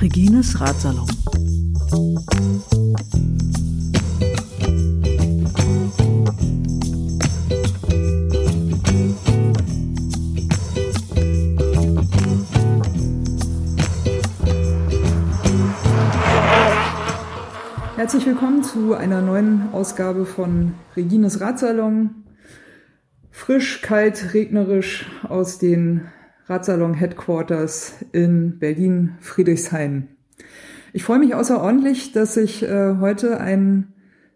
Regines Ratsalon. Herzlich willkommen zu einer neuen Ausgabe von Regines Ratsalon. Frisch, kalt, regnerisch aus den Ratsalon Headquarters in Berlin Friedrichshain. Ich freue mich außerordentlich, dass ich äh, heute einen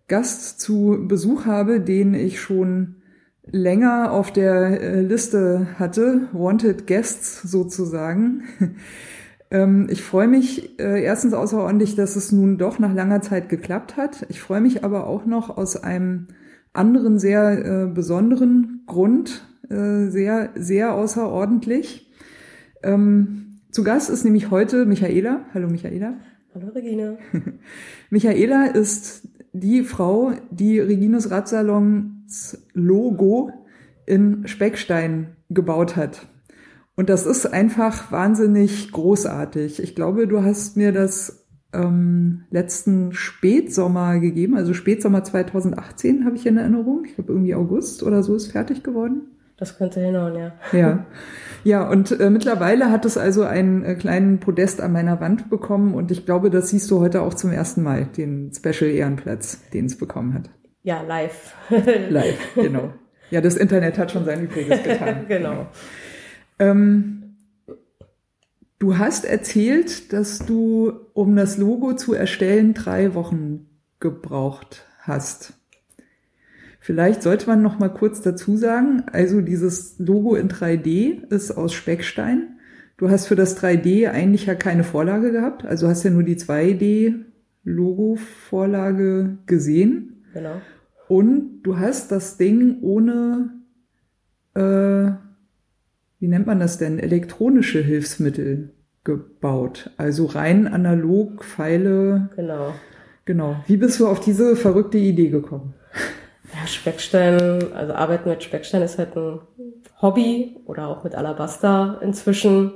Gast zu Besuch habe, den ich schon länger auf der äh, Liste hatte, Wanted Guests sozusagen. ähm, ich freue mich äh, erstens außerordentlich, dass es nun doch nach langer Zeit geklappt hat. Ich freue mich aber auch noch aus einem anderen sehr äh, besonderen Grund, äh, sehr, sehr außerordentlich. Ähm, zu Gast ist nämlich heute Michaela. Hallo Michaela. Hallo Regine. Michaela ist die Frau, die Regines Radsalons Logo in Speckstein gebaut hat. Und das ist einfach wahnsinnig großartig. Ich glaube, du hast mir das ähm, letzten Spätsommer gegeben, also Spätsommer 2018 habe ich in Erinnerung. Ich glaube irgendwie August oder so ist fertig geworden. Das könnte hinhauen, ja. Ja. Ja, und äh, mittlerweile hat es also einen äh, kleinen Podest an meiner Wand bekommen und ich glaube, das siehst du heute auch zum ersten Mal, den Special Ehrenplatz, den es bekommen hat. Ja, live. live, genau. Ja, das Internet hat schon sein Übriges getan. genau. Ähm, du hast erzählt, dass du, um das Logo zu erstellen, drei Wochen gebraucht hast. Vielleicht sollte man noch mal kurz dazu sagen, also dieses Logo in 3D ist aus Speckstein. Du hast für das 3D eigentlich ja keine Vorlage gehabt, also hast ja nur die 2D Logo-Vorlage gesehen. Genau. Und du hast das Ding ohne, äh, wie nennt man das denn, elektronische Hilfsmittel gebaut. Also rein analog, Pfeile. Genau. Genau. Wie bist du auf diese verrückte Idee gekommen? Ja, Speckstein, also Arbeiten mit Speckstein ist halt ein Hobby oder auch mit Alabaster inzwischen.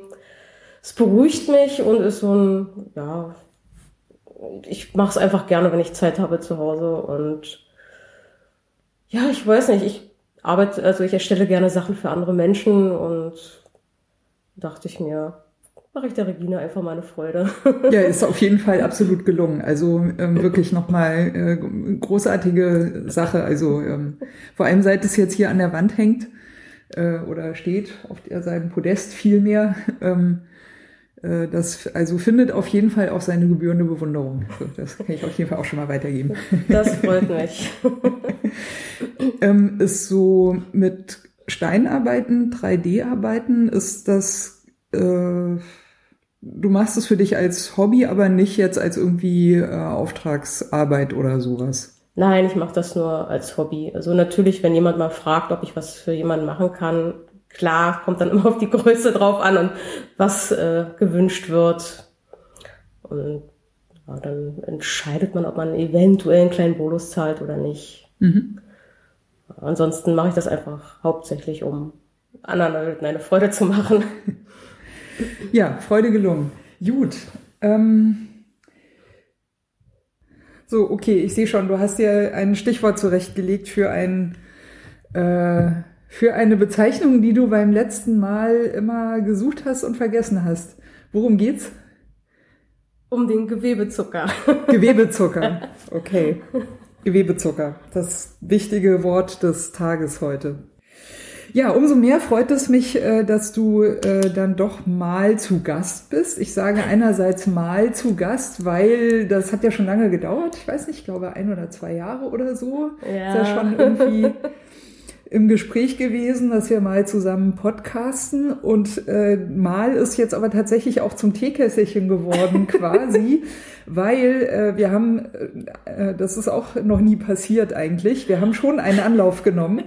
Es beruhigt mich und ist so ein, ja, ich mache es einfach gerne, wenn ich Zeit habe zu Hause und ja, ich weiß nicht, ich arbeite, also ich erstelle gerne Sachen für andere Menschen und dachte ich mir, mache ich der Regina einfach mal eine Freude. Ja, ist auf jeden Fall absolut gelungen. Also ähm, wirklich nochmal äh, großartige Sache. Also ähm, vor allem seit es jetzt hier an der Wand hängt äh, oder steht auf der seinem Podest vielmehr. Ähm, äh, das also findet auf jeden Fall auch seine gebührende Bewunderung. Also, das kann ich auf jeden Fall auch schon mal weitergeben. Das freut mich. ähm, ist so mit Steinarbeiten, 3D-Arbeiten, ist das äh, du machst es für dich als Hobby, aber nicht jetzt als irgendwie äh, Auftragsarbeit oder sowas. Nein, ich mache das nur als Hobby. Also natürlich, wenn jemand mal fragt, ob ich was für jemanden machen kann, klar, kommt dann immer auf die Größe drauf an und was äh, gewünscht wird. Und ja, dann entscheidet man, ob man eventuell einen kleinen Bonus zahlt oder nicht. Mhm. Ansonsten mache ich das einfach hauptsächlich, um anderen eine Freude zu machen. Ja, Freude gelungen. Gut. Ähm, so, okay, ich sehe schon, du hast dir ein Stichwort zurechtgelegt für ein äh, für eine Bezeichnung, die du beim letzten Mal immer gesucht hast und vergessen hast. Worum geht's? Um den Gewebezucker. Gewebezucker, okay. Gewebezucker, das wichtige Wort des Tages heute. Ja, umso mehr freut es mich, äh, dass du äh, dann doch mal zu Gast bist. Ich sage einerseits mal zu Gast, weil das hat ja schon lange gedauert. Ich weiß nicht, ich glaube ein oder zwei Jahre oder so. Ja. Ist ja schon irgendwie im Gespräch gewesen, dass wir mal zusammen podcasten. Und äh, mal ist jetzt aber tatsächlich auch zum Teekesselchen geworden quasi, weil äh, wir haben, äh, das ist auch noch nie passiert eigentlich, wir haben schon einen Anlauf genommen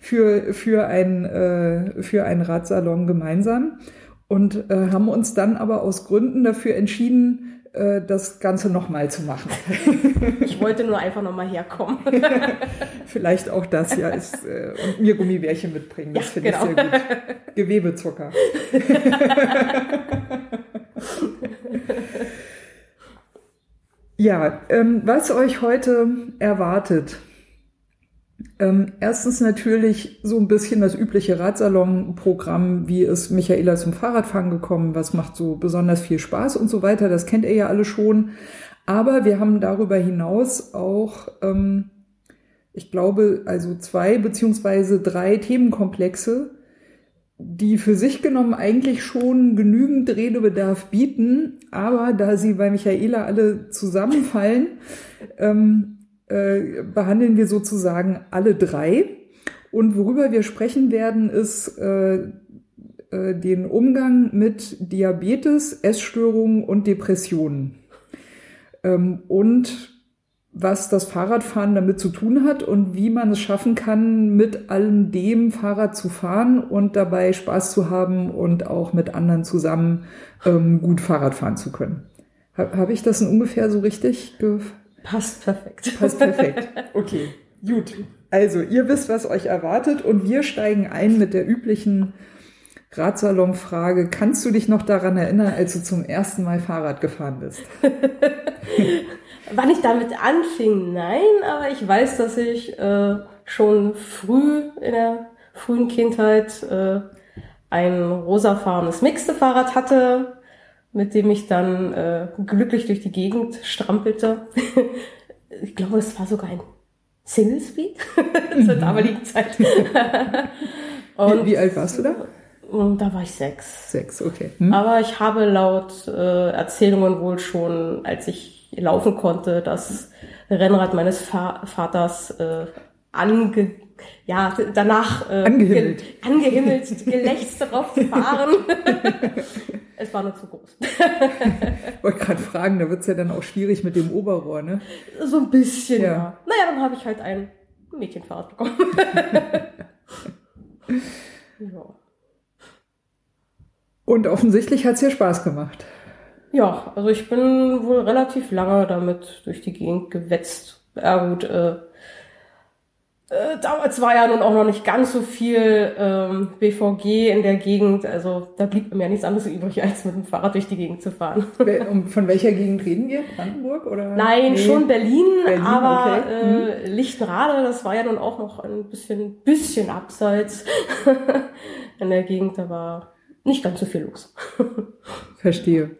für, für, ein, äh, für einen Radsalon gemeinsam und äh, haben uns dann aber aus Gründen dafür entschieden, äh, das Ganze nochmal zu machen. Ich wollte nur einfach nochmal herkommen. Vielleicht auch das, ja, ist, äh, und mir Gummibärchen mitbringen. Das ja, finde genau. ich sehr gut. Gewebezucker. ja, ähm, was euch heute erwartet. Ähm, erstens natürlich so ein bisschen das übliche Radsalon-Programm, wie ist Michaela zum Fahrradfahren gekommen, was macht so besonders viel Spaß und so weiter. Das kennt ihr ja alle schon. Aber wir haben darüber hinaus auch, ähm, ich glaube, also zwei beziehungsweise drei Themenkomplexe, die für sich genommen eigentlich schon genügend Redebedarf bieten, aber da sie bei Michaela alle zusammenfallen, ähm, äh, behandeln wir sozusagen alle drei. Und worüber wir sprechen werden, ist äh, äh, den Umgang mit Diabetes, Essstörungen und Depressionen. Ähm, und was das Fahrradfahren damit zu tun hat und wie man es schaffen kann, mit allem dem Fahrrad zu fahren und dabei Spaß zu haben und auch mit anderen zusammen ähm, gut Fahrrad fahren zu können. Habe ich das ungefähr so richtig Passt perfekt. Passt perfekt. Okay, gut. Also, ihr wisst, was euch erwartet und wir steigen ein mit der üblichen Radsalon-Frage. Kannst du dich noch daran erinnern, als du zum ersten Mal Fahrrad gefahren bist? Wann ich damit anfing, nein, aber ich weiß, dass ich äh, schon früh in der frühen Kindheit äh, ein rosafarbenes mixte Fahrrad hatte mit dem ich dann äh, glücklich durch die Gegend strampelte. ich glaube, es war sogar ein Single Speed zur mhm. damaligen Zeit. Und, wie, alt warst du da? Und da war ich sechs. Sechs, okay. Hm? Aber ich habe laut äh, Erzählungen wohl schon, als ich laufen konnte, das Rennrad meines Fa Vaters äh, ange ja, danach äh, angehimmelt, ge angehimmelt gelächzt darauf zu fahren. es war nur zu groß. Ich wollte gerade fragen, da wird's ja dann auch schwierig mit dem Oberrohr, ne? So ein bisschen, ja. ja. Naja, dann habe ich halt ein Mädchenfahrrad bekommen. ja. Und offensichtlich hat's dir Spaß gemacht. Ja, also ich bin wohl relativ lange damit durch die Gegend gewetzt. Ja gut, äh, äh, damals war ja nun auch noch nicht ganz so viel ähm, BVG in der Gegend. Also da blieb mir ja nichts anderes übrig, als mit dem Fahrrad durch die Gegend zu fahren. von welcher Gegend reden wir? Brandenburg oder? Nein, nee. schon Berlin, Berlin aber okay. äh, hm. Lichtenrade, das war ja nun auch noch ein bisschen, bisschen abseits in der Gegend. Da war nicht ganz so viel los. Verstehe.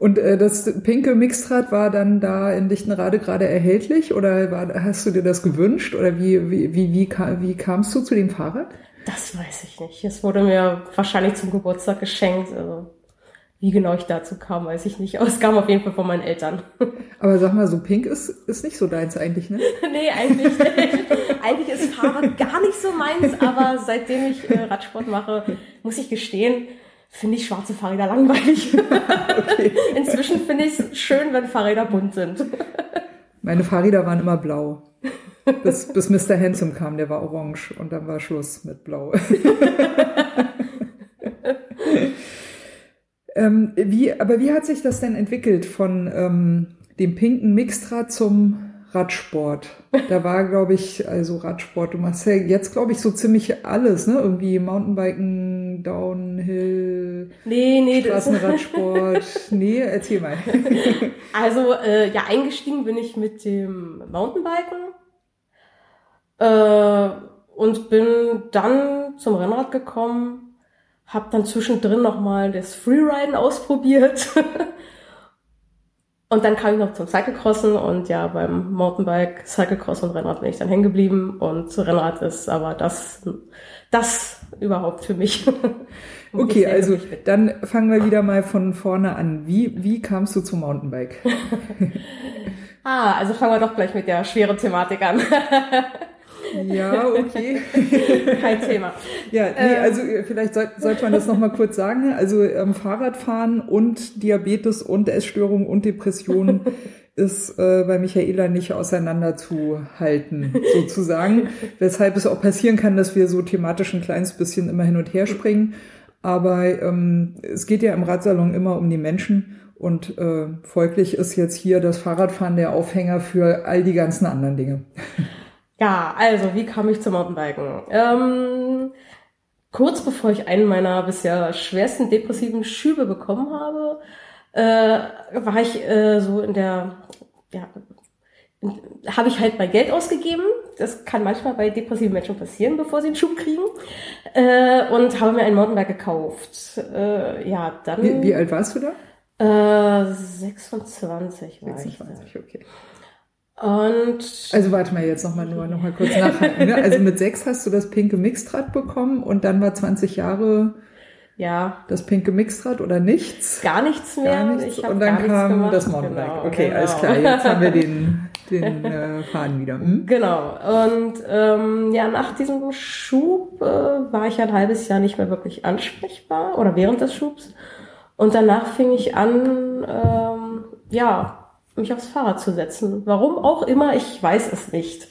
Und äh, das pinke Mixtrat war dann da in Lichtenrade gerade erhältlich oder war, hast du dir das gewünscht oder wie, wie, wie, wie, kam, wie kamst du zu dem Fahrrad? Das weiß ich nicht. Es wurde mir wahrscheinlich zum Geburtstag geschenkt. Also wie genau ich dazu kam, weiß ich nicht. Aber es kam auf jeden Fall von meinen Eltern. Aber sag mal, so pink ist, ist nicht so deins eigentlich, ne? nee, eigentlich nicht. eigentlich ist Fahrrad gar nicht so meins, aber seitdem ich äh, Radsport mache, muss ich gestehen, finde ich schwarze Fahrräder langweilig. okay. Inzwischen finde ich es schön, wenn Fahrräder bunt sind. Meine Fahrräder waren immer blau. Bis, bis Mr. Handsome kam, der war orange und dann war Schluss mit blau. ähm, wie, aber wie hat sich das denn entwickelt von ähm, dem pinken Mixtra zum Radsport. Da war, glaube ich, also Radsport. Du machst ja jetzt, glaube ich, so ziemlich alles, ne? Irgendwie Mountainbiken, Downhill, nee, nee, Straßenradsport. nee, erzähl mal. also, äh, ja, eingestiegen bin ich mit dem Mountainbiken äh, und bin dann zum Rennrad gekommen, hab dann zwischendrin nochmal das Freeriden ausprobiert. Und dann kam ich noch zum Cyclecrossen und ja, beim Mountainbike, Cyclecross und Rennrad bin ich dann hängen geblieben und Rennrad ist aber das, das überhaupt für mich. okay, also dann fangen wir wieder mal von vorne an. Wie, wie kamst du zum Mountainbike? ah, also fangen wir doch gleich mit der schweren Thematik an. Ja, okay. Kein Thema. Ja, nee, ähm. also äh, vielleicht soll, sollte man das nochmal kurz sagen. Also ähm, Fahrradfahren und Diabetes und Essstörungen und Depressionen ist äh, bei Michaela nicht auseinanderzuhalten, sozusagen. Weshalb es auch passieren kann, dass wir so thematisch ein kleines bisschen immer hin und her springen. Aber ähm, es geht ja im Radsalon immer um die Menschen und äh, folglich ist jetzt hier das Fahrradfahren der Aufhänger für all die ganzen anderen Dinge. Ja, also wie kam ich zum Mountainbiken? Ähm, kurz bevor ich einen meiner bisher schwersten depressiven Schübe bekommen habe, äh, war ich äh, so in der, ja, habe ich halt mein Geld ausgegeben. Das kann manchmal bei depressiven Menschen passieren, bevor sie einen Schub kriegen. Äh, und habe mir ein Mountainbike gekauft. Äh, ja, dann. Wie, wie alt warst du da? Äh, 26 war 26, ich. okay. Und also warte mal jetzt nochmal nur noch mal kurz nachhalten. Ne? Also mit sechs hast du das pinke Mixtrad bekommen und dann war 20 Jahre ja das pinke Mixtrad oder nichts? gar nichts mehr. Gar nichts. Und dann kam das Mountainbike. Genau, okay, genau. alles klar. Jetzt haben wir den, den äh, Faden wieder. Hm? Genau. Und ähm, ja, nach diesem Schub äh, war ich ein halbes Jahr nicht mehr wirklich ansprechbar oder während des Schubs. Und danach fing ich an, ähm, ja, mich aufs Fahrrad zu setzen. Warum auch immer, ich weiß es nicht.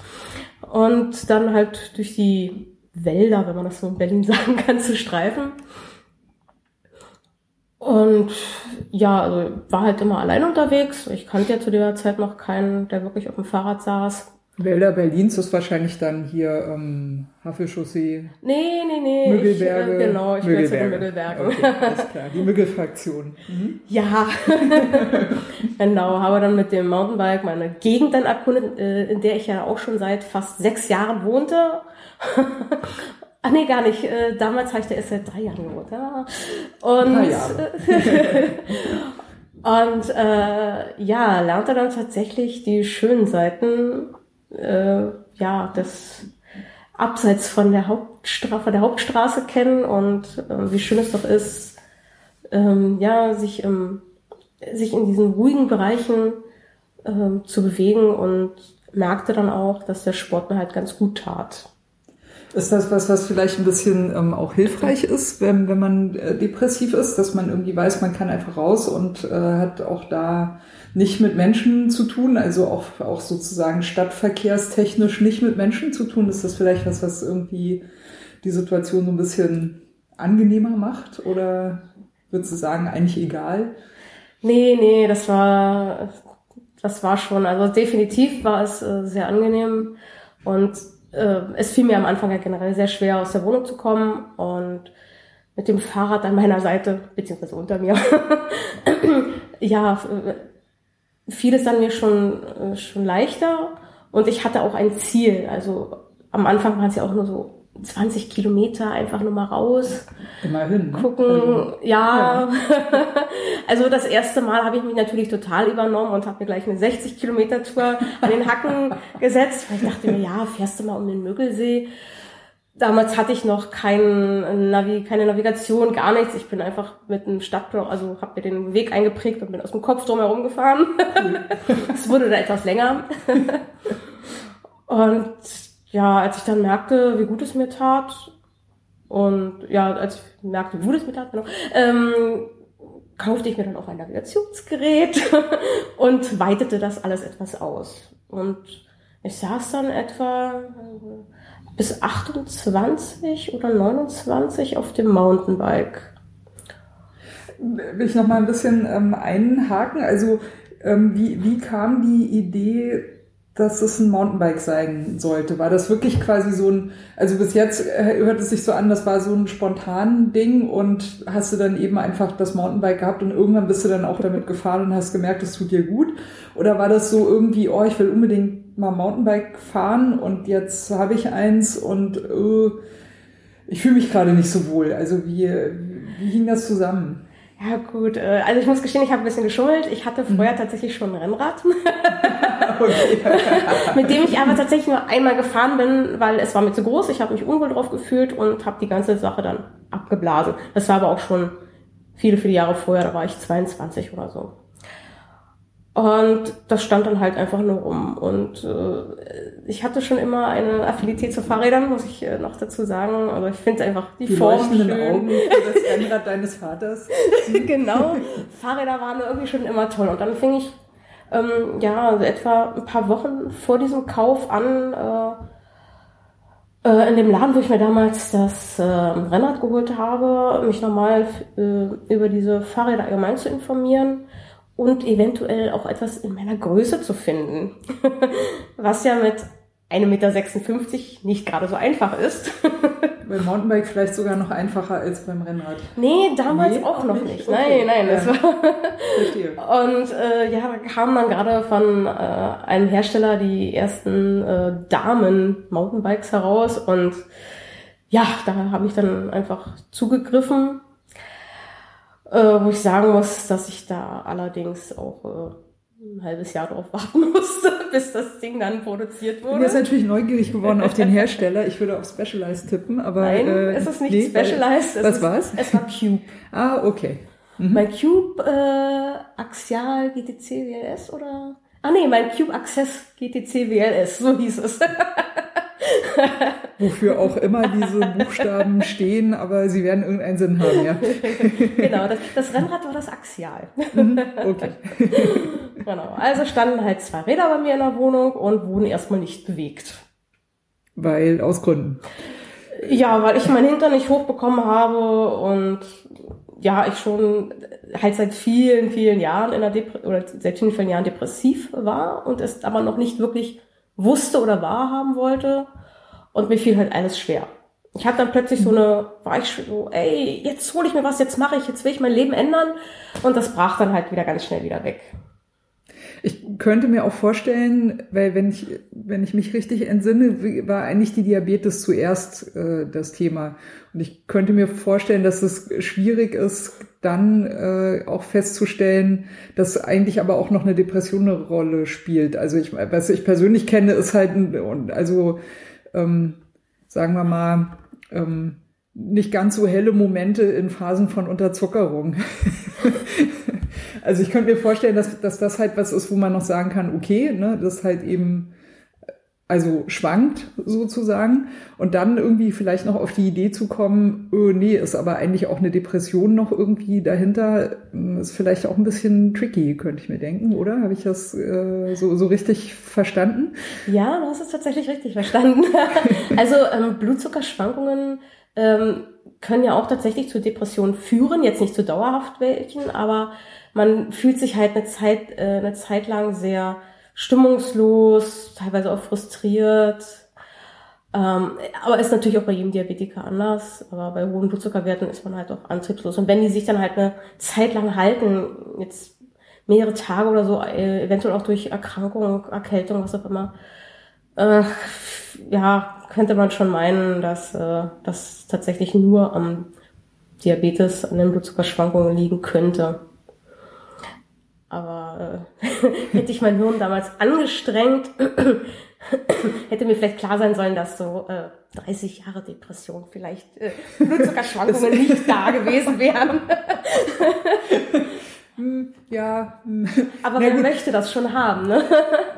Und dann halt durch die Wälder, wenn man das so in Berlin sagen kann, zu streifen. Und ja, also war halt immer allein unterwegs. Ich kannte ja zu der Zeit noch keinen, der wirklich auf dem Fahrrad saß. Wälder Berlins ist wahrscheinlich dann hier ähm, Havelchaussee, Nee, nee, nee. Müggelberge. Ich, äh, genau, ich bin zu den Müggelbergen. Okay, alles klar. Die Müggelfraktion. Mhm. Ja, genau. Habe dann mit dem Mountainbike meine Gegend dann erkundet, äh, in der ich ja auch schon seit fast sechs Jahren wohnte. Ah nee, gar nicht. Äh, Damals habe ich da erst seit drei Jahren gewohnt. Ja. Und, Drei Jahre. und äh, ja, lernte dann tatsächlich die schönen Seiten äh, ja, des abseits von der Hauptstraße, von der Hauptstraße kennen und äh, wie schön es doch ist, ähm, ja, sich im, sich in diesen ruhigen Bereichen ähm, zu bewegen und merkte dann auch, dass der Sport mir halt ganz gut tat. Ist das was, was vielleicht ein bisschen ähm, auch hilfreich ist, wenn, wenn man äh, depressiv ist, dass man irgendwie weiß, man kann einfach raus und äh, hat auch da nicht mit Menschen zu tun, also auch, auch sozusagen stadtverkehrstechnisch nicht mit Menschen zu tun? Ist das vielleicht was, was irgendwie die Situation so ein bisschen angenehmer macht? Oder würdest du sagen, eigentlich egal? Nee, nee, das war, das war schon, also definitiv war es äh, sehr angenehm und äh, es fiel mir am Anfang ja generell sehr schwer, aus der Wohnung zu kommen und mit dem Fahrrad an meiner Seite, beziehungsweise unter mir, ja, äh, fiel es dann mir schon, äh, schon leichter und ich hatte auch ein Ziel, also am Anfang waren es ja auch nur so 20 Kilometer einfach nur mal raus Immerhin. Ne? gucken. Also, ja, also das erste Mal habe ich mich natürlich total übernommen und habe mir gleich eine 60 Kilometer Tour an den Hacken gesetzt, weil ich dachte mir, ja, fährst du mal um den Müggelsee. Damals hatte ich noch kein Navi, keine Navigation, gar nichts. Ich bin einfach mit einem Stadtplan, also habe mir den Weg eingeprägt und bin aus dem Kopf drum herum gefahren. Es wurde da etwas länger. Und ja, als ich dann merkte, wie gut es mir tat, und ja, als ich merkte, wie gut es mir tat, genau, ähm, kaufte ich mir dann auch ein Navigationsgerät und weitete das alles etwas aus. Und ich saß dann etwa bis 28 oder 29 auf dem Mountainbike. will ich noch mal ein bisschen ähm, einhaken. Also ähm, wie, wie kam die Idee, dass es ein Mountainbike sein sollte? War das wirklich quasi so ein, also bis jetzt äh, hört es sich so an, das war so ein spontan Ding und hast du dann eben einfach das Mountainbike gehabt und irgendwann bist du dann auch damit gefahren und hast gemerkt, es tut dir gut? Oder war das so irgendwie, oh, ich will unbedingt mal Mountainbike fahren und jetzt habe ich eins und äh, ich fühle mich gerade nicht so wohl. Also wie, wie hing das zusammen? Ja gut, äh, also ich muss gestehen, ich habe ein bisschen geschummelt. Ich hatte vorher tatsächlich schon ein Rennrad, Okay. mit dem ich aber tatsächlich nur einmal gefahren bin, weil es war mir zu groß. Ich habe mich unwohl drauf gefühlt und habe die ganze Sache dann abgeblasen. Das war aber auch schon viele, viele Jahre vorher, da war ich 22 oder so. Und das stand dann halt einfach nur rum. Und äh, ich hatte schon immer eine Affinität zu Fahrrädern, muss ich äh, noch dazu sagen. Also ich finde einfach die, Die Form leuchtenden schön. Augen für das Rennrad deines Vaters. genau. Fahrräder waren irgendwie schon immer toll. Und dann fing ich ähm, ja also etwa ein paar Wochen vor diesem Kauf an, äh, Äh, in dem Laden, wo ich mir damals das äh, Rennrad geholt habe, mich nochmal äh, über diese Fahrräder allgemein zu informieren und eventuell auch etwas in meiner Größe zu finden. Was ja mit 1,56 Meter nicht gerade so einfach ist. beim Mountainbike vielleicht sogar noch einfacher als beim Rennrad. Nee, damals nee, auch, auch, noch nicht. nicht. Okay. Nein, nein, ja. das war. Und äh, ja, da kamen dann gerade von äh, einem Hersteller die ersten äh, Damen-Mountainbikes heraus und ja, da habe ich dann einfach zugegriffen, äh, wo ich sagen muss, dass ich da allerdings auch äh, ein halbes Jahr drauf warten musste, bis das Ding dann produziert wurde. Ich bin jetzt natürlich neugierig geworden auf den Hersteller. Ich würde auf Specialized tippen, aber. Nein, äh, es ist nicht nee, Specialized. Es was ist, war's? Es war Cube. ah, okay. Mhm. Mein Cube äh, Axial GTC WLS oder? Ah nee, mein Cube Access GTC WLS, so hieß es. Wofür auch immer diese Buchstaben stehen, aber sie werden irgendeinen Sinn haben, ja. genau, das, das Rennrad war das Axial. Mhm, okay. genau, also standen halt zwei Räder bei mir in der Wohnung und wurden erstmal nicht bewegt. Weil, aus Gründen. Ja, weil ich meinen Hintern nicht hochbekommen habe und ja, ich schon halt seit vielen, vielen Jahren in der Dep oder seit vielen, vielen Jahren depressiv war und es aber noch nicht wirklich wusste oder wahrhaben wollte. Und mir fiel halt alles schwer. Ich habe dann plötzlich so eine, war ich so, ey, jetzt hole ich mir was, jetzt mache ich, jetzt will ich mein Leben ändern. Und das brach dann halt wieder ganz schnell wieder weg. Ich könnte mir auch vorstellen, weil wenn ich, wenn ich mich richtig entsinne, war eigentlich die Diabetes zuerst äh, das Thema. Und ich könnte mir vorstellen, dass es schwierig ist, dann äh, auch festzustellen, dass eigentlich aber auch noch eine Depression eine Rolle spielt. Also ich, was ich persönlich kenne, ist halt, also ähm, sagen wir mal, ähm, nicht ganz so helle Momente in Phasen von Unterzuckerung. also ich könnte mir vorstellen, dass, dass das halt was ist, wo man noch sagen kann, okay, ne, das halt eben also schwankt sozusagen und dann irgendwie vielleicht noch auf die Idee zu kommen, öh, nee, ist aber eigentlich auch eine Depression noch irgendwie dahinter, hm, ist vielleicht auch ein bisschen tricky, könnte ich mir denken, oder? Habe ich das äh, so, so richtig verstanden? Ja, du hast es tatsächlich richtig verstanden. also ähm, Blutzuckerschwankungen ähm, können ja auch tatsächlich zu Depressionen führen, jetzt nicht zu dauerhaft welchen, aber man fühlt sich halt eine Zeit, äh, eine Zeit lang sehr stimmungslos, teilweise auch frustriert. Ähm, aber ist natürlich auch bei jedem Diabetiker anders. Aber bei hohen Blutzuckerwerten ist man halt auch antriebslos. Und wenn die sich dann halt eine Zeit lang halten, jetzt mehrere Tage oder so, äh, eventuell auch durch Erkrankung, Erkältung, was auch immer, äh, ja, könnte man schon meinen, dass äh, das tatsächlich nur am Diabetes, an den Blutzuckerschwankungen liegen könnte. Aber äh, hätte ich mein Hirn damals angestrengt, hätte mir vielleicht klar sein sollen, dass so äh, 30 Jahre Depression vielleicht äh, Blutzuckerschwankungen nicht da gewesen wären. Hm, ja. Hm. Aber wer möchte das schon haben, ne?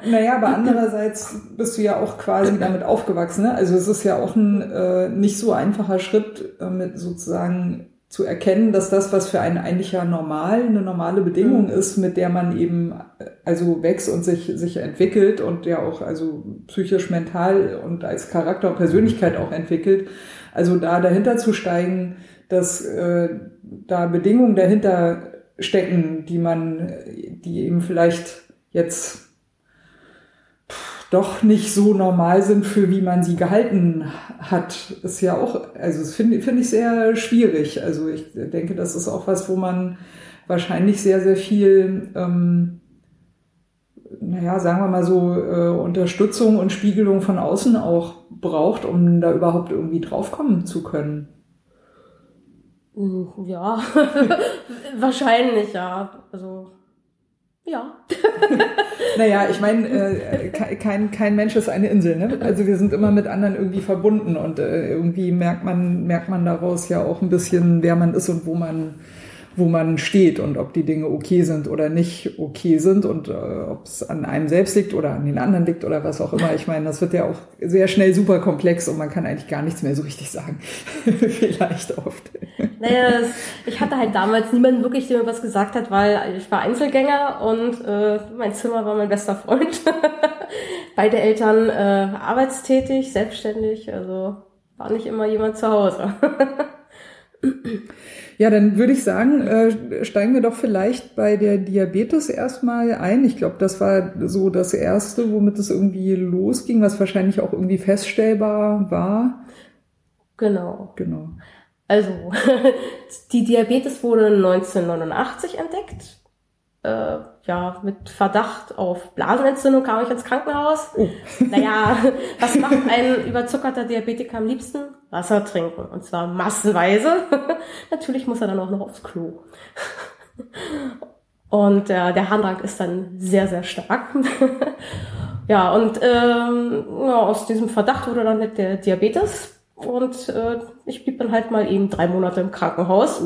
Naja, aber andererseits bist du ja auch quasi damit aufgewachsen. Ne? Also es ist ja auch ein äh, nicht so einfacher Schritt, äh, mit sozusagen zu erkennen, dass das, was für einen eigentlich ja normal, eine normale Bedingung mhm. ist, mit der man eben also wächst und sich, sich entwickelt und ja auch also psychisch, mental und als Charakter und Persönlichkeit auch entwickelt. Also da dahinter zu steigen, dass äh, da Bedingungen dahinter stecken, die man, die eben vielleicht jetzt doch nicht so normal sind für wie man sie gehalten hat, ist ja auch, also finde finde ich sehr schwierig. Also ich denke, das ist auch was, wo man wahrscheinlich sehr, sehr viel, ähm, naja, sagen wir mal so, äh, Unterstützung und Spiegelung von außen auch braucht, um da überhaupt irgendwie draufkommen zu können. Ja, wahrscheinlich, ja. Also ja. naja, ich meine, äh, kein, kein Mensch ist eine Insel, ne? Also wir sind immer mit anderen irgendwie verbunden und äh, irgendwie merkt man, merkt man daraus ja auch ein bisschen, wer man ist und wo man, wo man steht und ob die Dinge okay sind oder nicht okay sind und äh, ob es an einem selbst liegt oder an den anderen liegt oder was auch immer. Ich meine, das wird ja auch sehr schnell super komplex und man kann eigentlich gar nichts mehr so richtig sagen. Vielleicht oft. Naja, das, ich hatte halt damals niemanden wirklich, der mir was gesagt hat, weil ich war Einzelgänger und äh, mein Zimmer war mein bester Freund. Beide Eltern äh, arbeitstätig, selbstständig, also war nicht immer jemand zu Hause. Ja, dann würde ich sagen, äh, steigen wir doch vielleicht bei der Diabetes erstmal ein. Ich glaube, das war so das Erste, womit es irgendwie losging, was wahrscheinlich auch irgendwie feststellbar war. Genau. Genau. Also, die Diabetes wurde 1989 entdeckt. Äh, ja, mit Verdacht auf Blasenentzündung kam ich ins Krankenhaus. Oh. Naja, was macht ein überzuckerter Diabetiker am liebsten? Wasser trinken. Und zwar massenweise. Natürlich muss er dann auch noch aufs Klo. Und äh, der Harndrang ist dann sehr, sehr stark. ja, und ähm, ja, aus diesem Verdacht wurde dann der Diabetes und äh, ich blieb dann halt mal eben drei Monate im Krankenhaus.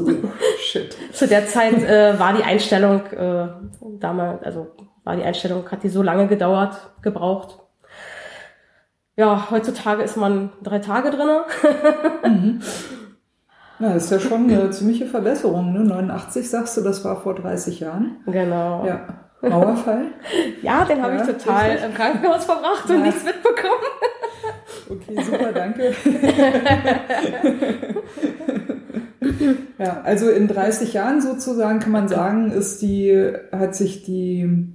Shit. Zu der Zeit äh, war die Einstellung äh, damals, also war die Einstellung, hat die so lange gedauert, gebraucht. Ja, heutzutage ist man drei Tage drinne. mhm. Ja, das ist ja schon eine ziemliche Verbesserung. Ne? 89 sagst du, das war vor 30 Jahren. Genau. Ja. Mauerfall? ja, den habe ja, ich total richtig. im Krankenhaus verbracht und nichts mitbekommen. Okay, super, danke. ja, also in 30 Jahren sozusagen kann man sagen, ist die, hat sich die,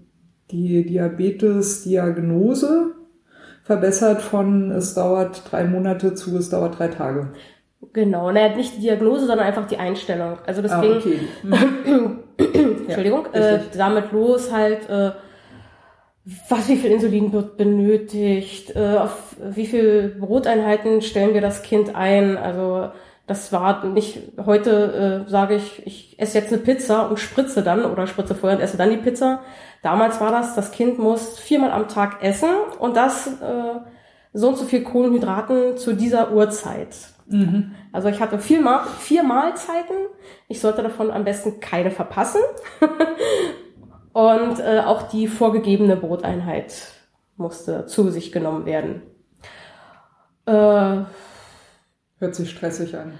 die Diabetes-Diagnose verbessert von es dauert drei Monate zu es dauert drei Tage. Genau, naja, nicht die Diagnose, sondern einfach die Einstellung. Also das ah, ging, okay. Entschuldigung, ja, äh, damit los halt, äh, was, wie viel Insulin wird benötigt, äh, auf wie viel Broteinheiten stellen wir das Kind ein. Also das war nicht, heute äh, sage ich, ich esse jetzt eine Pizza und spritze dann oder spritze vorher und esse dann die Pizza. Damals war das, das Kind muss viermal am Tag essen und das äh, so und so viel Kohlenhydraten zu dieser Uhrzeit. Mhm. Also ich hatte vier, vier Mahlzeiten. Ich sollte davon am besten keine verpassen. Und äh, auch die vorgegebene Broteinheit musste zu sich genommen werden. Äh, Hört sich stressig an.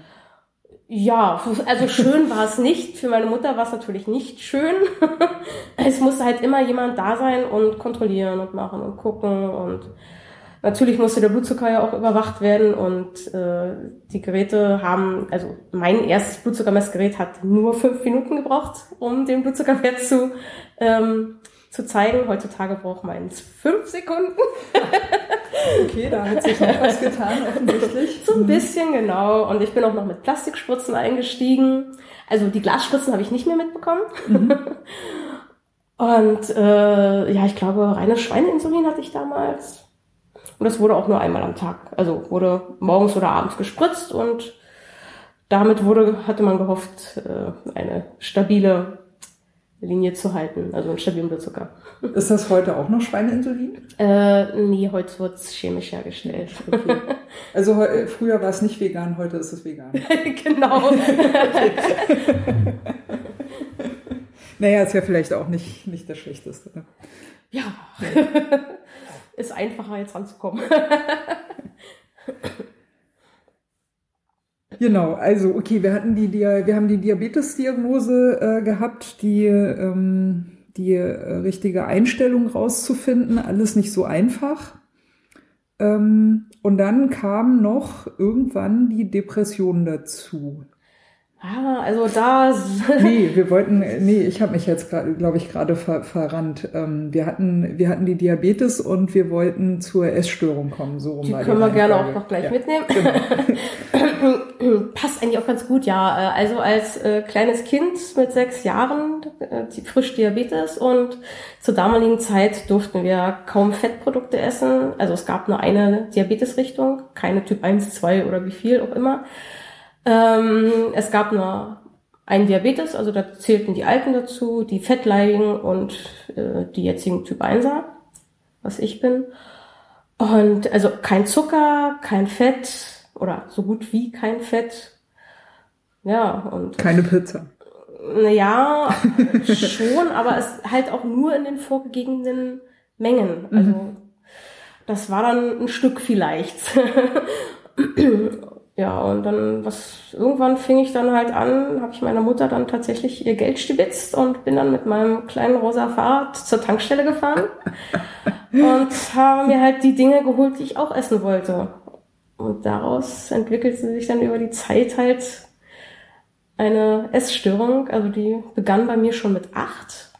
Ja, also schön war es nicht. Für meine Mutter war es natürlich nicht schön. es musste halt immer jemand da sein und kontrollieren und machen und gucken und Natürlich musste der Blutzucker ja auch überwacht werden und äh, die Geräte haben, also mein erstes Blutzuckermessgerät hat nur fünf Minuten gebraucht, um den Blutzuckerwert zu, ähm, zu zeigen. Heutzutage braucht meins fünf Sekunden. okay, da hat sich noch was getan, offensichtlich. So ein bisschen, genau. Und ich bin auch noch mit Plastikspritzen eingestiegen. Also die Glasspritzen habe ich nicht mehr mitbekommen. Mhm. Und äh, ja, ich glaube, reines Schweineinsulin hatte ich damals. Und das wurde auch nur einmal am Tag. Also wurde morgens oder abends gespritzt und damit wurde, hatte man gehofft, äh, eine stabile Linie zu halten, also einen stabilen Blutzucker. Ist das heute auch noch Schweineinsulin? Äh, nee, heute wird es chemisch hergestellt. Okay. Also früher war es nicht vegan, heute ist es vegan. genau. naja, ist ja vielleicht auch nicht, nicht das Schlechteste. Ne? Ja. Einfacher jetzt ranzukommen. Genau, also okay, wir hatten die, wir haben die Diabetes-Diagnose äh, gehabt, die ähm, die äh, richtige Einstellung rauszufinden, alles nicht so einfach. Ähm, und dann kam noch irgendwann die Depression dazu. Ah, also da. nee, wir wollten, nee, ich habe mich jetzt gerade, glaube ich, gerade ver, verrannt. Ähm, wir hatten, wir hatten die Diabetes und wir wollten zur Essstörung kommen. So rum die können wir gerne auch noch gleich ja, mitnehmen. Genau. Passt eigentlich auch ganz gut, ja. Also als äh, kleines Kind mit sechs Jahren äh, frisch Diabetes und zur damaligen Zeit durften wir kaum Fettprodukte essen. Also es gab nur eine Diabetesrichtung, keine Typ 1, 2 oder wie viel auch immer. Ähm, es gab nur einen Diabetes, also da zählten die Alten dazu, die Fettleidigen und äh, die jetzigen Typ 1er, was ich bin. Und also kein Zucker, kein Fett oder so gut wie kein Fett. Ja, und. Keine Pizza. Naja, schon, aber es halt auch nur in den vorgegebenen Mengen. Also, mhm. das war dann ein Stück vielleicht. Ja, und dann, was, irgendwann fing ich dann halt an, habe ich meiner Mutter dann tatsächlich ihr Geld stibitzt und bin dann mit meinem kleinen rosa Fahrrad zur Tankstelle gefahren und habe mir halt die Dinge geholt, die ich auch essen wollte. Und daraus entwickelte sich dann über die Zeit halt eine Essstörung. Also die begann bei mir schon mit acht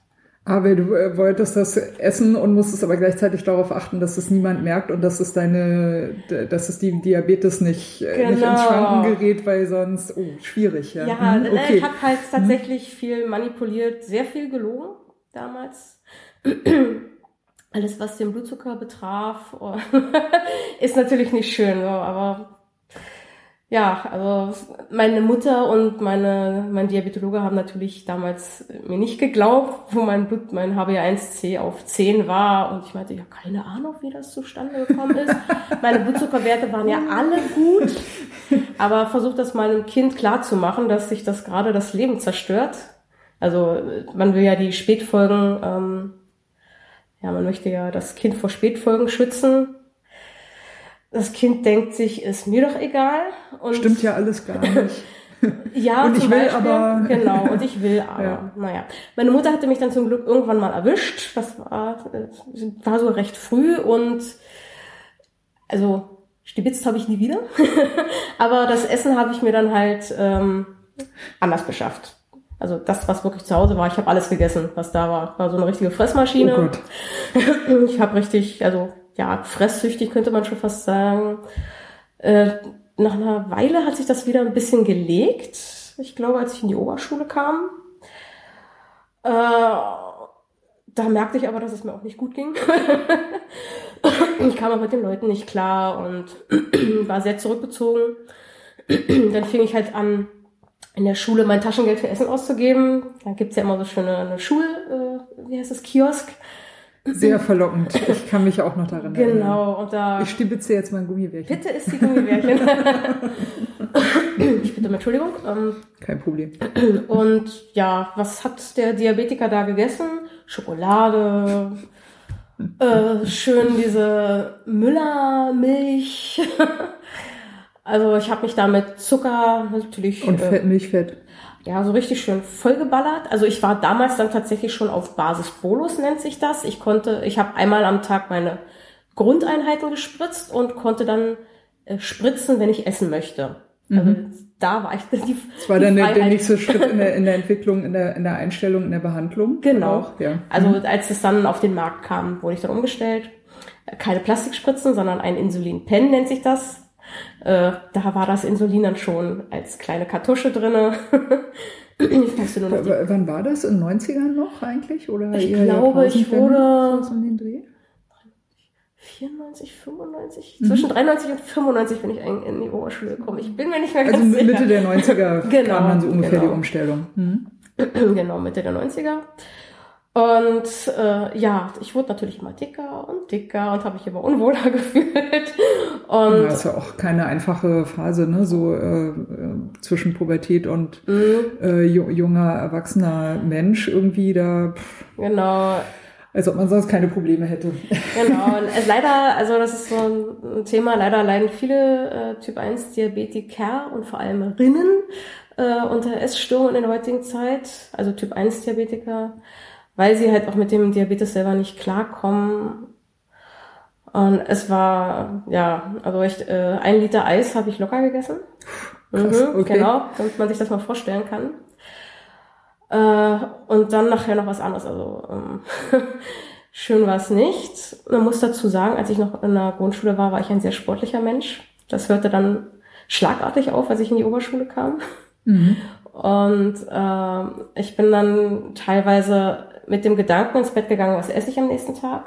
aber du äh, wolltest das essen und musstest aber gleichzeitig darauf achten, dass es niemand merkt und dass es deine, dass es die Diabetes nicht, genau. nicht ins genau. Schwanken gerät, weil sonst, oh, schwierig, ja. Ja, hm, okay. ich habe halt tatsächlich hm. viel manipuliert, sehr viel gelogen damals. Alles, was den Blutzucker betraf, ist natürlich nicht schön, aber ja, also meine Mutter und meine, mein Diabetologe haben natürlich damals mir nicht geglaubt, wo mein Blut, mein HbA1c auf 10 war. Und ich meinte, ja, keine Ahnung, wie das zustande gekommen ist. meine Blutzuckerwerte waren ja alle gut. Aber versucht das meinem Kind klar zu machen, dass sich das gerade das Leben zerstört. Also man will ja die Spätfolgen, ähm, ja, man möchte ja das Kind vor Spätfolgen schützen. Das Kind denkt sich, ist mir doch egal. Und Stimmt ja alles gar nicht. ja, und ich will Beispiel, aber. Genau, und ich will aber. Ja. Naja. Meine Mutter hatte mich dann zum Glück irgendwann mal erwischt. Das war, war so recht früh und also stibitzt habe ich nie wieder. aber das Essen habe ich mir dann halt ähm, anders beschafft. Also das, was wirklich zu Hause war, ich habe alles gegessen, was da war. War so eine richtige Fressmaschine. Oh Gott. ich habe richtig, also ja, fresssüchtig könnte man schon fast sagen. Äh, nach einer Weile hat sich das wieder ein bisschen gelegt. Ich glaube, als ich in die Oberschule kam. Äh, da merkte ich aber, dass es mir auch nicht gut ging. ich kam aber mit den Leuten nicht klar und war sehr zurückgezogen. Dann fing ich halt an, in der Schule mein Taschengeld für Essen auszugeben. Da gibt's ja immer so schöne eine Schul, äh, wie heißt das, Kiosk. Sehr verlockend. Ich kann mich auch noch daran erinnern. Genau. Und da ich stibitze jetzt mein Gummibärchen. Bitte ist die Gummibärchen. ich bitte um Entschuldigung. Ähm, Kein Problem. Und ja, was hat der Diabetiker da gegessen? Schokolade, äh, schön diese Müllermilch. also ich habe mich da mit Zucker natürlich. Und Fett, Milchfett ja, so richtig schön vollgeballert. Also ich war damals dann tatsächlich schon auf Basis Bolus, nennt sich das. Ich konnte, ich habe einmal am Tag meine Grundeinheiten gespritzt und konnte dann äh, spritzen, wenn ich essen möchte. Also mhm. da war ich die Das war dann der, der nächste Schritt in der, in der Entwicklung, in der, in der Einstellung, in der Behandlung. Genau. Auch, ja. Also mhm. als es dann auf den Markt kam, wurde ich dann umgestellt. Keine Plastikspritzen, sondern ein Insulin-Pen nennt sich das. Äh, da war das Insulin dann schon als kleine Kartusche drinne. ich musste nur noch w wann war das? In den 90ern noch eigentlich? Oder ich glaube, ich wurde... Um den Dreh? 94, 95, mhm. zwischen 93 und 95 bin ich in die Oberschule gekommen. Ich bin mir nicht mehr also ganz sicher. Also Mitte der 90er genau, kam dann so ungefähr genau. die Umstellung. Mhm. genau, Mitte der 90er. Und äh, ja, ich wurde natürlich immer dicker und dicker und habe mich immer unwohler gefühlt. Und ja, ist ja auch keine einfache Phase, ne? So äh, äh zwischen Pubertät und mhm. äh, junger, erwachsener Mensch irgendwie da. Pff, genau. Als ob man sonst keine Probleme hätte. Genau. Und es leider, also das ist so ein Thema, leider leiden viele äh, Typ 1 Diabetiker und vor allem Rinnen äh, unter Essstörungen in der heutigen Zeit, also Typ 1 Diabetiker weil sie halt auch mit dem Diabetes selber nicht klarkommen. Und es war, ja, also ich, äh, ein Liter Eis habe ich locker gegessen. Krass, mhm, okay. Genau, damit man sich das mal vorstellen kann. Äh, und dann nachher noch was anderes. Also ähm, schön war es nicht. Man muss dazu sagen, als ich noch in der Grundschule war, war ich ein sehr sportlicher Mensch. Das hörte dann schlagartig auf, als ich in die Oberschule kam. Mhm. Und äh, ich bin dann teilweise mit dem Gedanken ins Bett gegangen, was esse ich am nächsten Tag,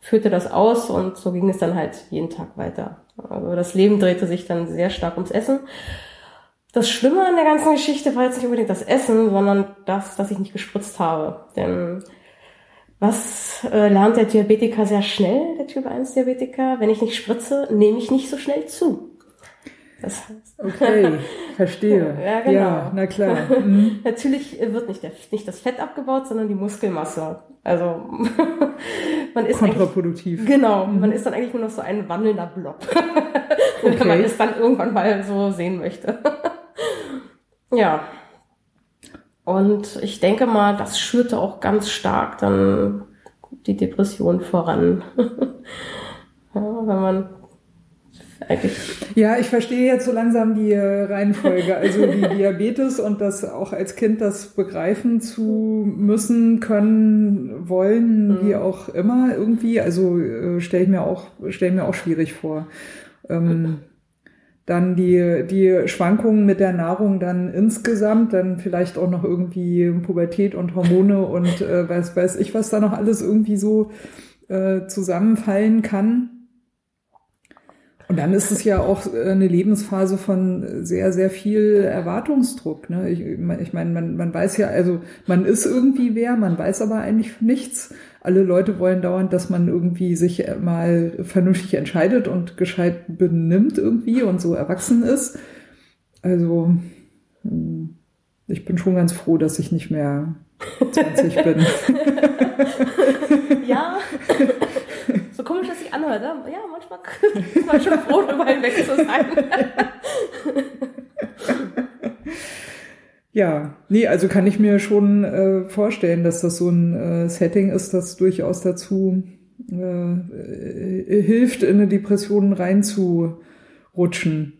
führte das aus und so ging es dann halt jeden Tag weiter. Also das Leben drehte sich dann sehr stark ums Essen. Das Schlimme an der ganzen Geschichte war jetzt nicht unbedingt das Essen, sondern das, dass ich nicht gespritzt habe. Denn was äh, lernt der Diabetiker sehr schnell, der Typ 1 Diabetiker? Wenn ich nicht spritze, nehme ich nicht so schnell zu. Das heißt. Okay, verstehe. ja, genau. Ja, na klar. Mhm. Natürlich wird nicht, der, nicht das Fett abgebaut, sondern die Muskelmasse. Also man ist Kontraproduktiv. Eigentlich, genau, mhm. man ist dann eigentlich nur noch so ein wandelnder Blob, okay. wenn man es dann irgendwann mal so sehen möchte. ja. Und ich denke mal, das schürte auch ganz stark dann die Depression voran. ja, wenn man eigentlich. Ja, ich verstehe jetzt so langsam die äh, Reihenfolge. Also die Diabetes und das auch als Kind das begreifen zu müssen, können, wollen, mhm. wie auch immer irgendwie. Also äh, stelle ich mir auch, stelle mir auch schwierig vor. Ähm, dann die, die Schwankungen mit der Nahrung dann insgesamt, dann vielleicht auch noch irgendwie Pubertät und Hormone und äh, weiß, weiß ich, was da noch alles irgendwie so äh, zusammenfallen kann. Und dann ist es ja auch äh, eine Lebensphase von sehr, sehr viel Erwartungsdruck. Ne? Ich, ich meine, man, man weiß ja, also man ist irgendwie wer, man weiß aber eigentlich nichts. Alle Leute wollen dauernd, dass man irgendwie sich mal vernünftig entscheidet und gescheit benimmt irgendwie und so erwachsen ist. Also hm, ich bin schon ganz froh, dass ich nicht mehr 20 bin. ja. So komisch, dass sich anhört. Ne? Ja, manchmal ist man schon froh, darüber hinweg zu sein. Ja, nee, also kann ich mir schon äh, vorstellen, dass das so ein äh, Setting ist, das durchaus dazu äh, äh hilft, in eine Depression reinzurutschen.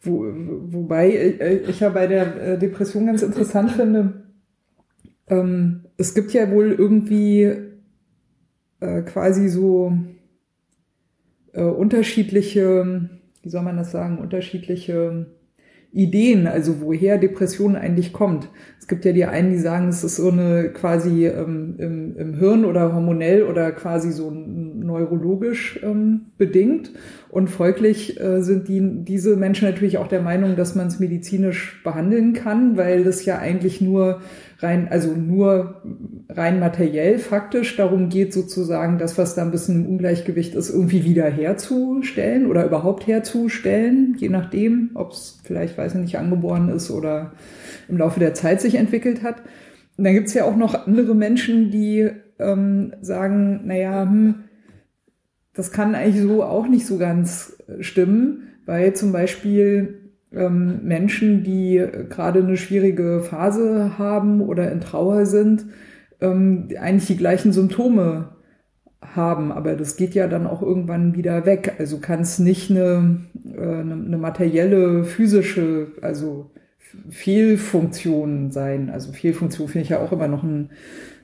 Wo, wobei äh, ich ja bei der äh, Depression ganz interessant finde, ähm, es gibt ja wohl irgendwie äh, quasi so äh, unterschiedliche, wie soll man das sagen, unterschiedliche Ideen, also woher Depression eigentlich kommt. Es gibt ja die einen, die sagen, es ist so eine quasi ähm, im, im Hirn oder hormonell oder quasi so neurologisch ähm, bedingt. Und folglich äh, sind die, diese Menschen natürlich auch der Meinung, dass man es medizinisch behandeln kann, weil das ja eigentlich nur rein, also nur rein materiell faktisch darum geht, sozusagen das, was da ein bisschen im Ungleichgewicht ist, irgendwie wieder herzustellen oder überhaupt herzustellen, je nachdem, ob es vielleicht, weiß ich nicht, angeboren ist oder im Laufe der Zeit sich entwickelt hat. Und dann gibt's ja auch noch andere Menschen, die ähm, sagen, naja, hm, das kann eigentlich so auch nicht so ganz stimmen, weil zum Beispiel ähm, Menschen, die gerade eine schwierige Phase haben oder in Trauer sind, ähm, eigentlich die gleichen Symptome haben, aber das geht ja dann auch irgendwann wieder weg. Also kann es nicht eine, äh, eine, eine materielle, physische, also Fehlfunktion sein. Also Fehlfunktion finde ich ja auch immer noch ein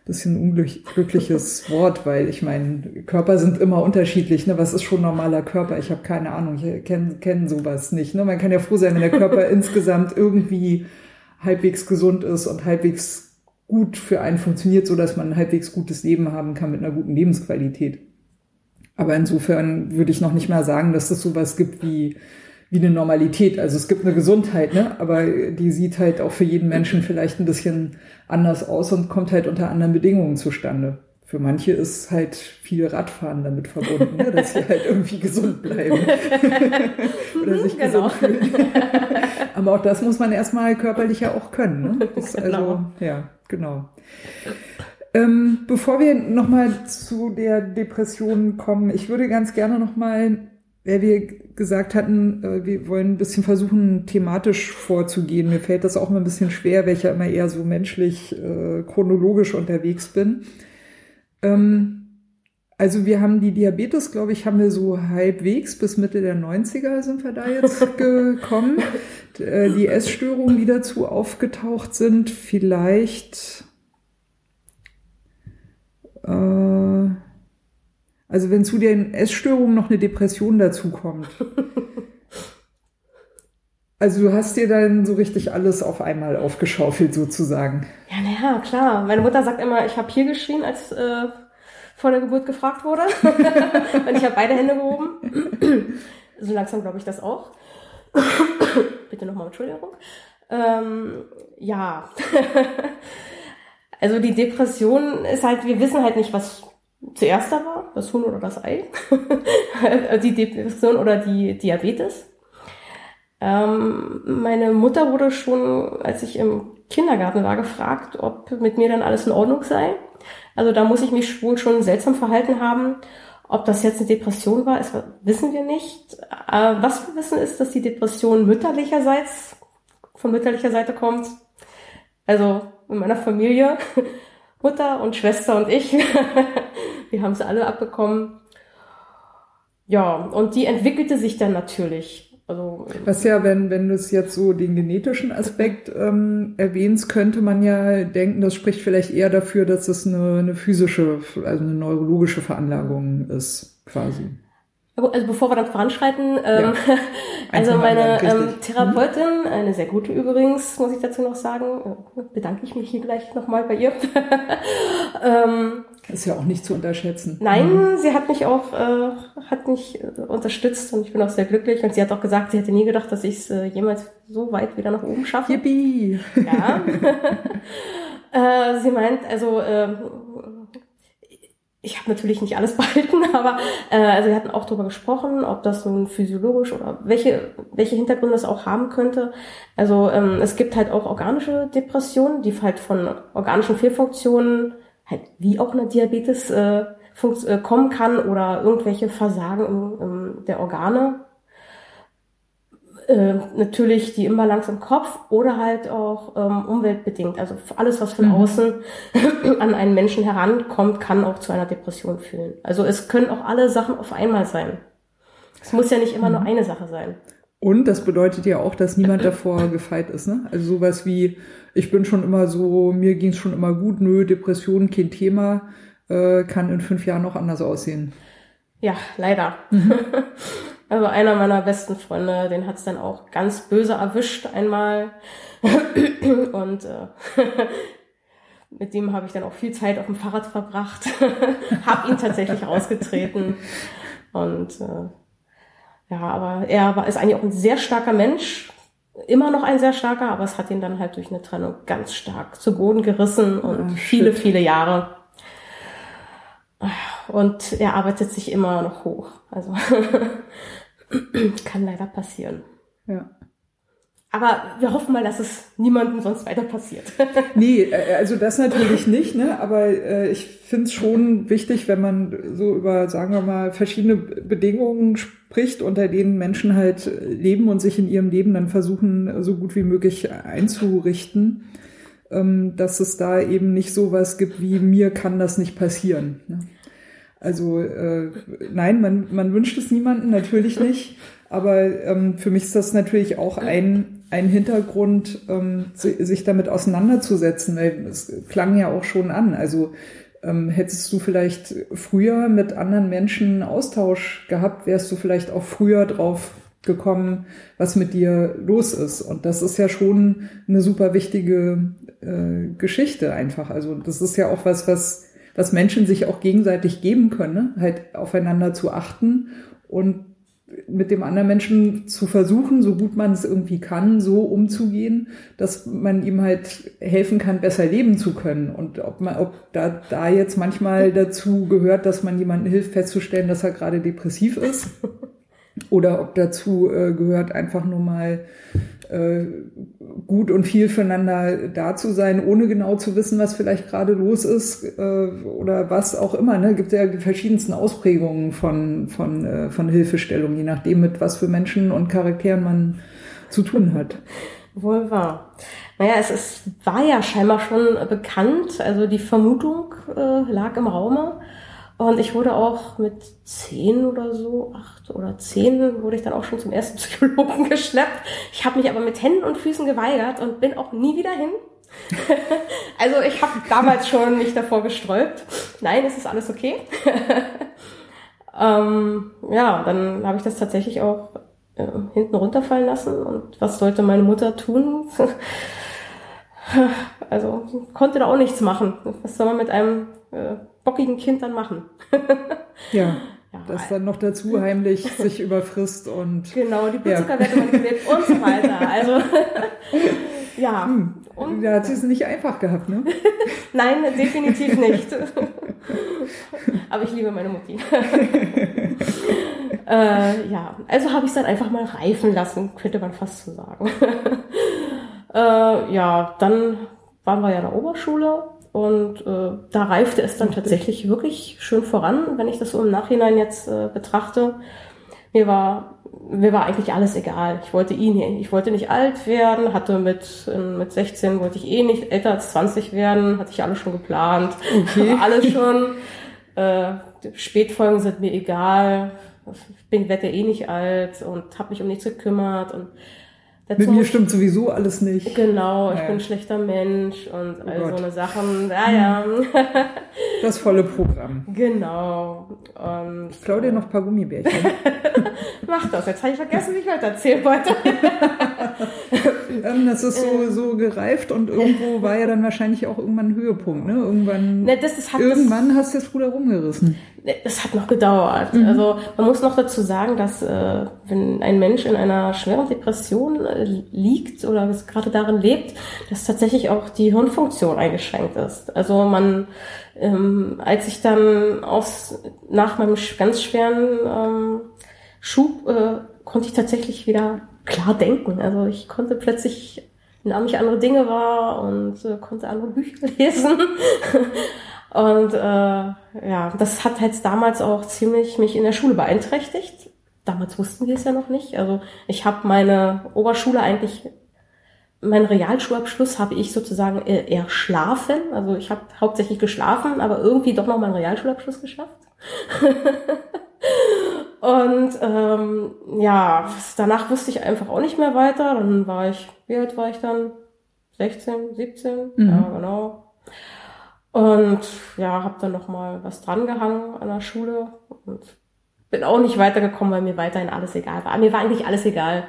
bisschen unglückliches Wort, weil ich meine, Körper sind immer unterschiedlich. Ne? Was ist schon normaler Körper? Ich habe keine Ahnung, ich kenne kenn sowas nicht. Ne? Man kann ja froh sein, wenn der Körper insgesamt irgendwie halbwegs gesund ist und halbwegs gut für einen funktioniert, so dass man ein halbwegs gutes Leben haben kann mit einer guten Lebensqualität. Aber insofern würde ich noch nicht mal sagen, dass es sowas gibt wie wie eine Normalität. Also es gibt eine Gesundheit, ne? aber die sieht halt auch für jeden Menschen vielleicht ein bisschen anders aus und kommt halt unter anderen Bedingungen zustande. Für manche ist halt viel Radfahren damit verbunden, ne? dass sie halt irgendwie gesund bleiben oder sich genau. gesund fühlen. aber auch das muss man erstmal körperlich ja auch können. Ne? Das genau. Also, ja, genau. Ähm, bevor wir nochmal zu der Depression kommen, ich würde ganz gerne nochmal weil wir gesagt hatten, äh, wir wollen ein bisschen versuchen, thematisch vorzugehen. Mir fällt das auch immer ein bisschen schwer, weil ich ja immer eher so menschlich, äh, chronologisch unterwegs bin. Ähm, also wir haben die Diabetes, glaube ich, haben wir so halbwegs bis Mitte der 90er sind wir da jetzt gekommen. Äh, die Essstörungen, die dazu aufgetaucht sind, vielleicht äh, also wenn zu den Essstörungen noch eine Depression dazukommt. Also du hast dir dann so richtig alles auf einmal aufgeschaufelt sozusagen. Ja, naja, klar. Meine Mutter sagt immer, ich habe hier geschrien, als äh, vor der Geburt gefragt wurde. Und ich habe beide Hände gehoben. so langsam glaube ich das auch. Bitte nochmal Entschuldigung. Ähm, ja. also die Depression ist halt, wir wissen halt nicht, was zuerst da war, das Huhn oder das Ei, die Depression oder die Diabetes. Ähm, meine Mutter wurde schon, als ich im Kindergarten war, gefragt, ob mit mir dann alles in Ordnung sei. Also da muss ich mich wohl schon seltsam verhalten haben. Ob das jetzt eine Depression war, ist, wissen wir nicht. Äh, was wir wissen ist, dass die Depression mütterlicherseits, von mütterlicher Seite kommt. Also in meiner Familie, Mutter und Schwester und ich, wir haben sie alle abbekommen. Ja, und die entwickelte sich dann natürlich. Also, Was ja, wenn, wenn du es jetzt so den genetischen Aspekt ähm, erwähnst, könnte man ja denken, das spricht vielleicht eher dafür, dass es eine, eine physische, also eine neurologische Veranlagung ist, quasi. Also bevor wir dann voranschreiten, ähm, ja. also meine ähm, Therapeutin, eine sehr gute übrigens, muss ich dazu noch sagen, äh, bedanke ich mich hier gleich nochmal bei ihr. ähm, ist ja auch nicht zu unterschätzen. Nein, mhm. sie hat mich auch äh, hat mich äh, unterstützt und ich bin auch sehr glücklich. Und sie hat auch gesagt, sie hätte nie gedacht, dass ich es äh, jemals so weit wieder nach oben schaffe. Yippie! Ja. äh, sie meint, also äh, ich habe natürlich nicht alles behalten, aber äh, also wir hatten auch darüber gesprochen, ob das nun physiologisch oder welche welche Hintergründe das auch haben könnte. Also ähm, es gibt halt auch organische Depressionen, die halt von organischen Fehlfunktionen halt wie auch eine Diabetes äh, äh, kommen kann oder irgendwelche Versagen im, im, der Organe äh, natürlich die Imbalance im Kopf oder halt auch ähm, umweltbedingt. Also alles, was von mhm. außen an einen Menschen herankommt, kann auch zu einer Depression führen. Also es können auch alle Sachen auf einmal sein. Es muss ja nicht immer mhm. nur eine Sache sein. Und das bedeutet ja auch, dass niemand davor gefeit ist. Ne? Also sowas wie, ich bin schon immer so, mir ging es schon immer gut, nö, Depression, kein Thema, äh, kann in fünf Jahren noch anders aussehen. Ja, leider. Mhm. Also einer meiner besten Freunde, den hat's dann auch ganz böse erwischt einmal. Und äh, mit dem habe ich dann auch viel Zeit auf dem Fahrrad verbracht. hab ihn tatsächlich rausgetreten. Und äh, ja, aber er war, ist eigentlich auch ein sehr starker Mensch. Immer noch ein sehr starker, aber es hat ihn dann halt durch eine Trennung ganz stark zu Boden gerissen und oh, viele, viele Jahre. Und er arbeitet sich immer noch hoch. Also Kann leider passieren. Ja. Aber wir hoffen mal, dass es niemandem sonst weiter passiert. nee, äh, also das natürlich nicht, ne? Aber äh, ich finde es schon wichtig, wenn man so über, sagen wir mal, verschiedene Bedingungen spricht, unter denen Menschen halt leben und sich in ihrem Leben dann versuchen, so gut wie möglich einzurichten, ähm, dass es da eben nicht so was gibt wie mir kann das nicht passieren. Ne? Also äh, nein, man, man wünscht es niemanden, natürlich nicht. Aber ähm, für mich ist das natürlich auch ein, ein Hintergrund, ähm, sich damit auseinanderzusetzen, weil es klang ja auch schon an. Also ähm, hättest du vielleicht früher mit anderen Menschen Austausch gehabt, wärst du vielleicht auch früher drauf gekommen, was mit dir los ist. Und das ist ja schon eine super wichtige äh, Geschichte einfach. Also das ist ja auch was, was was Menschen sich auch gegenseitig geben können, ne? halt aufeinander zu achten und mit dem anderen Menschen zu versuchen, so gut man es irgendwie kann, so umzugehen, dass man ihm halt helfen kann, besser leben zu können. Und ob man, ob da, da jetzt manchmal dazu gehört, dass man jemandem hilft, festzustellen, dass er gerade depressiv ist, oder ob dazu äh, gehört, einfach nur mal äh, gut und viel füreinander da zu sein, ohne genau zu wissen, was vielleicht gerade los ist äh, oder was auch immer. Ne? Gibt ja die verschiedensten Ausprägungen von, von, äh, von Hilfestellung, je nachdem, mit was für Menschen und Charakteren man zu tun hat. Wohl wahr. Naja, es ist, war ja scheinbar schon bekannt, also die Vermutung äh, lag im Raume. Und ich wurde auch mit zehn oder so, acht oder zehn, wurde ich dann auch schon zum ersten Psychologen geschleppt. Ich habe mich aber mit Händen und Füßen geweigert und bin auch nie wieder hin. also ich habe damals schon mich davor gesträubt. Nein, es ist alles okay. ähm, ja, dann habe ich das tatsächlich auch äh, hinten runterfallen lassen. Und was sollte meine Mutter tun? also konnte da auch nichts machen. Was soll man mit einem äh, bockigen Kind dann machen? ja. Ja, das dann noch dazu heimlich sich überfrisst und. Genau, die Blutzuckerwerte ja. manipuliert und so weiter. Also, ja. Hm. Und, da hat sie es nicht einfach gehabt, ne? Nein, definitiv nicht. Aber ich liebe meine Mutti. äh, ja, also habe ich es dann einfach mal reifen lassen, könnte man fast so sagen. äh, ja, dann waren wir ja in der Oberschule und äh, da reifte es dann tatsächlich wirklich schön voran, wenn ich das so im Nachhinein jetzt äh, betrachte. Mir war mir war eigentlich alles egal. Ich wollte ihn, ich wollte nicht alt werden, hatte mit, mit 16 wollte ich eh nicht älter als 20 werden, hatte ich alles schon geplant. Okay. alles schon. Äh, Spätfolgen sind mir egal. Ich bin, werde eh nicht alt und habe mich um nichts gekümmert und Mit mir stimmt sowieso alles nicht. Genau, ich ja. bin ein schlechter Mensch und oh all Gott. so eine Sachen. Ja, ja. Das volle Programm. Genau. Und ich klaue dir noch ein paar Gummibärchen. Mach das. Jetzt habe ich vergessen, wie ich heute erzählen wollte. ähm, das ist so, so gereift und irgendwo war ja dann wahrscheinlich auch irgendwann ein Höhepunkt. Ne? Irgendwann, ne, das, das irgendwann das, hast du das Ruder rumgerissen. Das hat noch gedauert. Mhm. Also man muss noch dazu sagen, dass äh, wenn ein Mensch in einer schweren Depression äh, liegt oder gerade darin lebt, dass tatsächlich auch die Hirnfunktion eingeschränkt ist. Also man, ähm, als ich dann aus, nach meinem ganz schweren ähm, Schub äh, konnte ich tatsächlich wieder klar denken. Also ich konnte plötzlich nahm ich andere Dinge wahr und äh, konnte andere Bücher lesen. Und äh, ja, das hat halt damals auch ziemlich mich in der Schule beeinträchtigt. Damals wussten wir es ja noch nicht. Also ich habe meine Oberschule eigentlich, meinen Realschulabschluss habe ich sozusagen eher schlafen. Also ich habe hauptsächlich geschlafen, aber irgendwie doch noch meinen Realschulabschluss geschafft. Und ähm, ja, danach wusste ich einfach auch nicht mehr weiter. Dann war ich, wie alt war ich dann? 16, 17? Mhm. Ja, genau. Und ja, habe dann noch mal was drangehangen an der Schule und bin auch nicht weitergekommen, weil mir weiterhin alles egal war. Mir war eigentlich alles egal.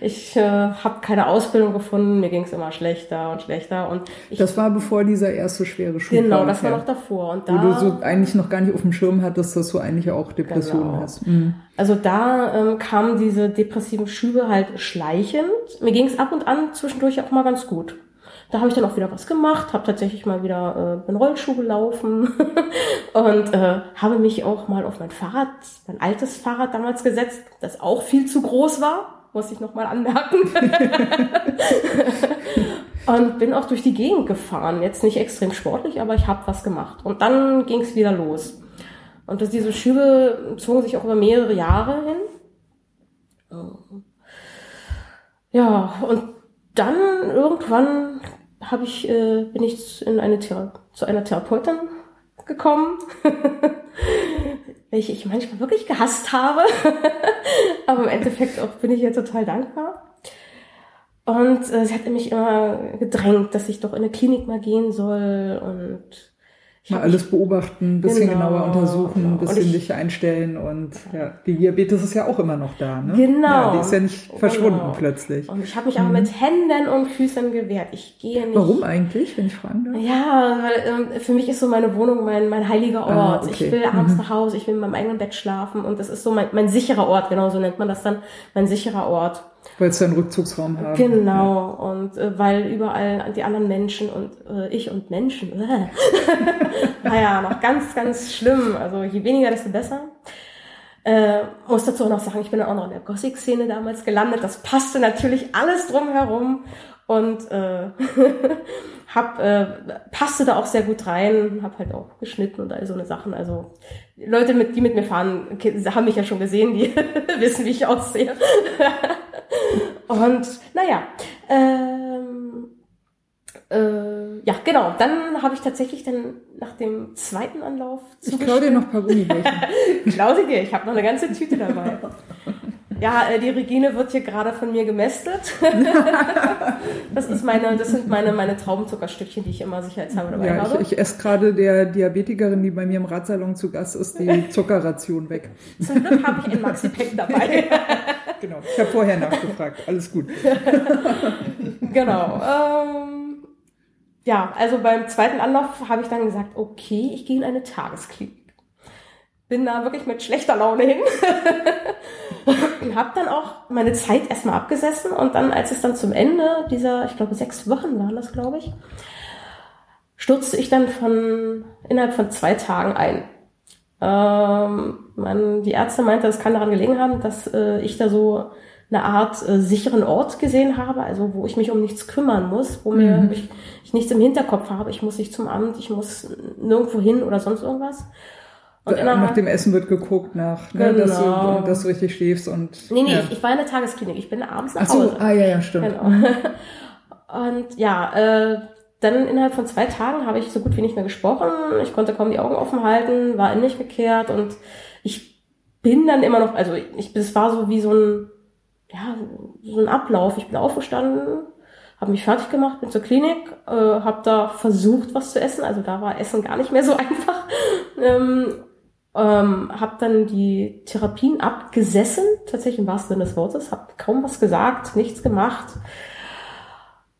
Ich äh, habe keine Ausbildung gefunden, mir ging es immer schlechter und schlechter. Und ich, das war bevor dieser erste schwere Schub Genau, das war noch davor. Und da, Wo du so eigentlich noch gar nicht auf dem Schirm hattest, dass du eigentlich auch Depressionen genau. hast. Mhm. Also da ähm, kamen diese depressiven Schübe halt schleichend. Mir ging es ab und an zwischendurch auch mal ganz gut. Da habe ich dann auch wieder was gemacht, habe tatsächlich mal wieder äh, einen Rollschuh gelaufen und äh, habe mich auch mal auf mein Fahrrad, mein altes Fahrrad damals gesetzt, das auch viel zu groß war, muss ich nochmal anmerken. und bin auch durch die Gegend gefahren. Jetzt nicht extrem sportlich, aber ich habe was gemacht. Und dann ging es wieder los. Und dass diese Schübe zogen sich auch über mehrere Jahre hin. Ja, und dann irgendwann habe ich, äh, bin ich in eine Thera zu einer Therapeutin gekommen, welche ich manchmal wirklich gehasst habe. Aber im Endeffekt auch bin ich ihr total dankbar. Und äh, sie hat mich immer gedrängt, dass ich doch in eine Klinik mal gehen soll und Mal alles beobachten, ein bisschen genau, genauer untersuchen, ein bisschen dich einstellen und ja, die Diabetes ist ja auch immer noch da, ne? Genau. Ja, die ist ja nicht verschwunden genau. plötzlich. Und ich habe mich mhm. auch mit Händen und Füßen gewehrt. Ich gehe nicht. Warum eigentlich, wenn ich fragen darf? Ja, weil ähm, für mich ist so meine Wohnung mein, mein heiliger ah, Ort. Ah, okay. Ich will abends mhm. nach Hause, ich will in meinem eigenen Bett schlafen und das ist so mein, mein sicherer Ort, genau so nennt man das dann, mein sicherer Ort. Weil es einen Rückzugsraum haben. Genau, ja. und äh, weil überall die anderen Menschen und äh, ich und Menschen, äh. naja, noch ganz, ganz schlimm. Also je weniger, desto besser. Äh, muss dazu auch noch sagen, ich bin auch noch in der Gothic-Szene damals gelandet. Das passte natürlich alles drumherum und äh, hab, äh, passte da auch sehr gut rein, hab halt auch geschnitten und all so eine Sachen. Also Leute, mit, die mit mir fahren, haben mich ja schon gesehen, die wissen, wie ich aussehe. Und naja, ähm, äh, ja, genau. Dann habe ich tatsächlich dann nach dem zweiten Anlauf Ich klaue dir noch ein paar Gummibärchen. klau sie dir, ich habe noch eine ganze Tüte dabei. Ja, äh, die Regine wird hier gerade von mir gemästet. das ist meine, das sind meine, meine Traubenzuckerstückchen, die ich immer sicherheitshalber dabei ja, habe. Ich, ich esse gerade der Diabetikerin, die bei mir im Radsalon zu Gast ist, die Zuckerration weg. Zum Glück habe ich ein Maxi-Pack dabei. genau, ich habe vorher nachgefragt. Alles gut. genau. Ähm, ja, also beim zweiten Anlauf habe ich dann gesagt, okay, ich gehe in eine Tagesklinik bin da wirklich mit schlechter Laune hin. hab dann auch meine Zeit erstmal abgesessen und dann, als es dann zum Ende dieser, ich glaube, sechs Wochen waren das, glaube ich, stürzte ich dann von innerhalb von zwei Tagen ein. Ähm, man, die Ärzte meinte, es kann daran gelegen haben, dass äh, ich da so eine Art äh, sicheren Ort gesehen habe, also wo ich mich um nichts kümmern muss, wo mir Mhm. ich, ich nichts im Hinterkopf habe, ich muss nicht zum Amt, ich muss nirgendwo hin oder sonst irgendwas. Und Nach innerhalb, dem Essen wird geguckt, nach, ne, dass, Genau. du, dass du richtig schläfst und. nee, nee, ja. ich, ich war in der Tagesklinik, ich bin abends nach Ach so, Hause. ah ja, ja, stimmt. Genau. Und ja, äh, dann innerhalb von zwei Tagen habe ich so gut wie nicht mehr gesprochen. Ich konnte kaum die Augen offen halten, war in mich gekehrt und ich bin dann immer noch, also ich, das war so wie so ein, ja, so ein Ablauf. Ich bin aufgestanden, habe mich fertig gemacht, bin zur Klinik, äh, habe da versucht, was zu essen. Also da war Essen gar nicht mehr so einfach. Ähm, ähm, habe dann die Therapien abgesessen, tatsächlich im wahrsten Sinne des Wortes, habe kaum was gesagt, nichts gemacht.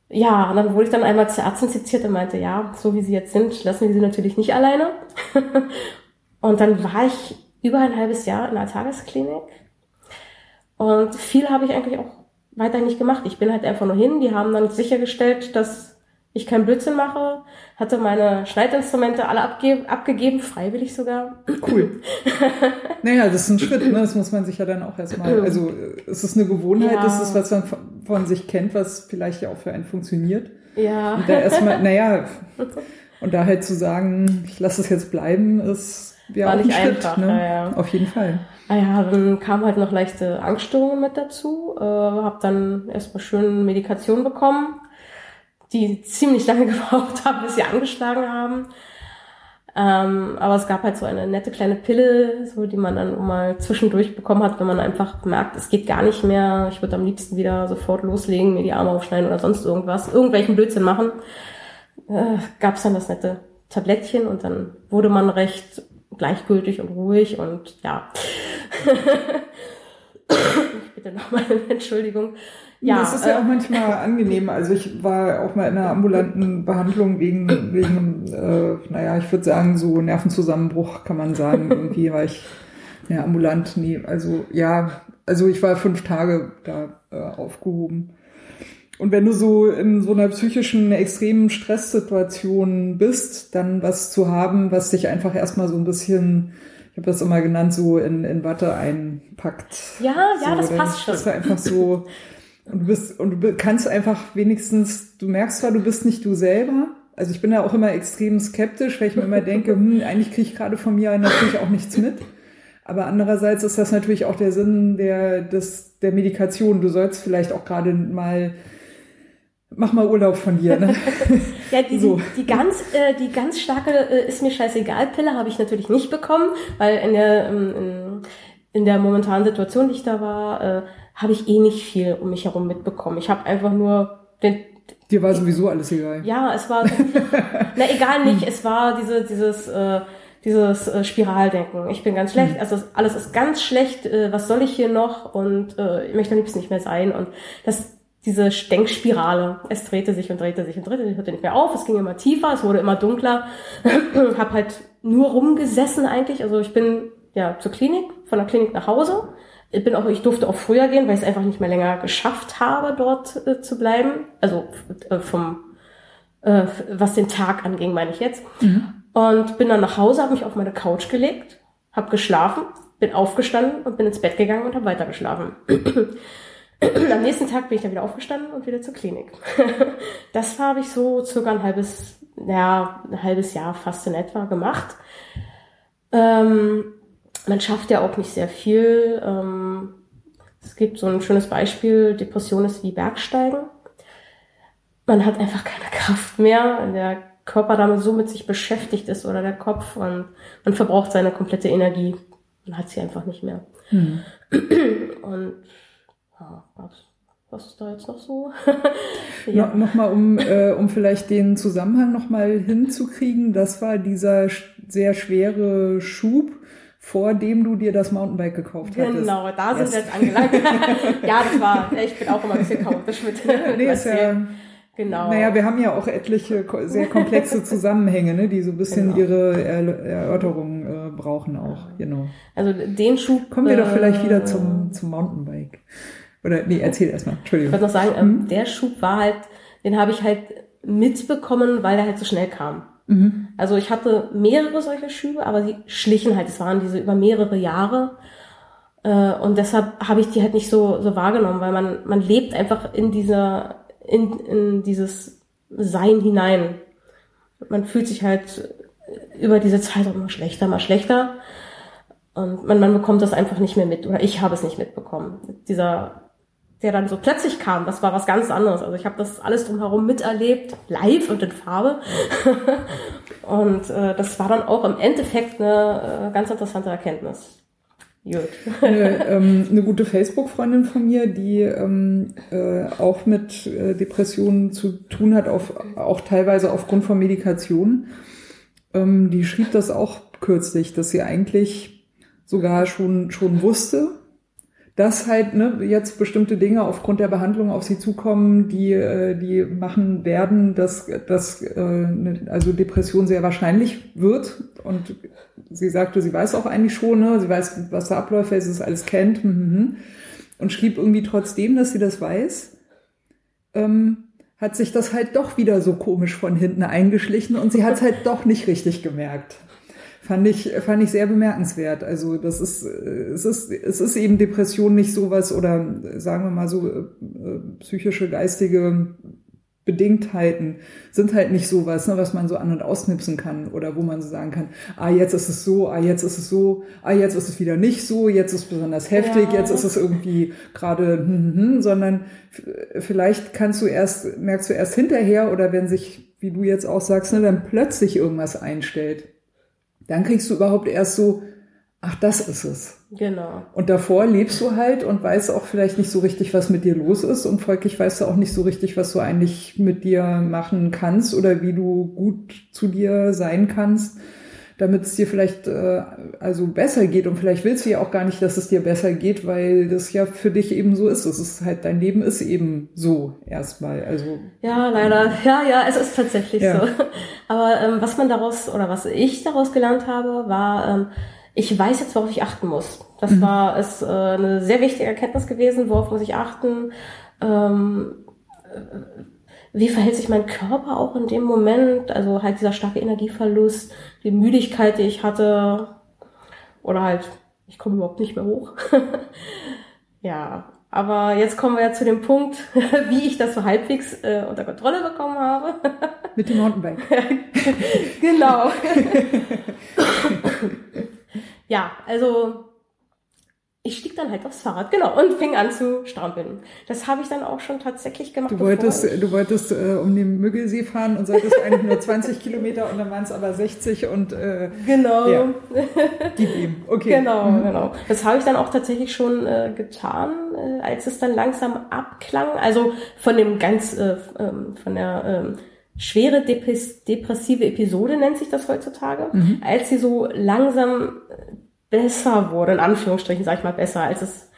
Ja, und dann wurde ich dann einmal zur Ärztin zitiert und meinte, ja, so wie sie jetzt sind, lassen wir sie natürlich nicht alleine. und dann war ich über ein halbes Jahr in einer Tagesklinik. Und viel habe ich eigentlich auch weiterhin nicht gemacht. Ich bin halt einfach nur hin. Die haben dann sichergestellt, dass ich keinen Blödsinn mache. Hatte meine Schneidinstrumente alle abge abgegeben, freiwillig sogar. Cool. naja, das ist ein Schritt, ne? Das muss man sich ja dann auch erstmal. Also es ist eine Gewohnheit, Ja. das ist, was man von- von sich kennt, was vielleicht ja auch für einen funktioniert. Ja. Und da erstmal, naja, und da halt zu sagen, ich lasse es jetzt bleiben, ist ja War auch ein nicht Schritt, einfach, ne? ja. Auf jeden Fall. Ah ja, dann kam halt noch leichte Angststörungen mit dazu. Äh, habe dann erstmal schön Medikation bekommen, die ziemlich lange gebraucht haben, bis sie angeschlagen haben. Ähm, aber es gab halt so eine nette kleine Pille, so die man dann mal zwischendurch bekommen hat, wenn man einfach merkt, es geht gar nicht mehr. Ich würde am liebsten wieder sofort loslegen, mir die Arme aufschneiden oder sonst irgendwas, irgendwelchen Blödsinn machen. Äh, gab es dann das nette Tablettchen und dann wurde man recht gleichgültig und ruhig und ja. ich bitte nochmal Entschuldigung. Ja, das ist ja äh, auch manchmal angenehm. Also ich war auch mal in einer ambulanten Behandlung wegen, wegen äh, naja, ich würde sagen, so Nervenzusammenbruch kann man sagen. Irgendwie war ich ja, ambulant, nee, also ja, also ich war fünf Tage da äh, aufgehoben. Und wenn du so in so einer psychischen, extremen Stresssituation bist, dann was zu haben, was dich einfach erstmal so ein bisschen, ich habe das immer genannt, so in, in Watte einpackt. Ja, ja, so, das passt schon. Bist du einfach so, und du bist, und du kannst einfach wenigstens, du merkst zwar, du bist nicht du selber. Also ich bin da auch immer extrem skeptisch, weil ich mir immer denke, hm, eigentlich kriege ich gerade von mir natürlich auch nichts mit. Aber andererseits ist das natürlich auch der Sinn der, des, der Medikation. Du sollst vielleicht auch gerade mal, mach mal Urlaub von dir. Ne? Ja, die, So. die, die ganz, äh, die ganz starke äh, ist mir scheißegal Pille habe ich natürlich nicht bekommen, weil in der ähm, in, in der momentanen Situation, die ich da war, äh, habe ich eh nicht viel um mich herum mitbekommen. Ich habe einfach nur den Dir war sowieso alles egal. ja, es war na egal nicht, es war diese dieses äh, dieses äh, Spiraldenken. Ich bin ganz schlecht, also es- alles ist ganz schlecht. Äh, was soll ich hier noch? Und äh, ich möchte am liebsten nicht mehr sein. Und das diese Denkspirale, es drehte sich und drehte sich und drehte sich, hörte nicht mehr auf, es ging immer tiefer, es wurde immer dunkler. hab halt nur rumgesessen eigentlich. Also ich bin ja zur Klinik, von der Klinik nach Hause. Ich bin auch, ich durfte auch früher gehen, weil ich es einfach nicht mehr länger geschafft habe, dort äh, zu bleiben. Also äh, vom äh, was den Tag anging, meine ich jetzt. Und bin dann nach Hause, habe mich auf meine Couch gelegt, habe geschlafen, bin aufgestanden und bin ins Bett gegangen und habe weitergeschlafen. Am nächsten Tag bin ich dann wieder aufgestanden und wieder zur Klinik. das habe ich so circa ein halbes, ja, ein halbes Jahr fast in etwa gemacht. Ähm, man schafft ja auch nicht sehr viel. Ähm, es gibt so ein schönes Beispiel, Depression ist wie Bergsteigen. Man hat einfach keine Kraft mehr, wenn der Körper damit so mit sich beschäftigt ist oder der Kopf und man verbraucht seine komplette Energie. Man hat sie einfach nicht mehr. Hm. Und ja, was, was ist da jetzt noch so? No, Nochmal, um, äh, um vielleicht den Zusammenhang nochmal hinzukriegen, das war dieser sch- sehr schwere Schub, vor dem du dir das Mountainbike gekauft hattest. Genau, da sind wir jetzt angelangt. ja, das war, ich bin auch immer ein bisschen chaotisch mit. Nee, ist ja, genau. naja, wir haben ja auch etliche sehr komplexe Zusammenhänge, ne, die so ein bisschen Genau. ihre Erl- Erörterung äh, brauchen auch. Genau. also den Schub. Kommen wir doch vielleicht äh, wieder zum, zum Mountainbike. Oder, nee, erzähl erstmal, Ich Entschuldigung. würde noch sagen, ähm, Mhm. der Schub war halt, den habe ich halt mitbekommen, weil der halt so schnell kam. Mhm. Also ich hatte mehrere solche Schübe, aber sie schlichen halt. Es waren diese über mehrere Jahre. Äh, und deshalb habe ich die halt nicht so, so wahrgenommen, weil man, man lebt einfach in dieser, in, in dieses Sein hinein. Man fühlt sich halt über diese Zeit auch immer schlechter, mal schlechter. Und man, man bekommt das einfach nicht mehr mit. Oder ich habe es nicht mitbekommen. Dieser, der dann so plötzlich kam, das war was ganz anderes. Also ich habe das alles drumherum miterlebt, live und in Farbe. und äh, das war dann auch im Endeffekt eine äh, ganz interessante Erkenntnis. Gut. eine, ähm, eine gute Facebook-Freundin von mir, die ähm, äh, auch mit äh, Depressionen zu tun hat, auf, auch teilweise aufgrund von Medikation, ähm, die schrieb das auch kürzlich, dass sie eigentlich sogar schon, schon wusste, dass halt ne, jetzt bestimmte Dinge aufgrund der Behandlung auf sie zukommen, die, äh, die machen werden, dass, dass äh, ne, also Depression sehr wahrscheinlich wird. Und sie sagte, sie weiß auch eigentlich schon, ne, sie weiß, was da Abläufe ist, es alles kennt. Hm, hm, hm. Und schrieb irgendwie trotzdem, dass sie das weiß, ähm, hat sich das halt doch wieder so komisch von hinten eingeschlichen und sie hat es halt doch nicht richtig gemerkt fand ich, fand ich sehr bemerkenswert. Also das ist, es ist, es ist eben Depression nicht sowas oder sagen wir mal so äh, psychische, geistige Bedingtheiten sind halt nicht sowas, ne, was man so an- und ausnipsen kann oder wo man so sagen kann, ah, jetzt ist es so, ah, jetzt ist es so, ah, jetzt ist es wieder nicht so, jetzt ist es besonders heftig, ja. jetzt ist es irgendwie gerade, hm, hm, hm, sondern vielleicht kannst du erst, merkst du erst hinterher oder wenn sich, wie du jetzt auch sagst, ne, dann plötzlich irgendwas einstellt dann kriegst du überhaupt erst so, ach, das ist es. Genau. Und davor lebst du halt und weißt auch vielleicht nicht so richtig, was mit dir los ist und folglich weißt du auch nicht so richtig, was du eigentlich mit dir machen kannst oder wie du gut zu dir sein kannst damit es dir vielleicht äh, also besser geht. Und vielleicht willst du ja auch gar nicht, dass es dir besser geht, weil das ja für dich eben so ist. Das ist halt, dein Leben ist eben so erstmal. Also. Ja, leider. Ja, ja, es ist tatsächlich ja. so. Aber ähm, was man daraus oder was ich daraus gelernt habe, war, ähm, ich weiß jetzt, worauf ich achten muss. Das mhm. war ist äh, eine sehr wichtige Erkenntnis gewesen, worauf muss ich achten. Ähm, wie verhält sich mein Körper auch in dem Moment? Also halt dieser starke Energieverlust, die Müdigkeit, die ich hatte. Oder halt, ich komme überhaupt nicht mehr hoch. ja, aber jetzt kommen wir ja zu dem Punkt, wie ich das so halbwegs äh, unter Kontrolle bekommen habe. Mit dem Mountainbike. genau. ja, also ich stieg dann halt aufs Fahrrad, genau, und fing an zu strampeln. Das habe ich dann auch schon tatsächlich gemacht. Du wolltest, du wolltest äh, um den Müggelsee fahren und solltest eigentlich nur 20 Kilometer und dann waren es aber 60 und äh, genau. Ja, gib ihm. Okay. Genau, mhm. genau. Das habe ich dann auch tatsächlich schon äh, getan, äh, als es dann langsam abklang. Also von dem ganz, äh, ähm, von der ähm, schwere depressive Episode nennt sich das heutzutage, mhm. als sie so langsam besser wurde, in Anführungsstrichen sage ich mal besser, als es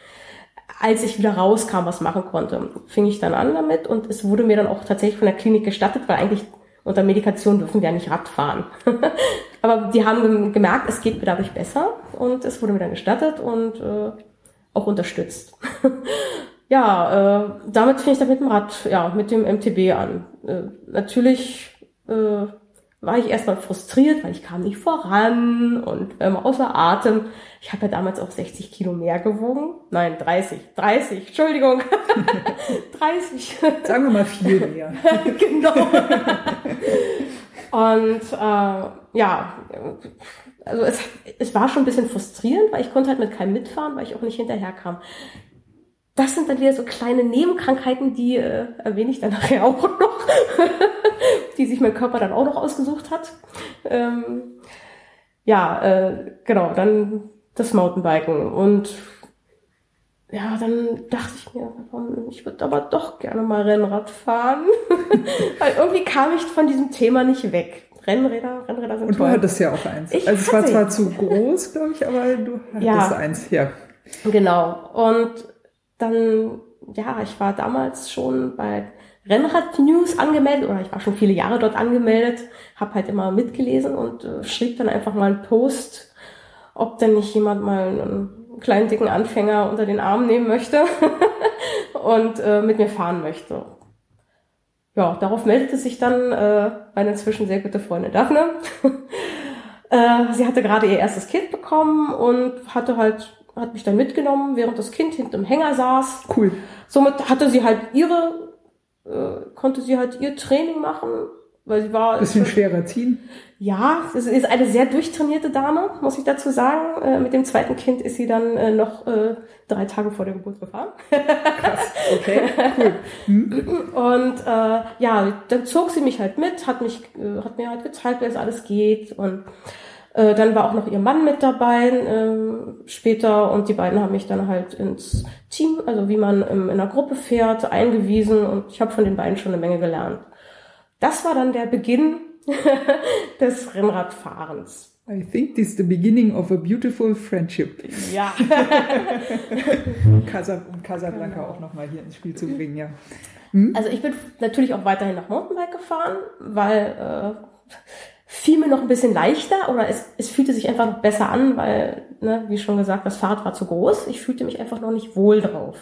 als ich wieder rauskam, was machen konnte, fing ich dann an damit und es wurde mir dann auch tatsächlich von der Klinik gestattet, weil eigentlich unter Medikation dürfen wir ja nicht Rad fahren. Aber die haben gemerkt, es geht mir dadurch besser und es wurde mir dann gestattet und äh, auch unterstützt. ja, äh, damit fing ich dann mit dem Rad, ja, mit dem MTB an. Äh, natürlich äh, war ich erstmal frustriert, weil ich kam nicht voran und ähm, außer Atem. Ich habe ja damals auch 60 Kilo mehr gewogen. Nein, 30. 30, Entschuldigung. 30. Sagen wir mal viel mehr. genau. und äh, ja, also es, es war schon ein bisschen frustrierend, weil ich konnte halt mit keinem mitfahren, weil ich auch nicht hinterher kam das sind dann wieder so kleine Nebenkrankheiten, die äh, erwähne ich dann nachher auch noch, die sich mein Körper dann auch noch ausgesucht hat. Ähm, ja, äh, genau, dann das Mountainbiken und ja, dann dachte ich mir, ich würde aber doch gerne mal Rennrad fahren, weil irgendwie kam ich von diesem Thema nicht weg. Rennräder, Rennräder sind Und toll. du hattest ja auch eins. Ich also es war zwar zu groß, glaube ich, aber du hattest ja, eins, ja. Genau. Und dann, ja, ich war damals schon bei Rennrad News angemeldet oder ich war schon viele Jahre dort angemeldet, habe halt immer mitgelesen und äh, schrieb dann einfach mal einen Post, ob denn nicht jemand mal einen kleinen dicken Anfänger unter den Arm nehmen möchte und äh, mit mir fahren möchte. ja, darauf meldete sich dann äh, meine inzwischen sehr gute Freundin Daphne. äh, sie hatte gerade ihr erstes Kind bekommen und hatte halt hat mich dann mitgenommen, während das Kind hinten im Hänger saß. Cool. Somit hatte sie halt ihre, äh, konnte sie halt ihr Training machen, weil sie war. Bisschen schwerer ziehen. Ja, es ist eine sehr durchtrainierte Dame, muss ich dazu sagen. Äh, mit dem zweiten Kind ist sie dann äh, noch äh, drei Tage vor der Geburt gefahren. Krass, okay, cool. Hm. Und äh, ja, dann zog sie mich halt mit, hat mich, äh, hat mir halt gezeigt, wie es alles geht und äh, dann war auch noch ihr Mann mit dabei äh, später und die beiden haben mich dann halt ins Team, also wie man ähm, in einer Gruppe fährt, eingewiesen und ich habe von den beiden schon eine Menge gelernt. Das war dann der Beginn des Rennradfahrens. I think this is the beginning of a beautiful friendship. Ja. Um Casablanca auch nochmal hier ins Spiel zu bringen, ja. Hm? Also ich bin natürlich auch weiterhin nach Mountainbike gefahren, weil äh, fiel mir noch ein bisschen leichter oder es, es fühlte sich einfach besser an, weil, ne, wie schon gesagt, das Fahrrad war zu groß. Ich fühlte mich einfach noch nicht wohl drauf.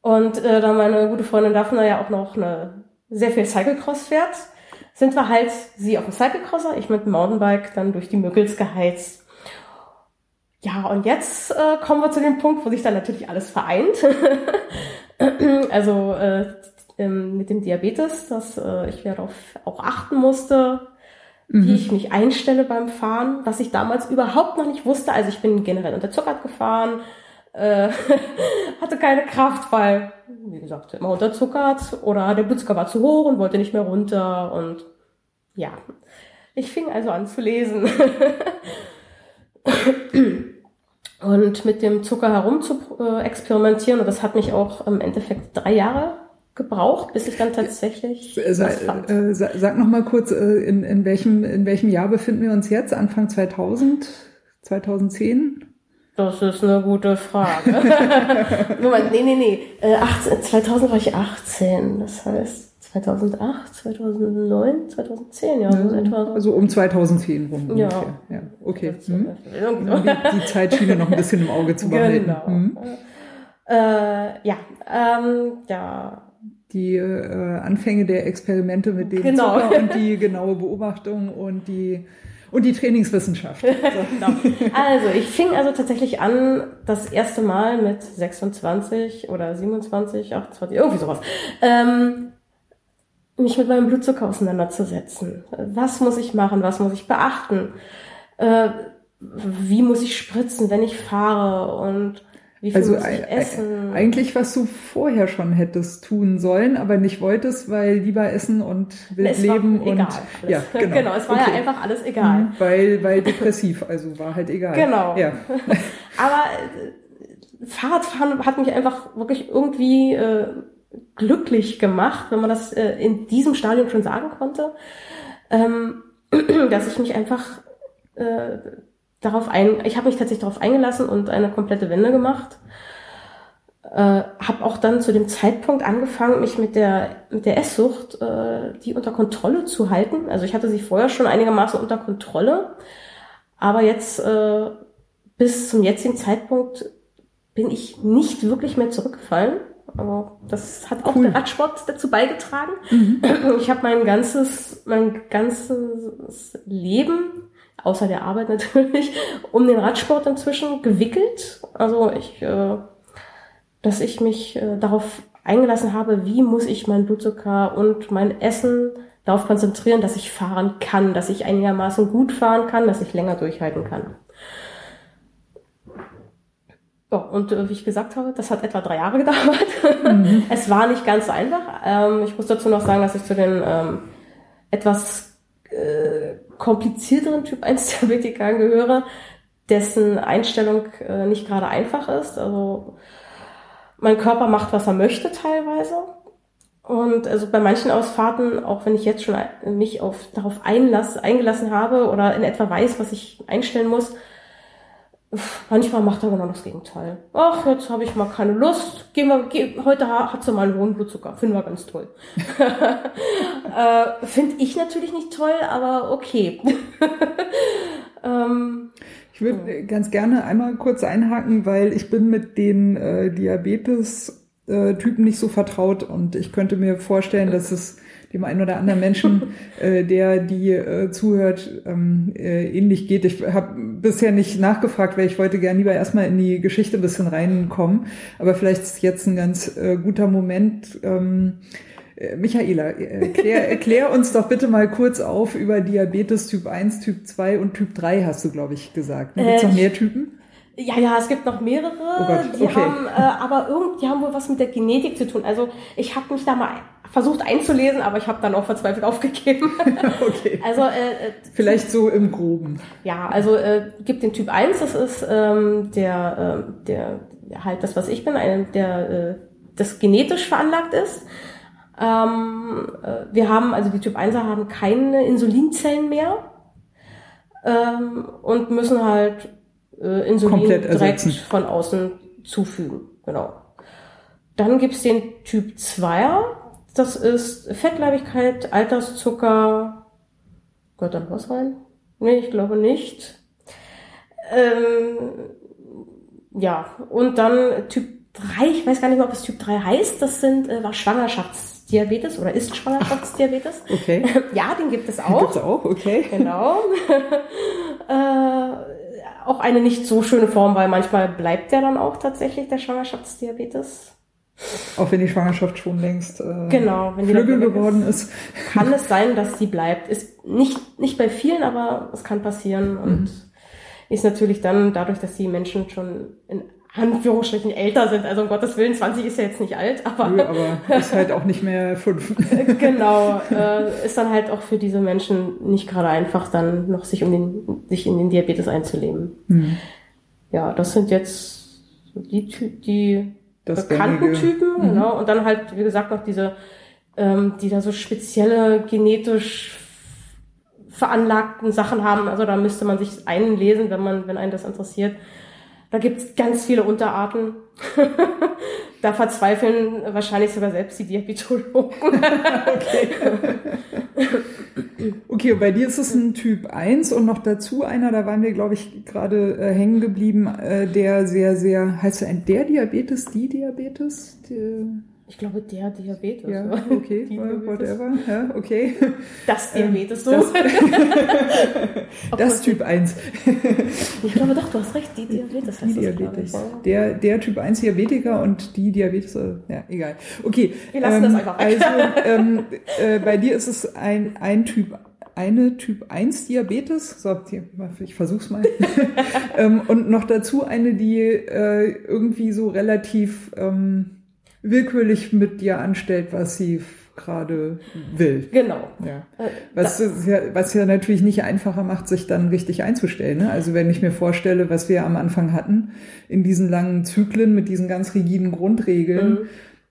Und äh, da meine gute Freundin Daphne ja auch noch eine sehr viel Cyclecross fährt, sind wir halt sie auf dem Cyclecrosser, ich mit dem Mountainbike dann durch die Möckels geheizt. Ja, und jetzt äh, kommen wir zu dem Punkt, wo sich dann natürlich alles vereint. also äh, ähm, mit dem Diabetes, dass äh, ich darauf auch achten musste, mhm. wie ich mich einstelle beim Fahren, was ich damals überhaupt noch nicht wusste. Also ich bin generell unterzuckert gefahren, äh, hatte keine Kraft, weil, wie gesagt, immer unterzuckert oder der Blutzucker war zu hoch und wollte nicht mehr runter und ja, ich fing also an zu lesen. und mit dem Zucker herum zu äh, experimentieren und das hat mich auch im Endeffekt drei Jahre gebraucht, bis ich dann tatsächlich äh, Sa fand. Äh, sag noch mal kurz, äh, in, in, welchem, in welchem Jahr befinden wir uns jetzt? Anfang 2000? 2010? Das ist eine gute Frage. Moment, nee, nee, nee. Äh, 18, 2000 war ich 18. Das heißt 2008, 2009, 2010, ja. So etwa so. Also um 2010 rum. Ja. Ungefähr. ja. Okay. Hm. Die, die Zeitschiene noch ein bisschen im Auge zu behalten. Genau. Hm. Äh, ja, ähm, ja, die äh, Anfänge der Experimente mit dem genau. Zucker und die genaue Beobachtung und die und die Trainingswissenschaft. So. genau. Also ich fing also tatsächlich an, das erste Mal mit 26 oder 27, 28, irgendwie sowas, ähm, mich mit meinem Blutzucker auseinanderzusetzen. Was muss ich machen? Was muss ich beachten? Äh, wie muss ich spritzen, wenn ich fahre? Und wie viel also muss ich essen? eigentlich, was du vorher schon hättest tun sollen, aber nicht wolltest, weil lieber essen und wild leben und egal, ja, genau. genau, es war okay. ja einfach alles egal. Mhm, weil, weil depressiv, also war halt egal. Genau. Ja. aber äh, Fahrradfahren hat mich einfach wirklich irgendwie äh, glücklich gemacht, wenn man das äh, in diesem Stadium schon sagen konnte, ähm, dass ich mich einfach äh, darauf ein, ich habe mich tatsächlich darauf eingelassen und eine komplette Wende gemacht. Äh, habe auch dann zu dem Zeitpunkt angefangen, mich mit der mit der Esssucht äh, die unter Kontrolle zu halten. Also ich hatte sie vorher schon einigermaßen unter Kontrolle, aber jetzt äh, bis zum jetzigen Zeitpunkt bin ich nicht wirklich mehr zurückgefallen. Aber das hat auch cool. der Radsport dazu beigetragen. Mhm. Ich habe mein ganzes mein ganzes Leben außer der Arbeit natürlich, um den Radsport inzwischen gewickelt. Also ich, äh, dass ich mich äh, darauf eingelassen habe, wie muss ich mein Blutzucker und mein Essen darauf konzentrieren, dass ich fahren kann, dass ich einigermaßen gut fahren kann, dass ich länger durchhalten kann. Ja, und äh, wie ich gesagt habe, das hat etwa drei Jahre gedauert. Mhm. es war nicht ganz so einfach. Ähm, ich muss dazu noch sagen, dass ich zu den ähm, etwas äh, komplizierteren Typ 1 Diabetikern gehöre, dessen Einstellung äh, nicht gerade einfach ist. Also mein Körper macht, was er möchte teilweise. Und also bei manchen Ausfahrten, auch wenn ich jetzt schon mich auf, darauf einlass, eingelassen habe oder in etwa weiß, was ich einstellen muss, Manchmal macht er genau das Gegenteil. Ach, jetzt habe ich mal keine Lust. Gehen wir, geh, heute hat sie mal einen hohen Blutzucker. Finden wir ganz toll. äh, Finde ich natürlich nicht toll, aber okay. ähm, ich würde ja. ganz gerne einmal kurz einhaken, weil ich bin mit den äh, Diabetes-Typen nicht so vertraut und ich könnte mir vorstellen, dass es dem einen oder anderen Menschen, äh, der die äh, zuhört, ähm, äh, ähnlich geht. Ich habe bisher nicht nachgefragt, weil ich wollte gerne lieber erstmal in die Geschichte ein bisschen reinkommen. Aber vielleicht ist jetzt ein ganz äh, guter Moment. Ähm, äh, Michaela, erklär, erklär uns doch bitte mal kurz auf über Diabetes Typ 1, Typ 2 und Typ 3, hast du, glaube ich, gesagt. Gibt es noch mehr Typen? Ja, ja, es gibt noch mehrere. Oh Gott, die okay. haben äh, aber irgendwie haben wohl was mit der Genetik zu tun. Also ich habe mich da mal versucht einzulesen, aber ich habe dann auch verzweifelt aufgegeben. okay. Also äh, äh, vielleicht so im Groben. Ja, also äh, gibt den Typ 1, das ist ähm, der, äh, der halt das, was ich bin, ein, der äh, das genetisch veranlagt ist. Ähm, äh, wir haben, also die Typ 1er haben keine Insulinzellen mehr ähm, und müssen halt äh, Insulin direkt von außen zufügen. Genau. Dann gibt's den Typ 2er. Das ist Fettleibigkeit, Alterszucker. Gehört da was rein? Nee, ich glaube nicht. Ähm, ja, und dann Typ 3, ich weiß gar nicht mehr, ob es Typ 3 heißt, das sind äh, war Schwangerschaftsdiabetes oder ist Schwangerschaftsdiabetes. Okay. ja, den gibt es auch. Gibt es auch, okay. Genau. äh, auch eine nicht so schöne Form, weil manchmal bleibt der dann auch tatsächlich der Schwangerschaftsdiabetes. Auch wenn die Schwangerschaft schon längst äh, genau, wenn Flügel geworden ist, ist. Kann es sein, dass sie bleibt. Ist nicht, nicht bei vielen, aber es kann passieren und mhm. ist natürlich dann dadurch, dass die Menschen schon in Anführungsstrichen älter sind. Also um Gottes Willen, 20 ist ja jetzt nicht alt, aber. Nö, aber ist halt auch nicht mehr fünf. genau. Äh, ist dann halt auch für diese Menschen nicht gerade einfach, dann noch sich um den, sich in den Diabetes einzuleben. Hm. Ja, das sind jetzt die, die das bekannten. Typen, mhm. genau. Und dann halt, wie gesagt, noch diese, ähm, die da so spezielle genetisch veranlagten Sachen haben. Also da müsste man sich einlesen, wenn man, wenn einen das interessiert. Da gibt's ganz viele Unterarten. da verzweifeln wahrscheinlich sogar selbst die Diabetologen. okay. okay, bei dir ist es ein Typ 1 und noch dazu einer, da waren wir, glaube ich, gerade äh, hängen geblieben, äh, der sehr, sehr, heißt er ein der Diabetes, die Diabetes? Die, ich glaube, der Diabetes. Ja, okay, Diabetes. whatever. Ja, okay. Das ähm, Diabetes so. Das, das Typ 1. ich glaube doch, du hast recht, die Diabetes die Diabetes. Der, der Typ 1 Diabetiker und die Diabetes, äh, ja, egal. Okay. Wir lassen ähm, das einfach weg. Also, ähm, äh, bei dir ist es ein, ein Typ eine Typ 1 Diabetes, so, ich versuch's mal, ähm, und noch dazu eine, die äh, irgendwie so relativ ähm, willkürlich mit dir anstellt, was sie gerade will. Genau. Ja. Äh, was, ja, was ja natürlich nicht einfacher macht, sich dann richtig einzustellen. Ne? Also wenn ich mir vorstelle, was wir am Anfang hatten, in diesen langen Zyklen mit diesen ganz rigiden Grundregeln, mhm.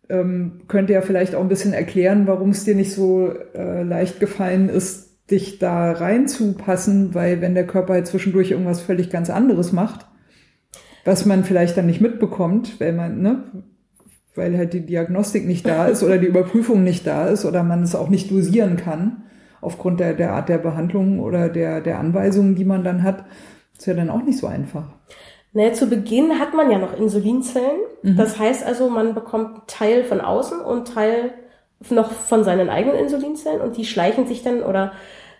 ähm, könnte ja vielleicht auch ein bisschen erklären, warum es dir nicht so äh, leicht gefallen ist, dich da reinzupassen, weil wenn der Körper halt zwischendurch irgendwas völlig ganz anderes macht, was man vielleicht dann nicht mitbekommt, weil man, ne, weil halt die Diagnostik nicht da ist oder die Überprüfung nicht da ist oder man es auch nicht dosieren kann aufgrund der, der Art der Behandlung oder der, der Anweisungen, die man dann hat, ist ja dann auch nicht so einfach. Naja, zu Beginn hat man ja noch Insulinzellen. Mhm. Das heißt also, man bekommt Teil von außen und Teil noch von seinen eigenen Insulinzellen und die schleichen sich dann oder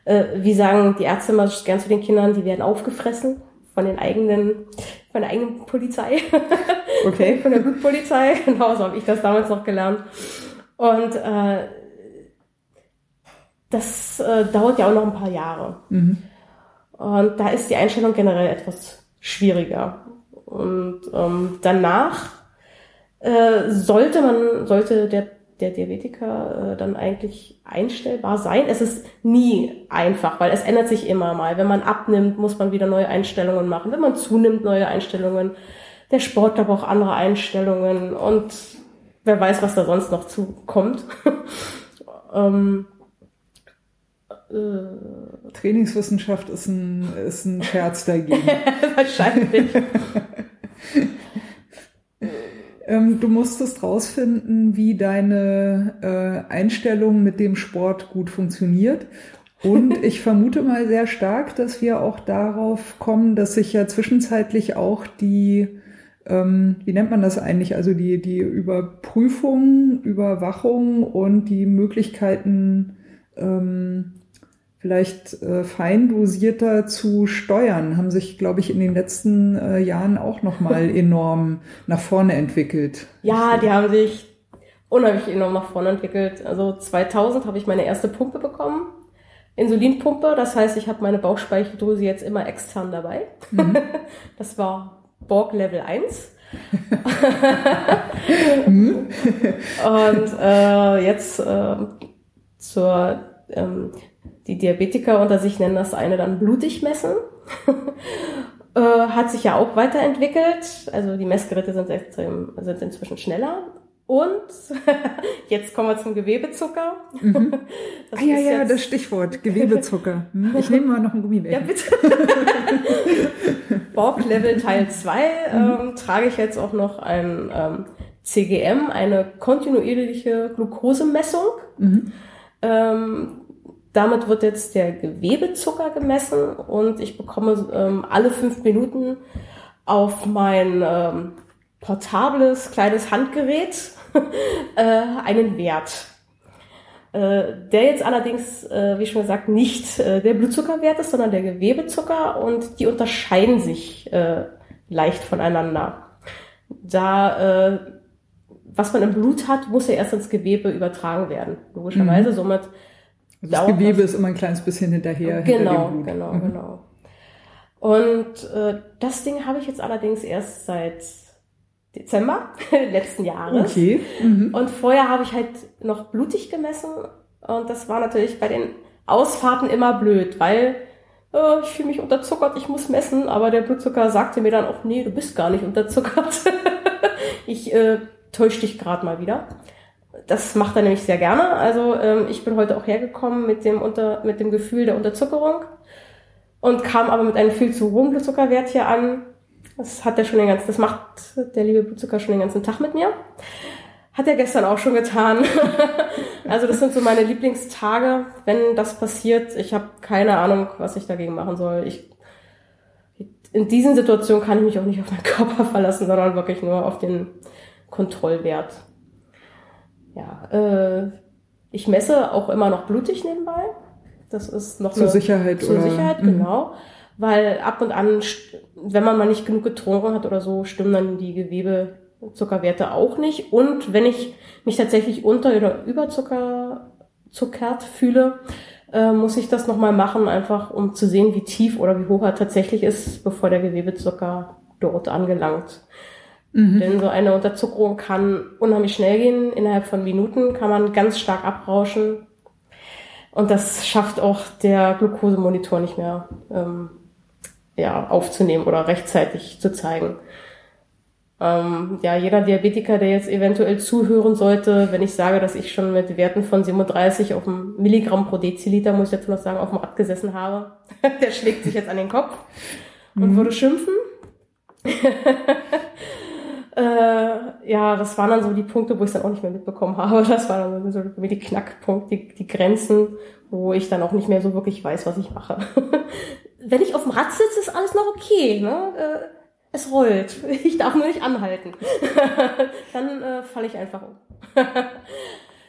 äh, wie sagen die Ärzte immer gern zu den Kindern, die werden aufgefressen von den eigenen, von der eigenen Polizei. Okay. von der Blutpolizei. Genau, so habe ich das damals noch gelernt. Und äh, das äh, dauert ja auch noch ein paar Jahre. Mhm. Und da ist die Einstellung generell etwas schwieriger. Und ähm, danach äh, sollte man, sollte der der Diabetiker äh, dann eigentlich einstellbar sein. Es ist nie einfach, weil es ändert sich immer mal. Wenn man abnimmt, muss man wieder neue Einstellungen machen. Wenn man zunimmt, neue Einstellungen. Der Sportler braucht andere Einstellungen und wer weiß, was da sonst noch zukommt. ähm, äh, Trainingswissenschaft ist ein, ist ein Scherz dagegen. Wahrscheinlich. Ähm, du musstest rausfinden, wie deine äh, Einstellung mit dem Sport gut funktioniert. Und ich vermute mal sehr stark, dass wir auch darauf kommen, dass sich ja zwischenzeitlich auch die ähm, wie nennt man das eigentlich? Also die, die Überprüfung, Überwachung und die Möglichkeiten, ähm, vielleicht äh, fein dosierter zu steuern, haben sich, glaube ich, in den letzten äh, Jahren auch nochmal enorm nach vorne entwickelt. Ja, die haben sich unheimlich enorm nach vorne entwickelt. Also 2000 habe ich meine erste Pumpe bekommen. Insulinpumpe, das heißt, ich habe meine Bauchspeicheldrüse jetzt immer extern dabei. Mhm. Das war Borg Level 1. Mhm. Und äh, jetzt äh, zur ähm, die Diabetiker unter sich nennen das eine dann blutig messen. äh, hat sich ja auch weiterentwickelt. Also die Messgeräte sind extrem, sind inzwischen schneller. Und jetzt kommen wir zum Gewebezucker. Mhm. ah ja, ja, das Stichwort, Gewebezucker. Hm? Ich nehme mal noch ein Gummibärchen. Ja, bitte. Borg Level Teil 2 mhm. ähm, trage ich jetzt auch noch ein ähm, CGM, eine kontinuierliche Glukosemessung. Mhm. Ähm, damit wird jetzt der Gewebezucker gemessen und ich bekomme ähm, alle fünf Minuten auf mein ähm, portables kleines Handgerät äh, einen Wert. Äh, der jetzt allerdings, äh, wie schon gesagt, nicht äh, der Blutzuckerwert ist, sondern der Gewebezucker und die unterscheiden sich leicht voneinander. Da was man im Blut hat, muss ja erst ins Gewebe übertragen werden. Logischerweise, mhm. somit das Gewebe ist immer ein kleines bisschen hinterher. Genau, hinter genau, mhm. genau. Und äh, das Ding habe ich jetzt allerdings erst seit Dezember letzten Jahres. Okay. Mhm. Und vorher habe ich halt noch blutig gemessen. Und das war natürlich bei den Ausfahrten immer blöd, weil äh, ich fühle mich unterzuckert, ich muss messen. Aber der Blutzucker sagte mir dann auch, nee, du bist gar nicht unterzuckert. ich äh, täusche dich gerade mal wieder. Das macht er nämlich sehr gerne. Also ähm, ich bin heute auch hergekommen mit dem, unter, mit dem Gefühl der Unterzuckerung und kam aber mit einem viel zu hohen Blutzuckerwert hier an. Das hat er schon den ganzen, das macht der liebe Blutzucker schon den ganzen Tag mit mir. Hat er gestern auch schon getan. also das sind so meine Lieblingstage, wenn das passiert. Ich habe keine Ahnung, was ich dagegen machen soll. Ich, in diesen Situationen kann ich mich auch nicht auf meinen Körper verlassen, sondern wirklich nur auf den Kontrollwert ja, äh, ich messe auch immer noch blutig nebenbei. Das ist noch zur eine, Sicherheit. Zur oder? Sicherheit, mhm. genau. Weil ab und an, wenn man mal nicht genug getrunken hat oder so, stimmen dann die Gewebezuckerwerte auch nicht. Und wenn ich mich tatsächlich unter- oder überzuckert fühle, äh, muss ich das nochmal machen, einfach um zu sehen, wie tief oder wie hoch er tatsächlich ist, bevor der Gewebezucker dort angelangt. Mhm. Denn so eine Unterzuckerung kann unheimlich schnell gehen. Innerhalb von Minuten kann man ganz stark abrauschen. Und das schafft auch der Glukosemonitor nicht mehr ähm, ja, aufzunehmen oder rechtzeitig zu zeigen. Ähm, ja, jeder Diabetiker, der jetzt eventuell zuhören sollte, wenn ich sage, dass ich schon mit Werten von 37 auf dem Milligramm pro Deziliter, muss ich jetzt noch sagen, auf dem Rad gesessen habe, der schlägt sich jetzt an den Kopf und mhm. würde schimpfen. Äh, ja, das waren dann so die Punkte, wo ich es dann auch nicht mehr mitbekommen habe. Das waren dann so die Knackpunkte, die, die Grenzen, wo ich dann auch nicht mehr so wirklich weiß, was ich mache. Wenn ich auf dem Rad sitze, ist alles noch okay. Ne? Äh, es rollt. Ich darf nur nicht anhalten. dann äh, falle ich einfach um.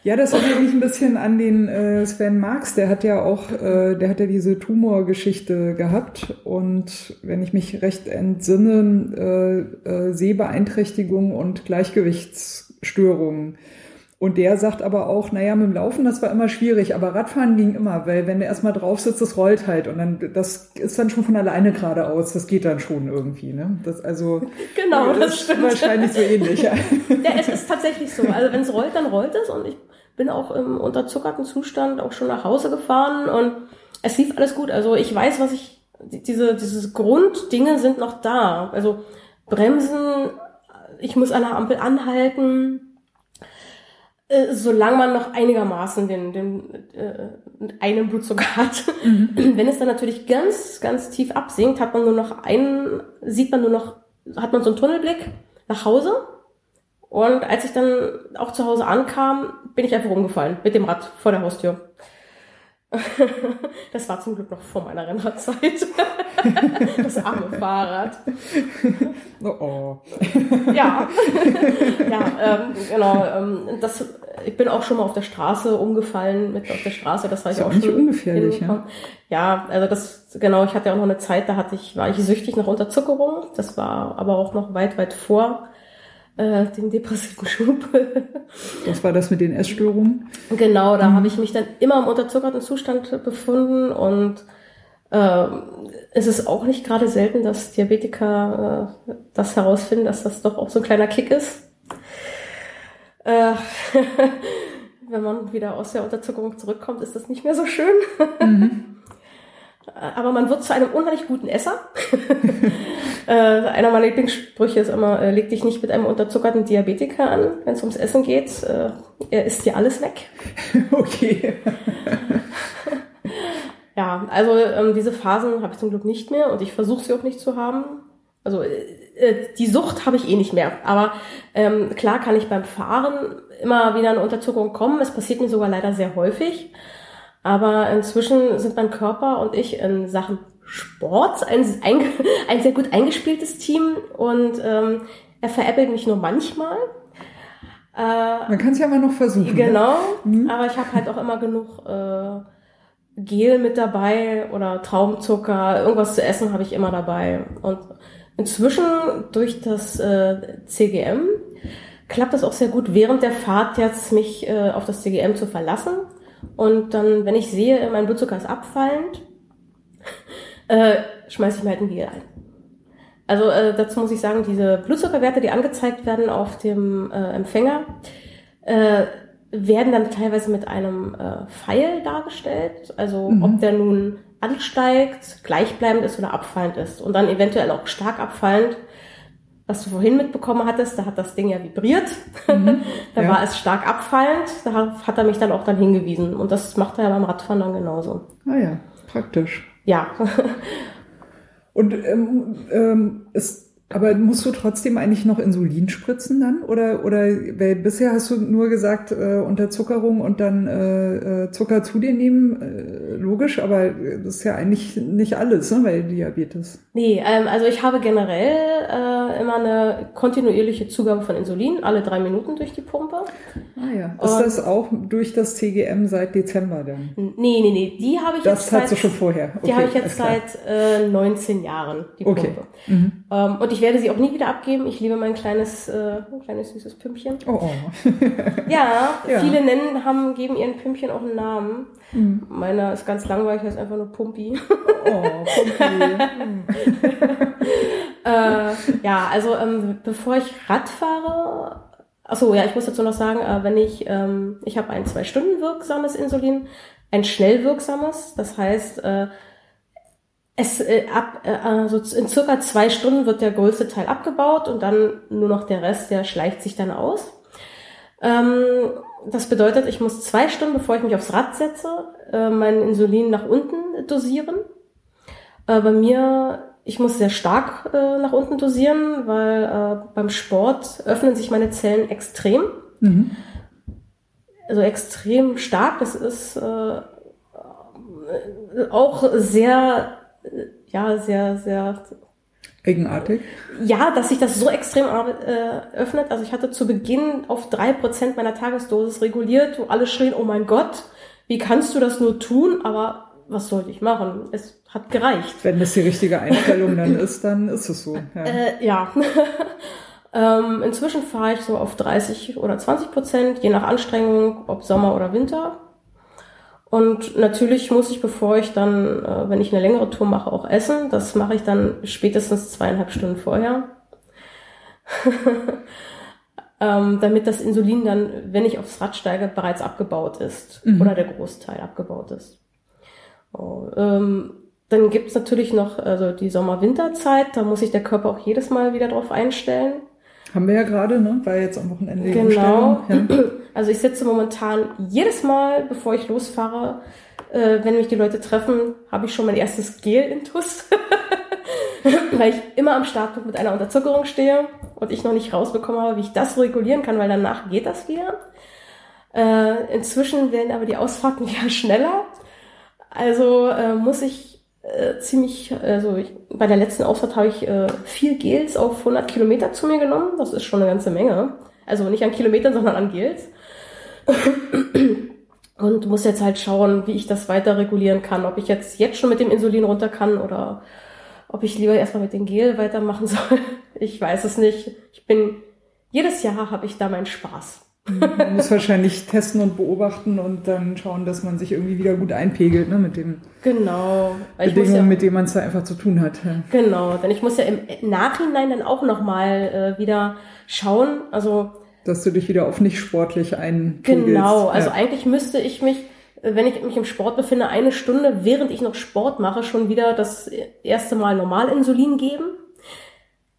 Ja, das erinnert mich ein bisschen an den äh, Sven Marx, der hat ja auch, äh, der hat ja diese Tumorgeschichte gehabt und wenn ich mich recht entsinne, äh, äh, Sehbeeinträchtigung und Gleichgewichtsstörungen. Und der sagt aber auch, naja, mit dem Laufen, das war immer schwierig, aber Radfahren ging immer, weil wenn du erstmal drauf sitzt, das rollt halt und dann, das ist dann schon von alleine geradeaus, das geht dann schon irgendwie, ne? Das also. Genau, das, das stimmt. Wahrscheinlich so ähnlich, ja. ja, es ist tatsächlich so. Also wenn es rollt, dann rollt es und ich bin auch im unterzuckerten Zustand auch schon nach Hause gefahren und es lief alles gut. Also ich weiß, was ich, diese, diese Grunddinge sind noch da. Also Bremsen, ich muss an der Ampel anhalten, äh, solange man noch einigermaßen den, den äh, einen Blutzucker hat. Mhm. Wenn es dann natürlich ganz, ganz tief absinkt, hat man nur noch einen, sieht man nur noch, hat man so einen Tunnelblick nach Hause und als ich dann auch zu Hause ankam, bin ich einfach umgefallen mit dem Rad vor der Haustür. Das war zum Glück noch vor meiner Rennerzeit. das arme Fahrrad. Oh, oh. Ja, ja ähm, genau. Ähm, das, ich bin auch schon mal auf der Straße umgefallen, mit auf der Straße. Das war ich Ist auch auch nicht schon ungefährlich, hinbekommen. Ja, also das, genau, ich hatte ja auch noch eine Zeit, da hatte ich, war ich süchtig nach Unterzuckerung. Das war aber auch noch weit, weit vor äh, dem depressiven Schub. Was war das mit den Essstörungen? Genau, da habe ich mich dann immer im unterzuckerten Zustand befunden und äh, es ist auch nicht gerade selten, dass Diabetiker äh, das herausfinden, dass das doch auch so ein kleiner Kick ist. Äh, wenn man wieder aus der Unterzuckerung zurückkommt, ist das nicht mehr so schön. Aber man wird zu einem unheimlich guten Esser. äh, einer meiner Lieblingssprüche ist immer, äh, leg dich nicht mit einem unterzuckerten Diabetiker an, wenn es ums Essen geht. Äh, er isst dir alles weg. Okay. Ja, also ähm, diese Phasen habe ich zum Glück nicht mehr und ich versuche sie auch nicht zu haben. Also äh, äh, die Sucht habe ich eh nicht mehr. Aber ähm, klar kann ich beim Fahren immer wieder eine Unterzuckerung kommen. Es passiert mir sogar leider sehr häufig. Aber inzwischen sind mein Körper und ich in Sachen Sport ein, ein, ein sehr gut eingespieltes Team und ähm, er veräppelt mich nur manchmal. Äh, Man kann es ja mal noch versuchen. ne? Genau, aber ich habe halt auch immer genug äh, Gel mit dabei oder Traubenzucker, irgendwas zu essen habe ich immer dabei. Und inzwischen durch das äh, CGM klappt das auch sehr gut während der Fahrt jetzt mich äh, auf das CGM zu verlassen. Und dann, wenn ich sehe, mein Blutzucker ist abfallend, äh, schmeiße ich mir halt ein Gel ein. Also äh, dazu muss ich sagen, diese Blutzuckerwerte, die angezeigt werden auf dem äh, Empfänger, äh, werden dann teilweise mit einem äh, Pfeil dargestellt. Also ob der nun ansteigt, gleichbleibend ist oder abfallend ist. Und dann eventuell auch stark abfallend. Was du vorhin mitbekommen hattest, da hat das Ding ja vibriert. da Ja. war es stark abfallend. Da hat er mich dann auch dann hingewiesen. Und das macht er ja beim Radfahren dann genauso. Ah ja, praktisch. Ja, Und ähm, ähm, ist, aber musst du trotzdem eigentlich noch Insulin spritzen dann? Oder, oder weil bisher hast du nur gesagt, äh, Unterzuckerung und dann äh, äh, Zucker zu dir nehmen, äh, logisch, aber das ist ja eigentlich nicht alles, ne, weil Diabetes. Nee, ähm, also ich habe generell äh, immer eine kontinuierliche Zugabe von Insulin, alle drei Minuten durch die Pumpe. Ah ja. Ist Und- das auch durch das CGM seit Dezember dann? Nee, nee, nee, die habe ich Das jetzt hattest du seit, schon vorher. die Okay, habe ich jetzt seit äh, 19 Jahren, die Okay. Pumpe. Ähm, und ich werde sie auch nie wieder abgeben. Ich liebe mein kleines, äh, ein kleines süßes Pümpchen. Oh, oh. Ja, Ja. viele nennen, haben, geben ihren Pümpchen auch einen Namen. Meiner ist ganz langweilig, heißt einfach nur Pumpi. Oh, Pumpi. äh, ja, also ähm, bevor ich Rad fahre, achso, ja, ich muss dazu noch sagen, äh, wenn ich, ähm, ich habe ein zwei Stunden wirksames Insulin, ein schnell wirksames, das heißt, äh, es äh, ab äh, also in circa zwei Stunden wird der größte Teil abgebaut und dann nur noch der Rest, der schleicht sich dann aus. Ähm, das bedeutet, ich muss zwei Stunden, bevor ich mich aufs Rad setze, äh, mein Insulin nach unten dosieren. Äh, bei mir, ich muss sehr stark äh, nach unten dosieren, weil äh, beim Sport öffnen sich meine Zellen extrem. Mhm. Also extrem stark. Das ist äh, auch sehr, ja, sehr, sehr Eigenartig. ja, dass sich das so extrem äh, öffnet. Also ich hatte zu Beginn auf drei Prozent meiner Tagesdosis reguliert, wo alle schrien, oh mein Gott, wie kannst du das nur tun? Aber was sollte ich machen? Es hat gereicht. Wenn das die richtige Einstellung dann ist, dann ist es so. Ja. Äh, ja. ähm, inzwischen fahre ich so auf 30 oder 20 Prozent, je nach Anstrengung, ob Sommer oder Winter. Und natürlich muss ich, bevor ich dann, äh, wenn ich eine längere Tour mache, auch essen. Das mache ich dann spätestens zweieinhalb Stunden vorher. ähm, damit das Insulin dann, wenn ich aufs Rad steige, bereits abgebaut ist. Oder der Großteil abgebaut ist. Oh, ähm, dann gibt's natürlich noch also die Sommer-Winterzeit, da muss sich der Körper auch jedes Mal wieder drauf einstellen. Haben wir ja gerade, ne? War jetzt am Wochenende Genau. Ja. Also ich sitze momentan jedes Mal, bevor ich losfahre, äh, wenn mich die Leute treffen, habe ich schon mein erstes Gel-Intus. weil ich immer am Startpunkt mit einer Unterzuckerung stehe und ich noch nicht rausbekommen habe, wie ich das regulieren kann, weil danach geht das wieder. Äh, inzwischen werden aber die Ausfahrten wieder schneller. Also äh, muss ich äh, ziemlich, also ich, bei der letzten Ausfahrt habe ich äh, vier Gels auf 100 Kilometer zu mir genommen. Das ist schon eine ganze Menge. Also nicht an Kilometern, sondern an Gels. Und muss jetzt halt schauen, wie ich das weiter regulieren kann. Ob ich jetzt, jetzt schon mit dem Insulin runter kann oder ob ich lieber erstmal mit dem Gel weitermachen soll. Ich weiß es nicht. Ich bin, jedes Jahr habe ich da meinen Spaß. Man muss wahrscheinlich testen und beobachten und dann schauen, dass man sich irgendwie wieder gut einpegelt, ne, mit den genau. Bedingungen, ja, mit denen man es da einfach zu tun hat. Ja. Genau, denn ich muss ja im Nachhinein dann auch nochmal äh, wieder schauen, also dass du dich wieder auf nicht sportlich einpegelst. Genau, also ja. eigentlich müsste ich mich, wenn ich mich im Sport befinde, eine Stunde, während ich noch Sport mache, schon wieder das erste Mal Normalinsulin geben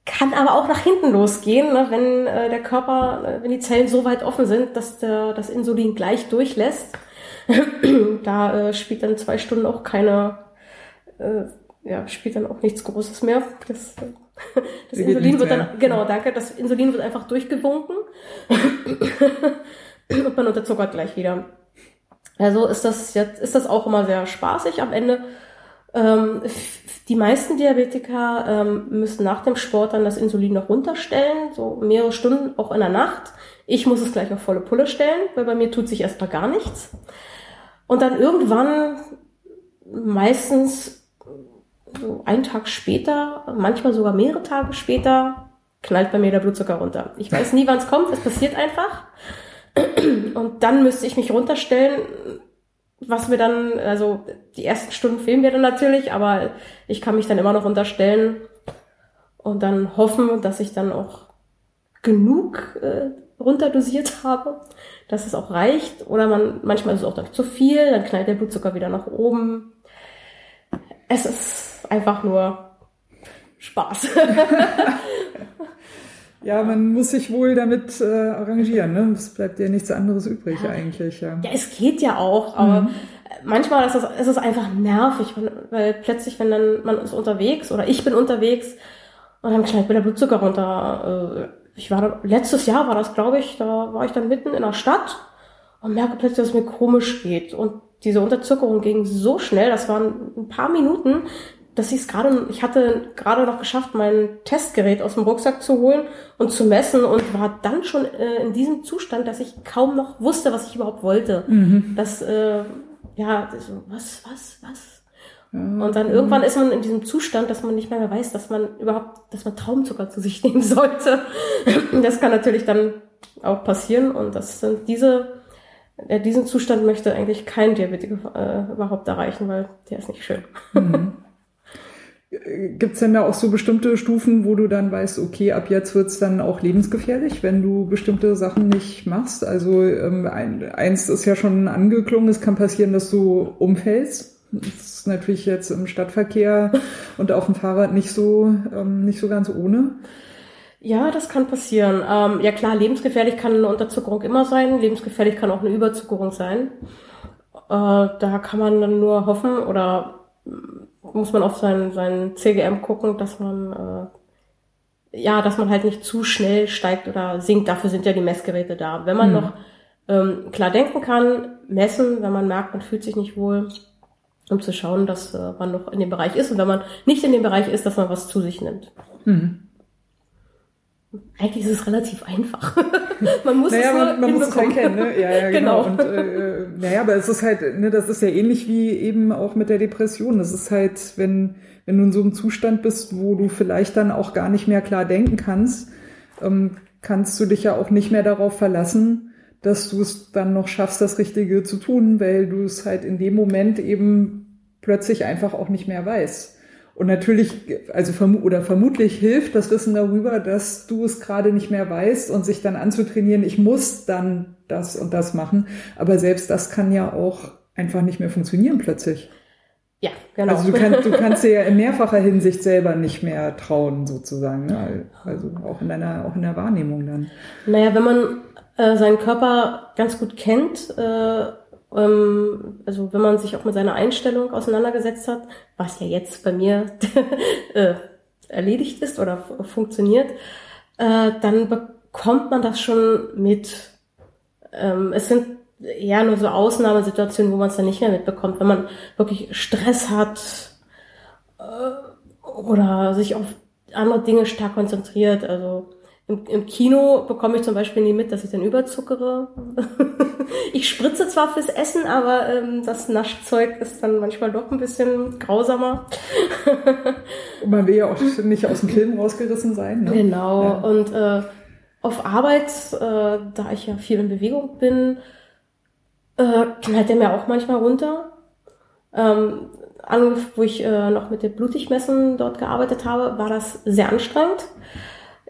kann aber auch nach hinten losgehen, ne, wenn äh, der Körper, äh, wenn die Zellen so weit offen sind, dass der, das Insulin gleich durchlässt. da äh, spielt dann zwei Stunden auch keine, ja, spielt dann auch nichts Großes mehr. Das, das Insulin wird dann, genau, danke, das Insulin wird einfach durchgewunken und man unterzuckert gleich wieder. Also ist das jetzt, ist das auch immer sehr spaßig am Ende. Ähm, die meisten Diabetiker ähm, müssen nach dem Sport dann das Insulin noch runterstellen, so mehrere Stunden, auch in der Nacht. Ich muss es gleich auf volle Pulle stellen, weil bei mir tut sich erstmal gar nichts. Und dann irgendwann, meistens so einen Tag später, manchmal sogar mehrere Tage später, knallt bei mir der Blutzucker runter. Ich weiß nie, wann es kommt, es passiert einfach. Und dann müsste ich mich runterstellen, was mir dann, also die ersten Stunden fehlen mir dann natürlich, aber ich kann mich dann immer noch unterstellen und dann hoffen, dass ich dann auch genug äh, runterdosiert habe, dass es auch reicht. Oder man, manchmal ist es auch dann zu viel, dann knallt der Blutzucker wieder nach oben. Es ist einfach nur Spaß. Ja, man muss sich wohl damit äh, arrangieren. Ne? Es bleibt ja nichts anderes übrig ja. eigentlich. Ja. ja, es geht ja auch, aber mhm. manchmal ist es, ist es einfach nervig, weil plötzlich, wenn dann man ist unterwegs oder ich bin unterwegs und dann knallt mir der Blutzucker runter. Äh, ich war letztes Jahr war das, glaube ich, da war ich dann mitten in der Stadt und merke plötzlich, dass es mir komisch geht und diese Unterzuckerung ging so schnell, das waren ein paar Minuten, dass ich es gerade, ich hatte gerade noch geschafft, mein Testgerät aus dem Rucksack zu holen und zu messen und war dann schon äh, in diesem Zustand, dass ich kaum noch wusste, was ich überhaupt wollte. Mhm. Das, äh, ja, so, was, was, was? Und dann irgendwann ist man in diesem Zustand, dass man nicht mehr, mehr weiß, dass man überhaupt, dass man Traumzucker zu sich nehmen sollte. Das kann natürlich dann auch passieren und das sind diese, äh, diesen Zustand möchte eigentlich kein Diabetiker äh, überhaupt erreichen, weil der ist nicht schön. Mhm. Gibt es denn da auch so bestimmte Stufen, wo du dann weißt, okay, ab jetzt wird's dann auch lebensgefährlich, wenn du bestimmte Sachen nicht machst? Also ähm, ein, eins ist ja schon angeklungen, es kann passieren, dass du umfällst. Das ist natürlich jetzt im Stadtverkehr und auf dem Fahrrad nicht so, ähm, nicht so ganz ohne. Ja, das kann passieren. Ähm, ja klar, lebensgefährlich kann eine Unterzuckerung immer sein, lebensgefährlich kann auch eine Überzuckerung sein. Äh, da kann man dann nur hoffen oder muss man auf sein, sein CGM gucken, dass man äh, ja, dass man halt nicht zu schnell steigt oder sinkt. Dafür sind ja die Messgeräte da. Wenn man mhm. noch ähm, klar denken kann, messen, wenn man merkt, man fühlt sich nicht wohl, um zu schauen, dass äh, man noch in dem Bereich ist und wenn man nicht in dem Bereich ist, dass man was zu sich nimmt. Mhm. Eigentlich ist es relativ einfach. man muss naja, es nur man, man muss es erkennen, ne? Ja, ja, genau. genau. Und, äh, naja, aber es ist halt, ne, das ist ja ähnlich wie eben auch mit der Depression. Das ist halt, wenn, wenn du in so einem Zustand bist, wo du vielleicht dann auch gar nicht mehr klar denken kannst, ähm, kannst du dich ja auch nicht mehr darauf verlassen, dass du es dann noch schaffst, das Richtige zu tun, weil du es halt in dem Moment eben plötzlich einfach auch nicht mehr weißt. Und natürlich, also verm oder vermutlich hilft das Wissen darüber, dass du es gerade nicht mehr weißt und sich dann anzutrainieren, ich muss dann das und das machen. Aber selbst das kann ja auch einfach nicht mehr funktionieren plötzlich. Ja, genau. Also du, kann, du kannst dir ja in mehrfacher Hinsicht selber nicht mehr trauen, sozusagen. Ne? Also auch in deiner, auch in der Wahrnehmung dann. Naja, wenn man äh, seinen Körper ganz gut kennt, äh, also wenn man sich auch mit seiner Einstellung auseinandergesetzt hat, was ja jetzt bei mir äh, erledigt ist oder funktioniert, äh, dann bekommt man das schon mit. Ähm, es sind eher nur so Ausnahmesituationen, wo man es dann nicht mehr mitbekommt, wenn man wirklich Stress hat äh, oder sich auf andere Dinge stark konzentriert. Also im, im Kino bekomme ich zum Beispiel nie mit, dass ich dann überzuckere. ich spritze zwar fürs Essen, aber ähm, das Naschzeug ist dann manchmal doch ein bisschen grausamer. Und man will ja auch nicht aus dem Film rausgerissen sein. Ne? Genau. Ja. Und äh, auf Arbeit, äh, da ich ja viel in Bewegung bin, äh, knallt der mir auch manchmal runter. Ähm, wo ich äh, noch mit den Blutigmessen dort gearbeitet habe, war das sehr anstrengend.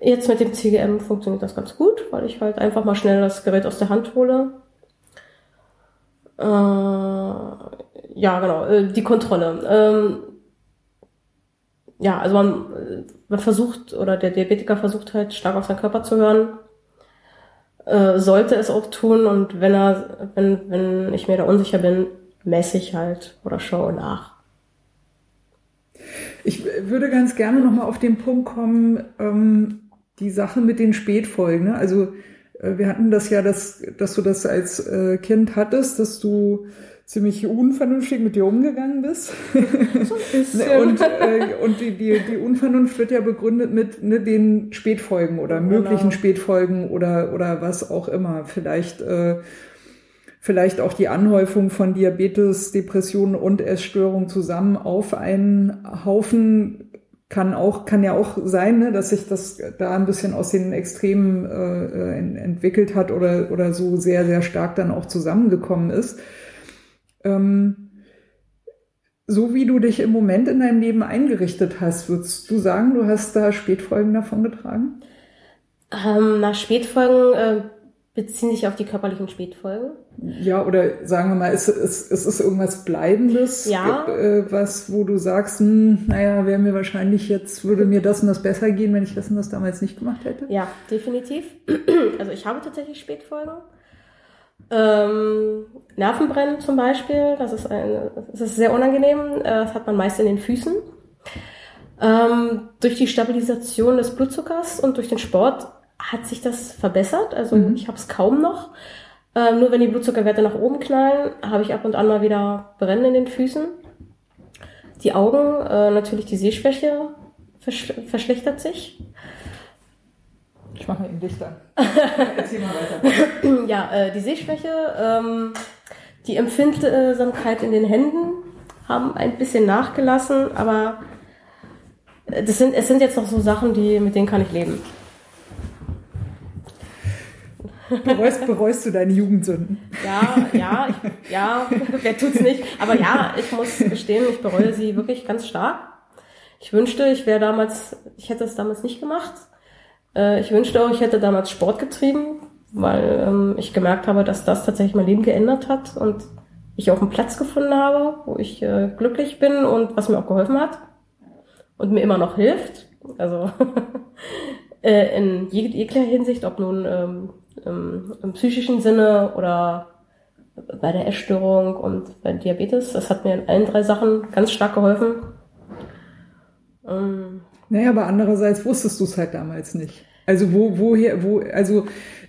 Jetzt mit dem CGM funktioniert das ganz gut, weil ich halt einfach mal schnell das Gerät aus der Hand hole. Äh, ja, genau, äh, die Kontrolle. Ähm, ja, also man, man versucht, oder der Diabetiker versucht halt stark auf seinen Körper zu hören, äh, sollte es auch tun und wenn er, wenn, wenn ich mir da unsicher bin, messe ich halt oder schaue nach. Ich würde ganz gerne nochmal auf den Punkt kommen, ähm, die Sache mit den Spätfolgen. Ne? Also äh, wir hatten das ja, dass, dass du das als äh, Kind hattest, dass du ziemlich unvernünftig mit dir umgegangen bist. So und äh, und die, die, die Unvernunft wird ja begründet mit ne, den Spätfolgen oder genau. möglichen Spätfolgen oder, oder was auch immer. Vielleicht, äh, vielleicht auch die Anhäufung von Diabetes, Depressionen und Essstörungen zusammen auf einen Haufen kann auch kann ja auch sein, ne, dass sich das da ein bisschen aus den Extremen äh, entwickelt hat oder oder so sehr sehr stark dann auch zusammengekommen ist. Ähm, so wie du dich im Moment in deinem Leben eingerichtet hast, würdest du sagen, du hast da Spätfolgen davon getragen? Ähm, nach Spätfolgen äh, beziehen sich auf die körperlichen Spätfolgen. Ja, oder sagen wir mal, ist, ist, ist es irgendwas Bleibendes, ja. äh, was, wo du sagst, hm, naja, wäre mir wahrscheinlich jetzt, würde mir das und das besser gehen, wenn ich das und das damals nicht gemacht hätte? Ja, definitiv. Also ich habe tatsächlich Spätfolgen. Ähm, Nervenbrennen zum Beispiel, das ist, ein, das ist sehr unangenehm, äh, das hat man meist in den Füßen. Ähm, durch die Stabilisation des Blutzuckers und durch den Sport hat sich das verbessert. Also mhm. ich habe es kaum noch. Ähm, nur wenn die Blutzuckerwerte nach oben knallen, habe ich ab und an mal wieder Brennen in den Füßen. Die Augen, äh, natürlich die Sehschwäche versch verschlechtert sich. Ich mache mal eben dichter. Erzähl mal weiter. ja, äh, die Sehschwäche, ähm, die Empfindsamkeit in den Händen haben ein bisschen nachgelassen, aber das sind, es sind jetzt noch so Sachen, die, mit denen kann ich leben. Bereust, bereust du deine Jugendsünden? Ja, ja, ich, ja, wer tut's nicht? Aber ja, ich muss gestehen, ich bereue sie wirklich ganz stark. Ich wünschte, ich wäre damals, ich hätte es damals nicht gemacht. Äh, ich wünschte auch, ich hätte damals Sport getrieben, weil ähm, ich gemerkt habe, dass das tatsächlich mein Leben geändert hat und ich auch einen Platz gefunden habe, wo ich äh, glücklich bin und was mir auch geholfen hat und mir immer noch hilft. Also äh, in jeglicher Hinsicht, ob nun ähm, im, im psychischen Sinne oder bei der Essstörung und bei Diabetes. Das hat mir in allen drei Sachen ganz stark geholfen. Ähm, naja, aber andererseits wusstest du es halt damals nicht. Also wo, woher, wo, also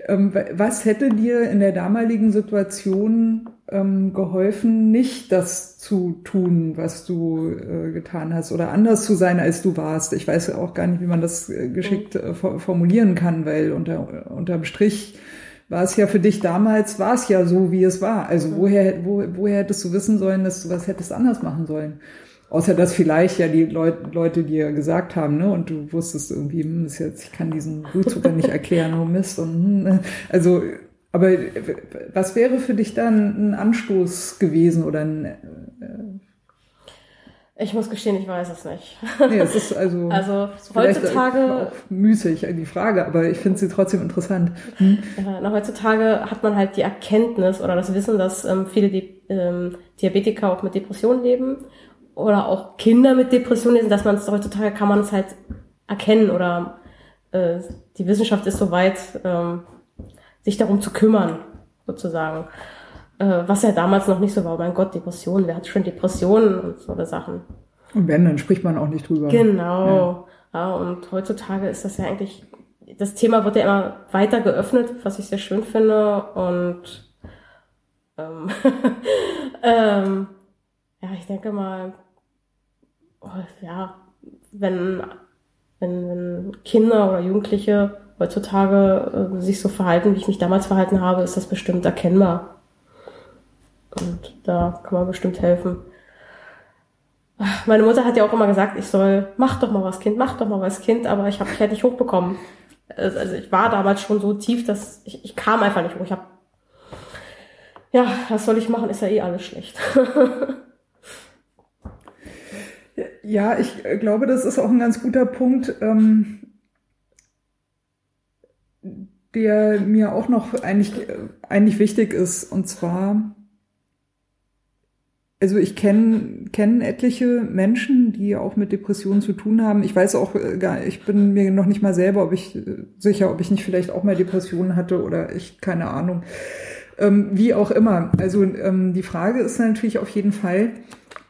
ähm, was hätte dir in der damaligen Situation ähm, geholfen, nicht das zu tun, was du äh, getan hast oder anders zu sein, als du warst? Ich weiß auch gar nicht, wie man das äh, geschickt äh, formulieren kann, weil unter, unterm Strich war es ja für dich damals, war es ja so, wie es war. Also woher, wo, woher hättest du wissen sollen, dass du was hättest anders machen sollen? Außer dass vielleicht ja die Leut, Leute dir gesagt haben, ne, und du wusstest irgendwie, hm, ist jetzt, ich kann diesen Blutzucker nicht erklären, oh Mist, und hm, ne. also, aber was wäre für dich dann ein Anstoß gewesen oder ein, äh, ich muss gestehen, ich weiß es nicht. Nee, es ist also, also heutzutage auch müßig die Frage, aber ich finde sie trotzdem interessant. Hm? Ja, heutzutage hat man halt die Erkenntnis oder das Wissen, dass ähm, viele Di ähm, Diabetiker auch mit Depressionen leben oder auch Kinder mit Depressionen lesen, dass man es heutzutage kann man es halt erkennen oder äh, die Wissenschaft ist soweit, ähm, sich darum zu kümmern, sozusagen. Äh, was ja damals noch nicht so war. Oh mein Gott, Depressionen, wer hat schon Depressionen und so eine Sachen. Und wenn, dann spricht man auch nicht drüber. Genau. Ja. ja, und heutzutage ist das ja eigentlich, das Thema wird ja immer weiter geöffnet, was ich sehr schön finde und Ähm, ähm, ja, ich denke mal, oh, ja, wenn, wenn, wenn Kinder oder Jugendliche heutzutage äh, sich so verhalten, wie ich mich damals verhalten habe, ist das bestimmt erkennbar. Und da kann man bestimmt helfen. Meine Mutter hat ja auch immer gesagt, ich soll, mach doch mal was, Kind, mach doch mal was, Kind, aber ich habe mich halt nicht hochbekommen. Also ich war damals schon so tief, dass ich, ich kam einfach nicht hoch. Ich habe, ja, was soll ich machen, ist ja eh alles schlecht. ja, ich glaube, das ist auch ein ganz guter Punkt. Ähm der mir auch noch eigentlich, eigentlich wichtig ist. Und zwar, also ich kenne kenn etliche Menschen, die auch mit Depressionen zu tun haben. Ich weiß auch gar, ich bin mir noch nicht mal selber, ob ich sicher, ob ich nicht vielleicht auch mal Depressionen hatte oder ich keine Ahnung. Ähm, wie auch immer. Also ähm, die Frage ist natürlich auf jeden Fall,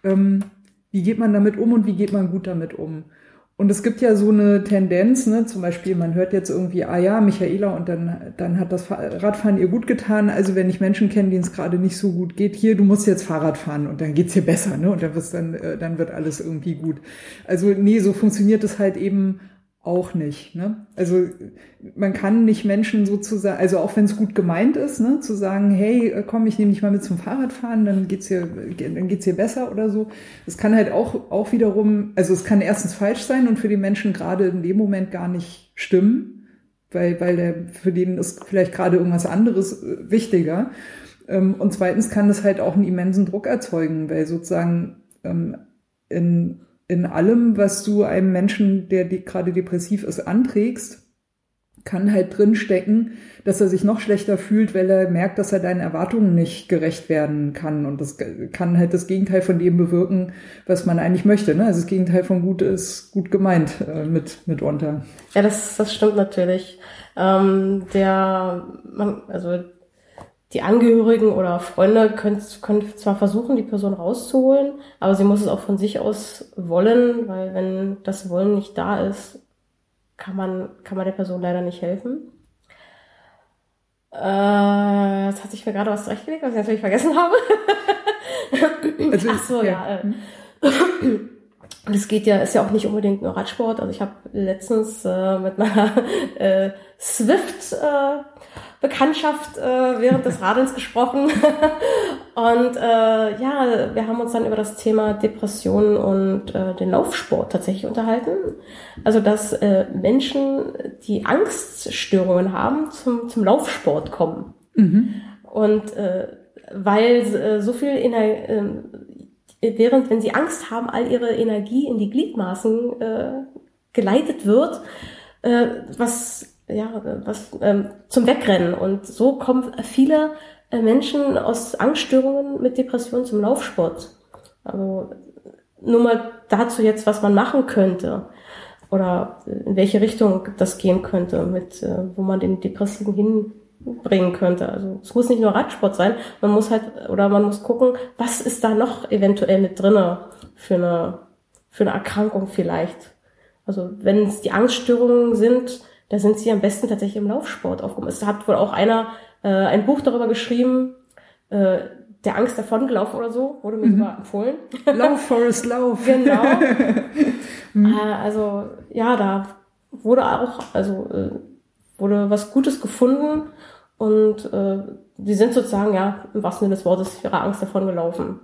ähm, wie geht man damit um und wie geht man gut damit um? Und es gibt ja so eine Tendenz, ne, zum Beispiel, man hört jetzt irgendwie, ah ja, Michaela, und dann, dann hat das Radfahren ihr gut getan. Also wenn ich Menschen kenne, denen es gerade nicht so gut geht, hier, du musst jetzt Fahrrad fahren und dann geht's dir besser, ne? Und dann, dann, äh, dann wird alles irgendwie gut. Also nee, so funktioniert es halt eben auch nicht. Ne? Also man kann nicht Menschen sozusagen, also auch wenn es gut gemeint ist, ne, zu sagen, hey, äh, komm, ich nehme dich mal mit zum Fahrradfahren, dann geht's dir, dann geht's dir besser oder so. Es kann halt auch auch wiederum, also es kann erstens falsch sein und für die Menschen gerade in dem Moment gar nicht stimmen, weil weil der für den ist vielleicht gerade irgendwas anderes äh, wichtiger. Ähm, und zweitens kann das halt auch einen immensen Druck erzeugen, weil sozusagen ähm, in in allem, was du einem Menschen, der gerade depressiv ist, anträgst, kann halt drin stecken, dass er sich noch schlechter fühlt, weil er merkt, dass er deinen Erwartungen nicht gerecht werden kann. Und das kann halt das Gegenteil von dem bewirken, was man eigentlich möchte. Ne? Also das Gegenteil von gut ist gut gemeint äh, mit mitunter. Ja, das, das stimmt natürlich. Ähm, der, man, also die Angehörigen oder Freunde können, können zwar versuchen, die Person rauszuholen, aber sie muss es auch von sich aus wollen, weil wenn das Wollen nicht da ist, kann man, kann man der Person leider nicht helfen. Äh, jetzt hatte ich mir gerade was zurechtgelegt, was ich natürlich vergessen habe. also, Ach so, ja. ja äh. Und es geht ja, ist ja auch nicht unbedingt nur Radsport. Also ich habe letztens äh, mit meiner äh, Swift äh, Bekanntschaft äh, während des Radelns gesprochen. und äh, ja, wir haben uns dann über das Thema Depressionen und äh, den Laufsport tatsächlich unterhalten. Also dass äh, Menschen, die Angststörungen haben, zum, zum Laufsport kommen. Mhm. Und äh, weil äh, so viel Ener äh, während, wenn sie Angst haben, all ihre Energie in die Gliedmaßen äh, geleitet wird, äh, was ja, was ähm, zum Wegrennen. Und so kommen viele äh, Menschen aus Angststörungen mit Depressionen zum Laufsport. Also nur mal dazu jetzt, was man machen könnte oder in welche Richtung das gehen könnte, mit äh, wo man den Depressiven hinbringen könnte. Also es muss nicht nur Radsport sein, man muss halt oder man muss gucken, was ist da noch eventuell mit drinne für eine für eine Erkrankung vielleicht. Also wenn es die Angststörungen sind, da sind sie am besten tatsächlich im Laufsport aufgehoben. Es hat wohl auch einer äh, ein Buch darüber geschrieben, äh, der Angst davon gelaufen oder so, wurde mir mhm. sogar empfohlen. Lauf, Forest, lauf. genau. mhm. äh, also ja, da wurde auch, also äh, wurde was Gutes gefunden und äh, die sind sozusagen, ja, im wahrsten Sinne des Wortes, ihrer Angst davon gelaufen.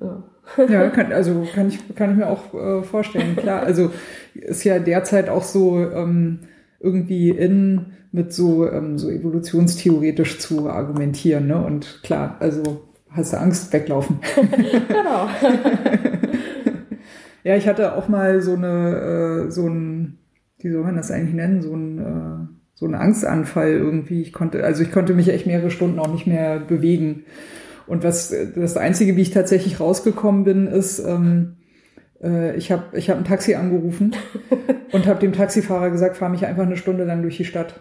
Ja. Ja, kann, also kann ich, kann ich mir auch äh, vorstellen, klar. Also ist ja derzeit auch so ähm, irgendwie in mit so, ähm, so evolutionstheoretisch zu argumentieren, ne? Und klar, also hast du Angst, weglaufen. genau. ja, ich hatte auch mal so eine, äh, so ein, wie soll man das eigentlich nennen, so ein, äh, so ein Angstanfall irgendwie. Ich konnte, also ich konnte mich echt mehrere Stunden auch nicht mehr bewegen. Und was das Einzige, wie ich tatsächlich rausgekommen bin, ist, ähm, äh, ich habe ich hab ein Taxi angerufen und habe dem Taxifahrer gesagt, fahr mich einfach eine Stunde lang durch die Stadt.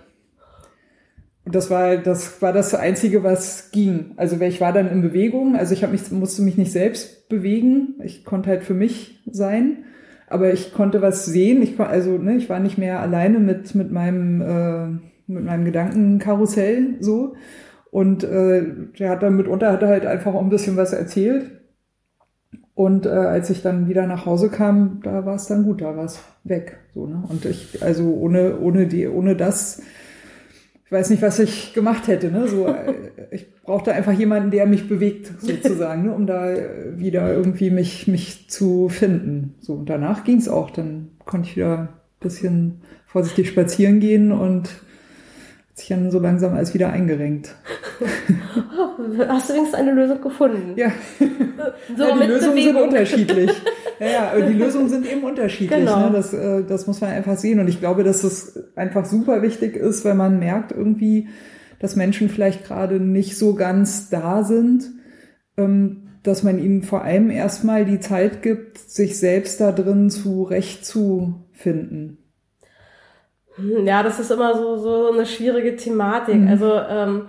Und das war das war das Einzige, was ging. Also ich war dann in Bewegung, also ich hab mich, musste mich nicht selbst bewegen, ich konnte halt für mich sein, aber ich konnte was sehen. Ich also ne, ich war nicht mehr alleine mit mit meinem äh, mit meinem Gedankenkarussell so Und äh, der hat dann mitunter hat er halt einfach auch ein bisschen was erzählt. Und äh, als ich dann wieder nach Hause kam, da war es dann gut, da war es weg. So, ne? Und ich, also ohne, ohne die, ohne das, ich weiß nicht, was ich gemacht hätte. Ne? So, äh, ich brauchte einfach jemanden, der mich bewegt, sozusagen, ne? um da wieder irgendwie mich, mich zu finden. So, und danach ging es auch. Dann konnte ich wieder bisschen vorsichtig spazieren gehen und dann so langsam alles wieder eingerenkt. Hast du wenigstens eine Lösung gefunden? Ja. So ja die Lösungen Bewegung. sind unterschiedlich. Ja, ja, die Lösungen sind eben unterschiedlich. Genau. Ne? Das, äh, das muss man einfach sehen. Und ich glaube, dass es einfach super wichtig ist, wenn man merkt irgendwie, dass Menschen vielleicht gerade nicht so ganz da sind, ähm, dass man ihnen vor allem erstmal die Zeit gibt, sich selbst da drin zurechtzufinden. Hm, ja, das ist immer so, so eine schwierige Thematik. Mhm. Also ähm,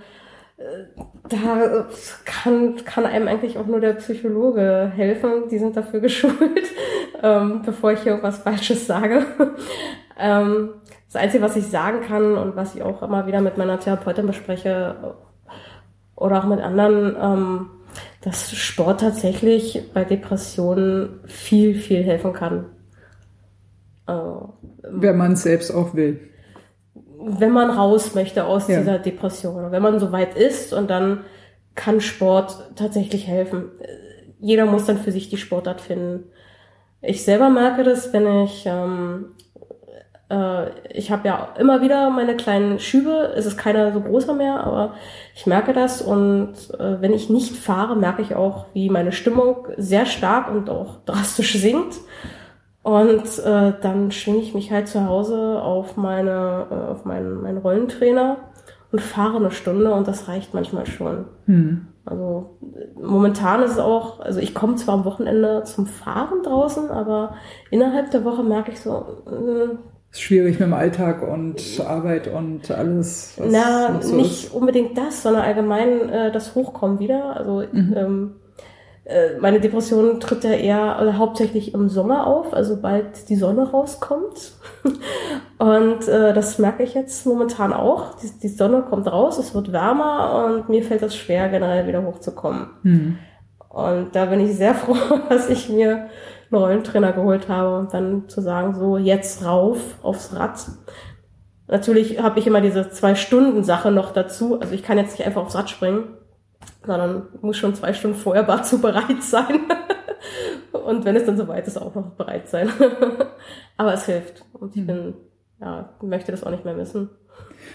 da kann, kann einem eigentlich auch nur der Psychologe helfen. Die sind dafür geschult, ähm, bevor ich hier irgendwas Falsches sage. ähm, das Einzige, was ich sagen kann und was ich auch immer wieder mit meiner Therapeutin bespreche oder auch mit anderen, ähm, dass Sport tatsächlich bei Depressionen viel, viel helfen kann. Äh, Wenn man es selbst auch will. Wenn man raus möchte aus ja. dieser Depression. Wenn man so weit ist und dann kann Sport tatsächlich helfen. Jeder muss dann für sich die Sportart finden. Ich selber merke das, wenn ich, ähm, äh, ich habe ja immer wieder meine kleinen Schübe, es ist keiner so großer mehr, aber ich merke das und äh, wenn ich nicht fahre, merke ich auch, wie meine Stimmung sehr stark und auch drastisch sinkt. Und äh, dann schwinge ich mich halt zu Hause auf meine, äh, auf meinen, meinen Rollentrainer und fahre eine Stunde und das reicht manchmal schon. Hm. Also momentan ist es auch, also ich komme zwar am Wochenende zum Fahren draußen, aber innerhalb der Woche merke ich so, äh, ist schwierig mit dem Alltag und Arbeit und alles. Was Na, so nicht ist. unbedingt das, sondern allgemein äh, das Hochkommen wieder. Also mhm. ähm, äh, meine Depression tritt ja eher also hauptsächlich im Sommer auf, also bald die Sonne rauskommt. und äh, das merke ich jetzt momentan auch. Die, die, Sonne kommt raus, es wird wärmer und mir fällt es schwer, generell wieder hochzukommen. Mhm. Und da bin ich sehr froh, dass ich mir einen Rollentrainer geholt habe und dann zu sagen, so jetzt rauf aufs Rad. Natürlich habe ich immer diese zwei Stunden Sache noch dazu. Also ich kann jetzt nicht einfach aufs Rad springen sondern muss schon zwei Stunden vorher dazu bereit sein. und wenn es dann soweit ist, auch noch bereit sein. Aber es hilft. Und ich hm. bin, ja, möchte das auch nicht mehr missen.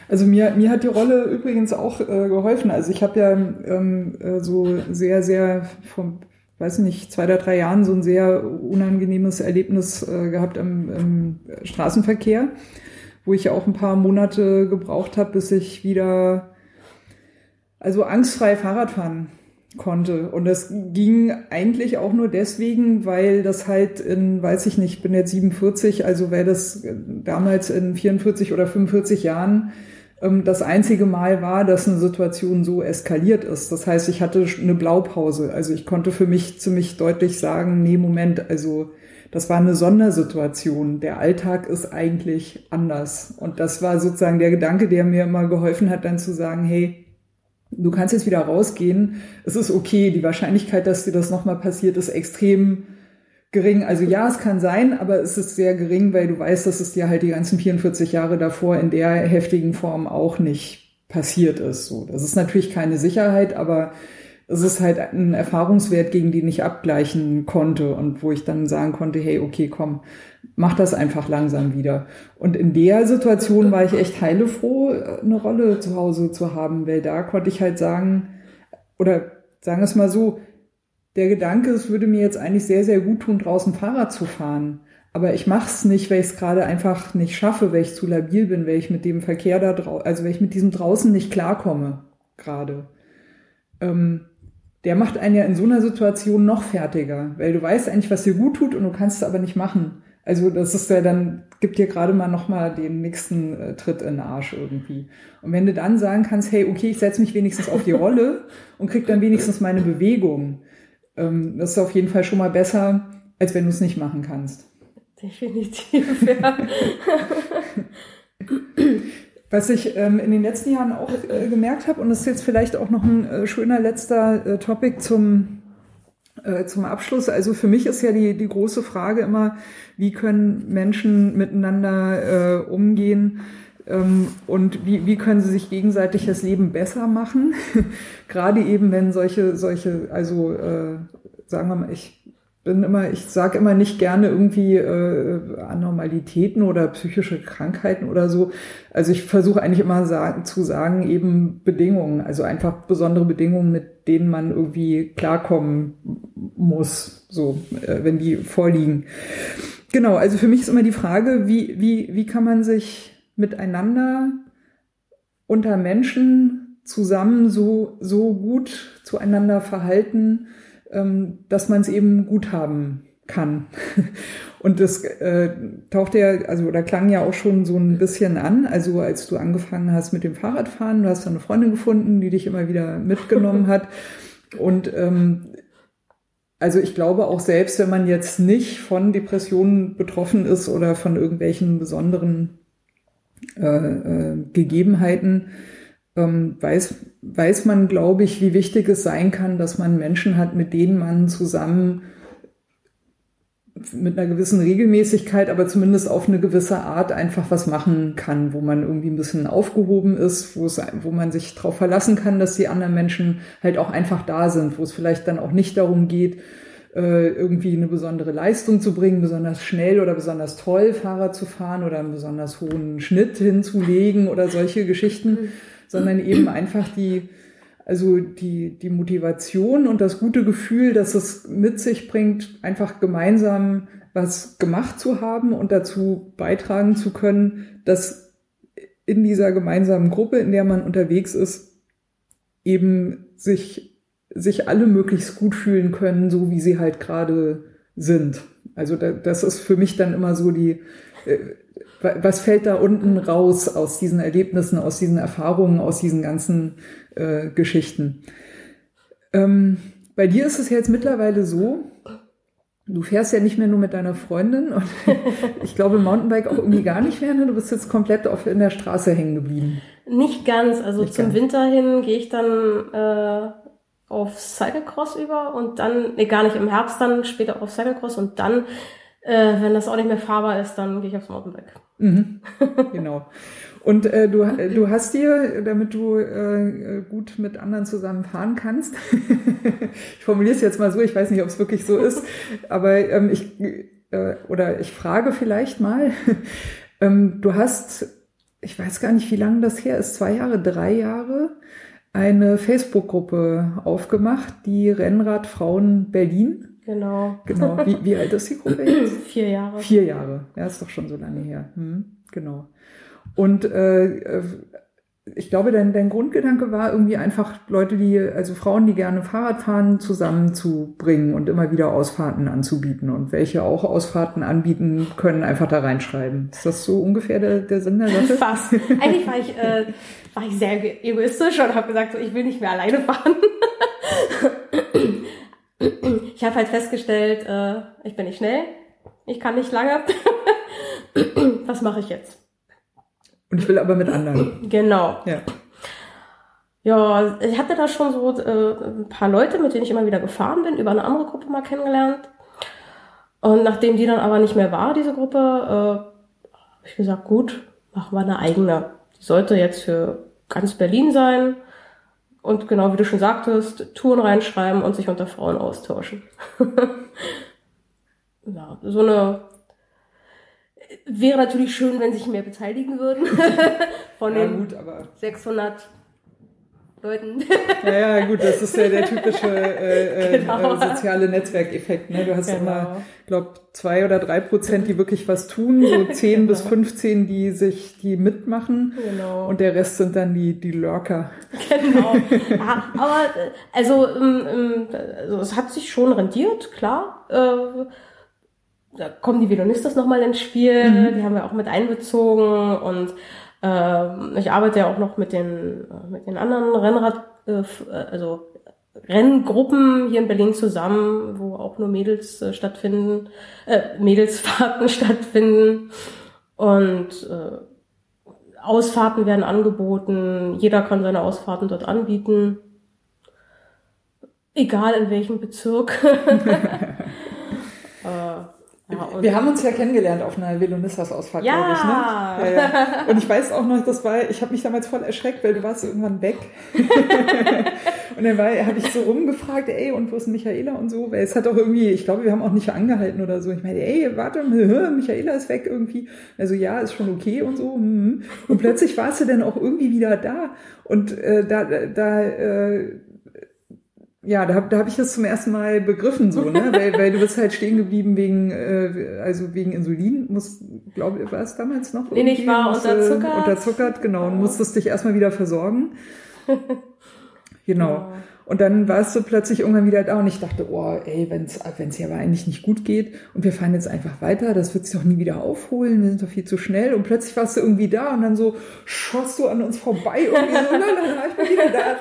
Also mir, mir hat die Rolle übrigens auch äh, geholfen. Also ich habe ja ähm, äh, so sehr, sehr vom, weiß nicht, zwei oder drei Jahren so ein sehr unangenehmes Erlebnis äh, gehabt im, im Straßenverkehr, wo ich ja auch ein paar Monate gebraucht habe, bis ich wieder also angstfrei Fahrrad fahren konnte. Und das ging eigentlich auch nur deswegen, weil das halt in, weiß ich nicht, bin jetzt 47, also wäre das damals in 44 oder 45 Jahren ähm, das einzige Mal war, dass eine Situation so eskaliert ist. Das heißt, ich hatte eine Blaupause. Also ich konnte für mich ziemlich deutlich sagen, nee, Moment, also das war eine Sondersituation. Der Alltag ist eigentlich anders. Und das war sozusagen der Gedanke, der mir immer geholfen hat, dann zu sagen, hey, du kannst jetzt wieder rausgehen, es ist okay, die Wahrscheinlichkeit, dass dir das nochmal passiert, ist extrem gering. Also ja, es kann sein, aber es ist sehr gering, weil du weißt, dass es dir halt die ganzen 44 Jahre davor in der heftigen Form auch nicht passiert ist. So, das ist natürlich keine Sicherheit, aber es ist halt ein Erfahrungswert, gegen den ich abgleichen konnte und wo ich dann sagen konnte, hey, okay, komm, mach das einfach langsam wieder. Und in der Situation war ich echt heilefroh, eine Rolle zu Hause zu haben, weil da konnte ich halt sagen, oder sagen wir es mal so, der Gedanke, es würde mir jetzt eigentlich sehr, sehr gut tun, draußen Fahrrad zu fahren. Aber ich mache es nicht, weil ich es gerade einfach nicht schaffe, weil ich zu labil bin, weil ich mit dem Verkehr da draußen, also weil ich mit diesem draußen nicht klarkomme gerade. Ähm, der macht einen ja in so einer Situation noch fertiger, weil du weißt eigentlich, was dir gut tut und du kannst es aber nicht machen. Also das ist ja dann, gibt dir gerade mal nochmal den nächsten äh, Tritt in den Arsch irgendwie. Und wenn du dann sagen kannst, hey, okay, ich setze mich wenigstens auf die Rolle und krieg dann wenigstens meine Bewegung, ähm, das ist auf jeden Fall schon mal besser, als wenn du es nicht machen kannst. Definitiv, ja. Was ich ähm, in den letzten Jahren auch äh, gemerkt habe, und das ist jetzt vielleicht auch noch ein äh, schöner letzter äh, Topic zum, äh, zum Abschluss. Also für mich ist ja die, die große Frage immer, wie können Menschen miteinander äh, umgehen ähm, und wie, wie können sie sich gegenseitig das Leben besser machen. Gerade eben, wenn solche, solche, also äh, sagen wir mal, ich bin immer, ich sage immer nicht gerne irgendwie äh, Anormalitäten oder psychische Krankheiten oder so. Also ich versuche eigentlich immer sagen, zu sagen, eben Bedingungen, also einfach besondere Bedingungen, mit denen man irgendwie klarkommen muss, so, äh, wenn die vorliegen. Genau, also für mich ist immer die Frage, wie, wie, wie kann man sich miteinander unter Menschen zusammen so, so gut zueinander verhalten, dass man es eben gut haben kann. Und das äh, tauchte ja, also oder klang ja auch schon so ein bisschen an. Also als du angefangen hast mit dem Fahrradfahren, du hast eine Freundin gefunden, die dich immer wieder mitgenommen hat. Und ähm, also ich glaube auch selbst, wenn man jetzt nicht von Depressionen betroffen ist oder von irgendwelchen besonderen äh, äh, Gegebenheiten, ähm, weiß, weiß man, glaube ich, wie wichtig es sein kann, dass man Menschen hat, mit denen man zusammen mit einer gewissen Regelmäßigkeit, aber zumindest auf eine gewisse Art einfach was machen kann, wo man irgendwie ein bisschen aufgehoben ist, wo es, wo man sich darauf verlassen kann, dass die anderen Menschen halt auch einfach da sind, wo es vielleicht dann auch nicht darum geht, äh, irgendwie eine besondere Leistung zu bringen, besonders schnell oder besonders toll Fahrrad zu fahren oder einen besonders hohen Schnitt hinzulegen oder solche Geschichten, mhm sondern eben einfach die, also die, die Motivation und das gute Gefühl, dass es mit sich bringt, einfach gemeinsam was gemacht zu haben und dazu beitragen zu können, dass in dieser gemeinsamen Gruppe, in der man unterwegs ist, eben sich, sich alle möglichst gut fühlen können, so wie sie halt gerade sind. Also da, das ist für mich dann immer so die, äh, was fällt da unten raus aus diesen Erlebnissen, aus diesen Erfahrungen, aus diesen ganzen äh, Geschichten? Ähm, bei dir ist es jetzt mittlerweile so, du fährst ja nicht mehr nur mit deiner Freundin und ich glaube Mountainbike auch irgendwie gar nicht mehr, ne? du bist jetzt komplett auf, in der Straße hängen geblieben. Nicht ganz, also nicht zum ganz. Winter hin gehe ich dann äh, auf Cyclecross über und dann, nee, gar nicht im Herbst dann, später auf Cyclecross und dann äh, wenn das auch nicht mehr fahrbar ist, dann gehe ich aufs Mountainbike. Mhm. genau. Und äh, du, du hast dir, damit du äh, gut mit anderen zusammen fahren kannst, ich formuliere es jetzt mal so, ich weiß nicht, ob es wirklich so ist, aber ähm, ich, äh, oder ich frage vielleicht mal, ähm, du hast, ich weiß gar nicht, wie lange das her ist, zwei Jahre, drei Jahre, eine Facebook-Gruppe aufgemacht, die Rennradfrauen Berlin. Genau. Genau. Wie, wie alt ist die Gruppe jetzt? Vier Jahre. Vier Jahre. Ja, ist doch schon so lange her. Hm, genau. Und äh, ich glaube, dein, dein Grundgedanke war irgendwie einfach Leute, die, also Frauen, die gerne Fahrrad fahren, zusammenzubringen und immer wieder Ausfahrten anzubieten und welche auch Ausfahrten anbieten können, einfach da reinschreiben. Ist das so ungefähr der, der Sinn der Sache? Fast. Eigentlich war ich, äh, war ich sehr egoistisch und habe gesagt, so, ich will nicht mehr alleine fahren. Ich habe halt festgestellt, äh, ich bin nicht schnell, ich kann nicht lange. Was mache ich jetzt? Und ich will aber mit anderen. Genau. Ja. Ja, ich hatte da schon so äh, ein paar Leute, mit denen ich immer wieder gefahren bin, über eine andere Gruppe mal kennengelernt. Und nachdem die dann aber nicht mehr war, diese Gruppe, äh, habe ich gesagt, gut, machen wir eine eigene. Die sollte jetzt für ganz Berlin sein. Und genau wie du schon sagtest, Touren reinschreiben und sich unter Frauen austauschen. ja, so eine wäre natürlich schön, wenn sich mehr beteiligen würden. Von ja, den gut, 600 Leuten. Ja, ja, gut, das ist ja der typische äh, äh genau. äh, soziale Netzwerkeffekt. Ne? Du hast genau. immer, glaube zwei oder drei Prozent, die wirklich was tun, so zehn genau. bis 15, die sich, die mitmachen. Genau. Und der Rest sind dann die, die Lurker. Genau. Ja, aber also, ähm, also es hat sich schon rendiert, klar. Äh, da kommen die Velonistas nochmal ins Spiel, mhm. die haben wir auch mit einbezogen und äh, ich arbeite ja auch noch mit den, äh, mit den anderen Rennrad, äh, also Renngruppen hier in Berlin zusammen, wo auch nur Mädels äh, stattfinden, äh, Mädelsfahrten stattfinden. Und äh, Ausfahrten werden angeboten. Jeder kann seine Ausfahrten dort anbieten. Egal in welchem Bezirk. äh, ja, wir haben uns ja kennengelernt auf einer Velonissas-Ausfahrt, ja. glaube ich. Ne? Ja, ja. Und ich weiß auch noch, das war, ich habe mich damals voll erschreckt, weil du warst irgendwann weg. und dann habe ich so rumgefragt, ey, und wo ist Michaela und so, weil es hat auch irgendwie, ich glaube, wir haben auch nicht angehalten oder so. Ich meine, ey, warte, Michaela ist weg irgendwie. Also ja, ist schon okay und so. Mhm. Und plötzlich warst du dann auch irgendwie wieder da. Und äh, da, da äh, ja, da, da habe ich das zum ersten Mal begriffen, so, ne? weil, weil du bist halt stehen geblieben wegen, äh, also wegen Insulin, muss, glaube ich, war es damals noch? Nee, ich war unterzuckert. Unterzuckert, genau, und musstest dich erstmal wieder versorgen. genau. Ja. Und dann warst du plötzlich irgendwann wieder da und ich dachte, oh, ey, wenn es wenn's hier aber eigentlich nicht gut geht und wir fahren jetzt einfach weiter, das wird sich doch nie wieder aufholen, wir sind doch viel zu schnell. Und plötzlich warst du irgendwie da und dann so schoss du an uns vorbei irgendwie so, lala, ich bin wieder da.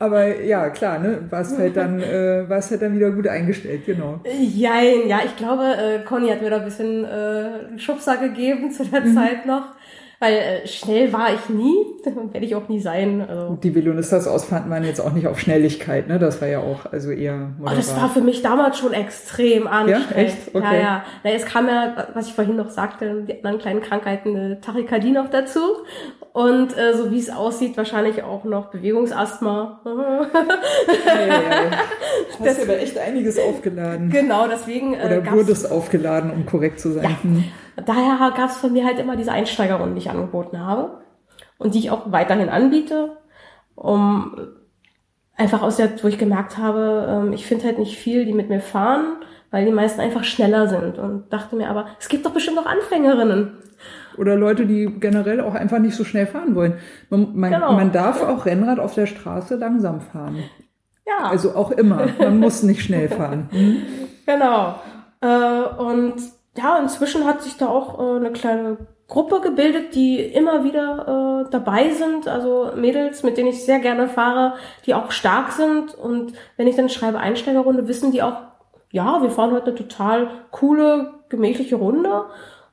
aber ja, klar, ne, warst halt dann, äh, warst halt dann wieder gut eingestellt, genau. Jein, ja, ich glaube, äh, Conny hat mir da ein bisschen äh, Schubser gegeben zu der mhm. Zeit noch. Weil äh, schnell war ich nie, werde ich auch nie sein. Also. Die Velonistas ausfanden waren jetzt auch nicht auf Schnelligkeit, ne? Das war ja auch also eher moderat. Oh, das war für mich damals schon extrem anstrengend. Ja, echt? Okay. Ja, ja. Na, es kam ja, was ich vorhin noch sagte, die anderen kleinen Krankheiten, eine Tachykardie noch dazu. Und äh, so wie es aussieht, wahrscheinlich auch noch Bewegungsasthma. ja, ja, ja. Hast das, aber echt einiges aufgeladen. Genau, deswegen. Äh, Oder wurde es aufgeladen, um korrekt zu sein? Ja. Daher gab es von mir halt immer diese Einsteigerrunden, die ich angeboten habe und die ich auch weiterhin anbiete, um einfach aus der, wo ich gemerkt habe, ähm, ich finde halt nicht viel, die mit mir fahren, weil die meisten einfach schneller sind und dachte mir aber, es gibt doch bestimmt noch Anfängerinnen. Oder Leute, die generell auch einfach nicht so schnell fahren wollen. Man, man, genau. man darf auch Rennrad auf der Straße langsam fahren. Ja. Also auch immer. Man muss nicht schnell fahren. Mhm. Genau. Äh, und ja, inzwischen hat sich da auch äh, eine kleine Gruppe gebildet, die immer wieder äh, dabei sind, also Mädels, mit denen ich sehr gerne fahre, die auch stark sind. Und wenn ich dann schreibe Einsteigerrunde, wissen die auch, ja, wir fahren heute eine total coole, gemächliche Runde.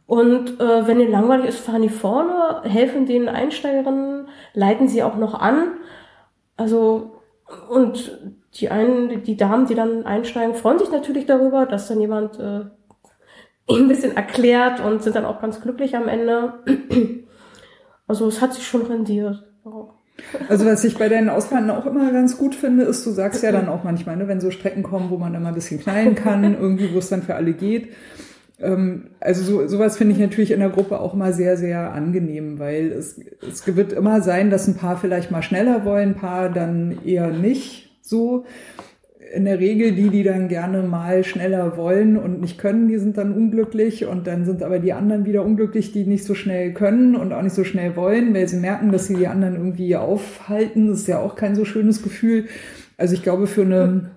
Und äh, wenn ihr langweilig ist, fahren die vorne, helfen den Einsteigerinnen, leiten sie auch noch an, also und die einen, die Damen, die dann einsteigen, freuen sich natürlich darüber, dass dann jemand äh, ein bisschen erklärt und sind dann auch ganz glücklich am Ende. Also es hat sich schon rendiert. Also was ich bei deinen Ausfahrten auch immer ganz gut finde, ist, du sagst ja dann auch manchmal, ne, wenn so Strecken kommen, wo man immer ein bisschen knallen kann, irgendwie, wo es dann für alle geht. Ähm, also so, sowas finde ich natürlich in der Gruppe auch immer sehr, sehr angenehm, weil es, es wird immer sein, dass ein paar vielleicht mal schneller wollen, ein paar dann eher nicht so in der Regel die, die dann gerne mal schneller wollen und nicht können, die sind dann unglücklich und dann sind aber die anderen wieder unglücklich, die nicht so schnell können und auch nicht so schnell wollen, weil sie merken, dass sie die anderen irgendwie aufhalten. Das ist ja auch kein so schönes Gefühl. Also ich glaube, für eine,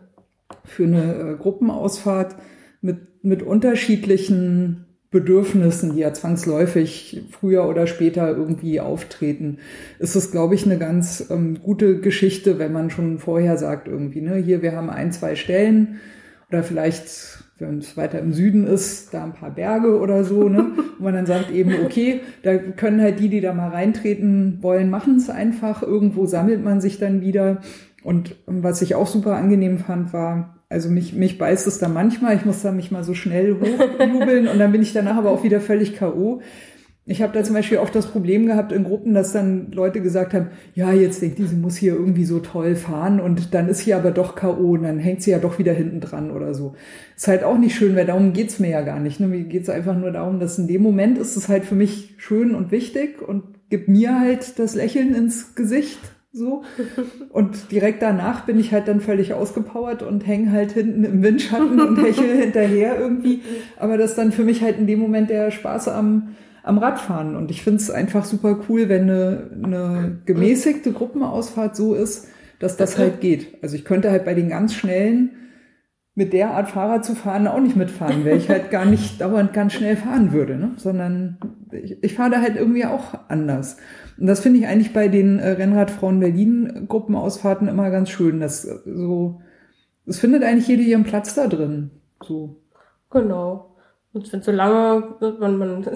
für eine äh, Gruppenausfahrt mit, mit unterschiedlichen Bedürfnissen, die ja zwangsläufig früher oder später irgendwie auftreten, ist es, glaube ich, eine ganz ähm, gute Geschichte, wenn man schon vorher sagt irgendwie, ne, hier, wir haben ein, zwei Stellen oder vielleicht, wenn es weiter im Süden ist, da ein paar Berge oder so, ne, und man dann sagt eben, okay, da können halt die, die da mal reintreten wollen, machen es einfach, irgendwo sammelt man sich dann wieder. Und was ich auch super angenehm fand, war, also mich, mich beißt es da manchmal, ich muss da mich mal so schnell hochjubeln und dann bin ich danach aber auch wieder völlig K.O. Ich habe da zum Beispiel oft das Problem gehabt in Gruppen, dass dann Leute gesagt haben, ja, jetzt denkt die, sie muss hier irgendwie so toll fahren und dann ist sie aber doch K.O. und dann hängt sie ja doch wieder hinten dran oder so. Ist halt auch nicht schön, weil darum geht's mir ja gar nicht. Ne? Mir geht's einfach nur darum, dass in dem Moment ist es halt für mich schön und wichtig und gibt mir halt das Lächeln ins Gesicht so. Und direkt danach bin ich halt dann völlig ausgepowert und hänge halt hinten im Windschatten und hechel hinterher irgendwie. Aber das ist dann für mich halt in dem Moment der Spaß am, am Radfahren. Und ich finde es einfach super cool, wenn eine, eine gemäßigte Gruppenausfahrt so ist, dass das halt geht. Also ich könnte halt bei den ganz schnellen mit der Art Fahrrad zu fahren auch nicht mitfahren, weil ich halt gar nicht dauernd ganz schnell fahren würde, ne? sondern ich, ich fahre da halt irgendwie auch anders. Und das finde ich eigentlich bei den äh, Rennradfrauen Berlin Gruppenausfahrten immer ganz schön, dass äh, so, es findet eigentlich jede ihren Platz da drin, so. Genau. Und wenn so lange, man, man,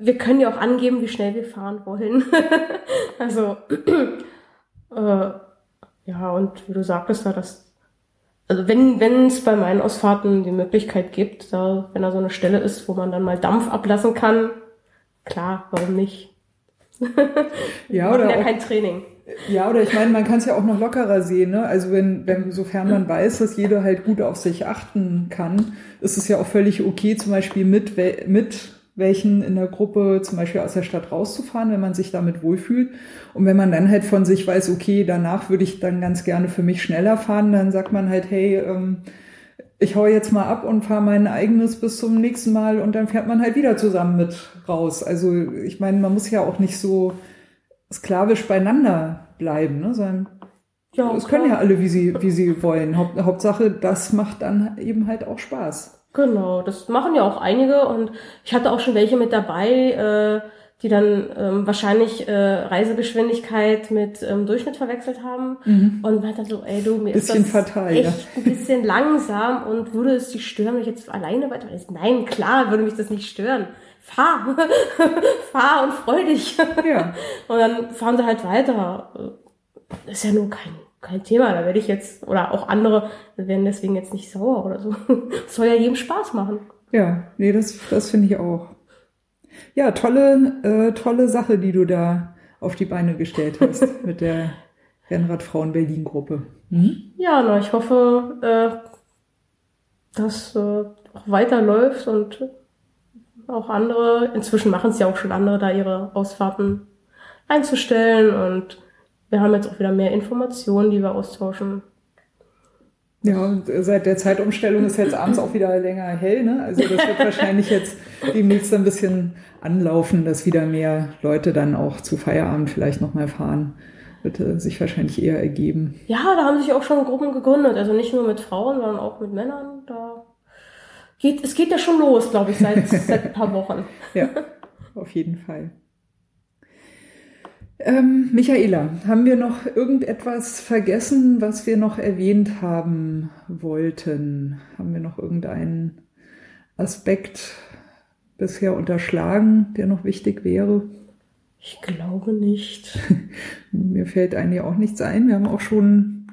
wir können ja auch angeben, wie schnell wir fahren wollen. also, äh, ja, und wie du sagtest, da das, also wenn, wenn es bei meinen Ausfahrten die Möglichkeit gibt, da, wenn da so eine Stelle ist, wo man dann mal Dampf ablassen kann, klar, warum nicht? Ja, oder ja auch, kein Training. Ja, oder ich meine, man kann es ja auch noch lockerer sehen, ne? Also wenn, wenn, sofern man weiß, dass jeder halt gut auf sich achten kann, ist es ja auch völlig okay, zum Beispiel mit, mit welchen in der Gruppe zum Beispiel aus der Stadt rauszufahren, wenn man sich damit wohlfühlt. Und wenn man dann halt von sich weiß, okay, danach würde ich dann ganz gerne für mich schneller fahren, dann sagt man halt, hey, ähm, ich hau jetzt mal ab und fahre mein eigenes bis zum nächsten Mal und dann fährt man halt wieder zusammen mit raus. Also ich meine, man muss ja auch nicht so sklavisch beieinander bleiben, ne? sondern ja, es können ja alle, wie sie, wie sie wollen. Haupt, Hauptsache, das macht dann eben halt auch Spaß. Genau, das machen ja auch einige und ich hatte auch schon welche mit dabei, äh, die dann ähm, wahrscheinlich äh, Reisegeschwindigkeit mit ähm, Durchschnitt verwechselt haben mhm. und meinte dann so, ey du, mir bisschen ist das fatal, echt ja. ein bisschen langsam und würde es dich stören, wenn ich jetzt alleine weiter? Nein, klar würde mich das nicht stören fahr, fahr und freu dich. Ja. Und dann fahren sie halt weiter. Das ist ja nur kein, kein Thema. Da werde ich jetzt, oder auch andere werden deswegen jetzt nicht sauer oder so. Das soll ja jedem Spaß machen. Ja, nee, das, das finde ich auch. Ja, tolle, äh, tolle Sache, die du da auf die Beine gestellt hast mit der Rennradfrauen Berlin Gruppe. Mhm. Ja, na, ich hoffe, äh, dass äh, auch weiterläuft und auch andere, inzwischen machen es ja auch schon andere, da ihre Ausfahrten einzustellen und wir haben jetzt auch wieder mehr Informationen, die wir austauschen. Ja, und seit der Zeitumstellung ist jetzt abends auch wieder länger hell, ne? Also das wird wahrscheinlich jetzt demnächst ein bisschen anlaufen, dass wieder mehr Leute dann auch zu Feierabend vielleicht nochmal fahren. Wird äh, sich wahrscheinlich eher ergeben. Ja, da haben sich auch schon Gruppen gegründet. Also nicht nur mit Frauen, sondern auch mit Männern. Da geht, es geht ja schon los, glaube ich, seit, seit ein paar Wochen. ja, auf jeden Fall. Ähm, Michaela, haben wir noch irgendetwas vergessen, was wir noch erwähnt haben wollten? Haben wir noch irgendeinen Aspekt bisher unterschlagen, der noch wichtig wäre? Ich glaube nicht. Mir fällt eigentlich auch nichts ein. Wir haben auch schon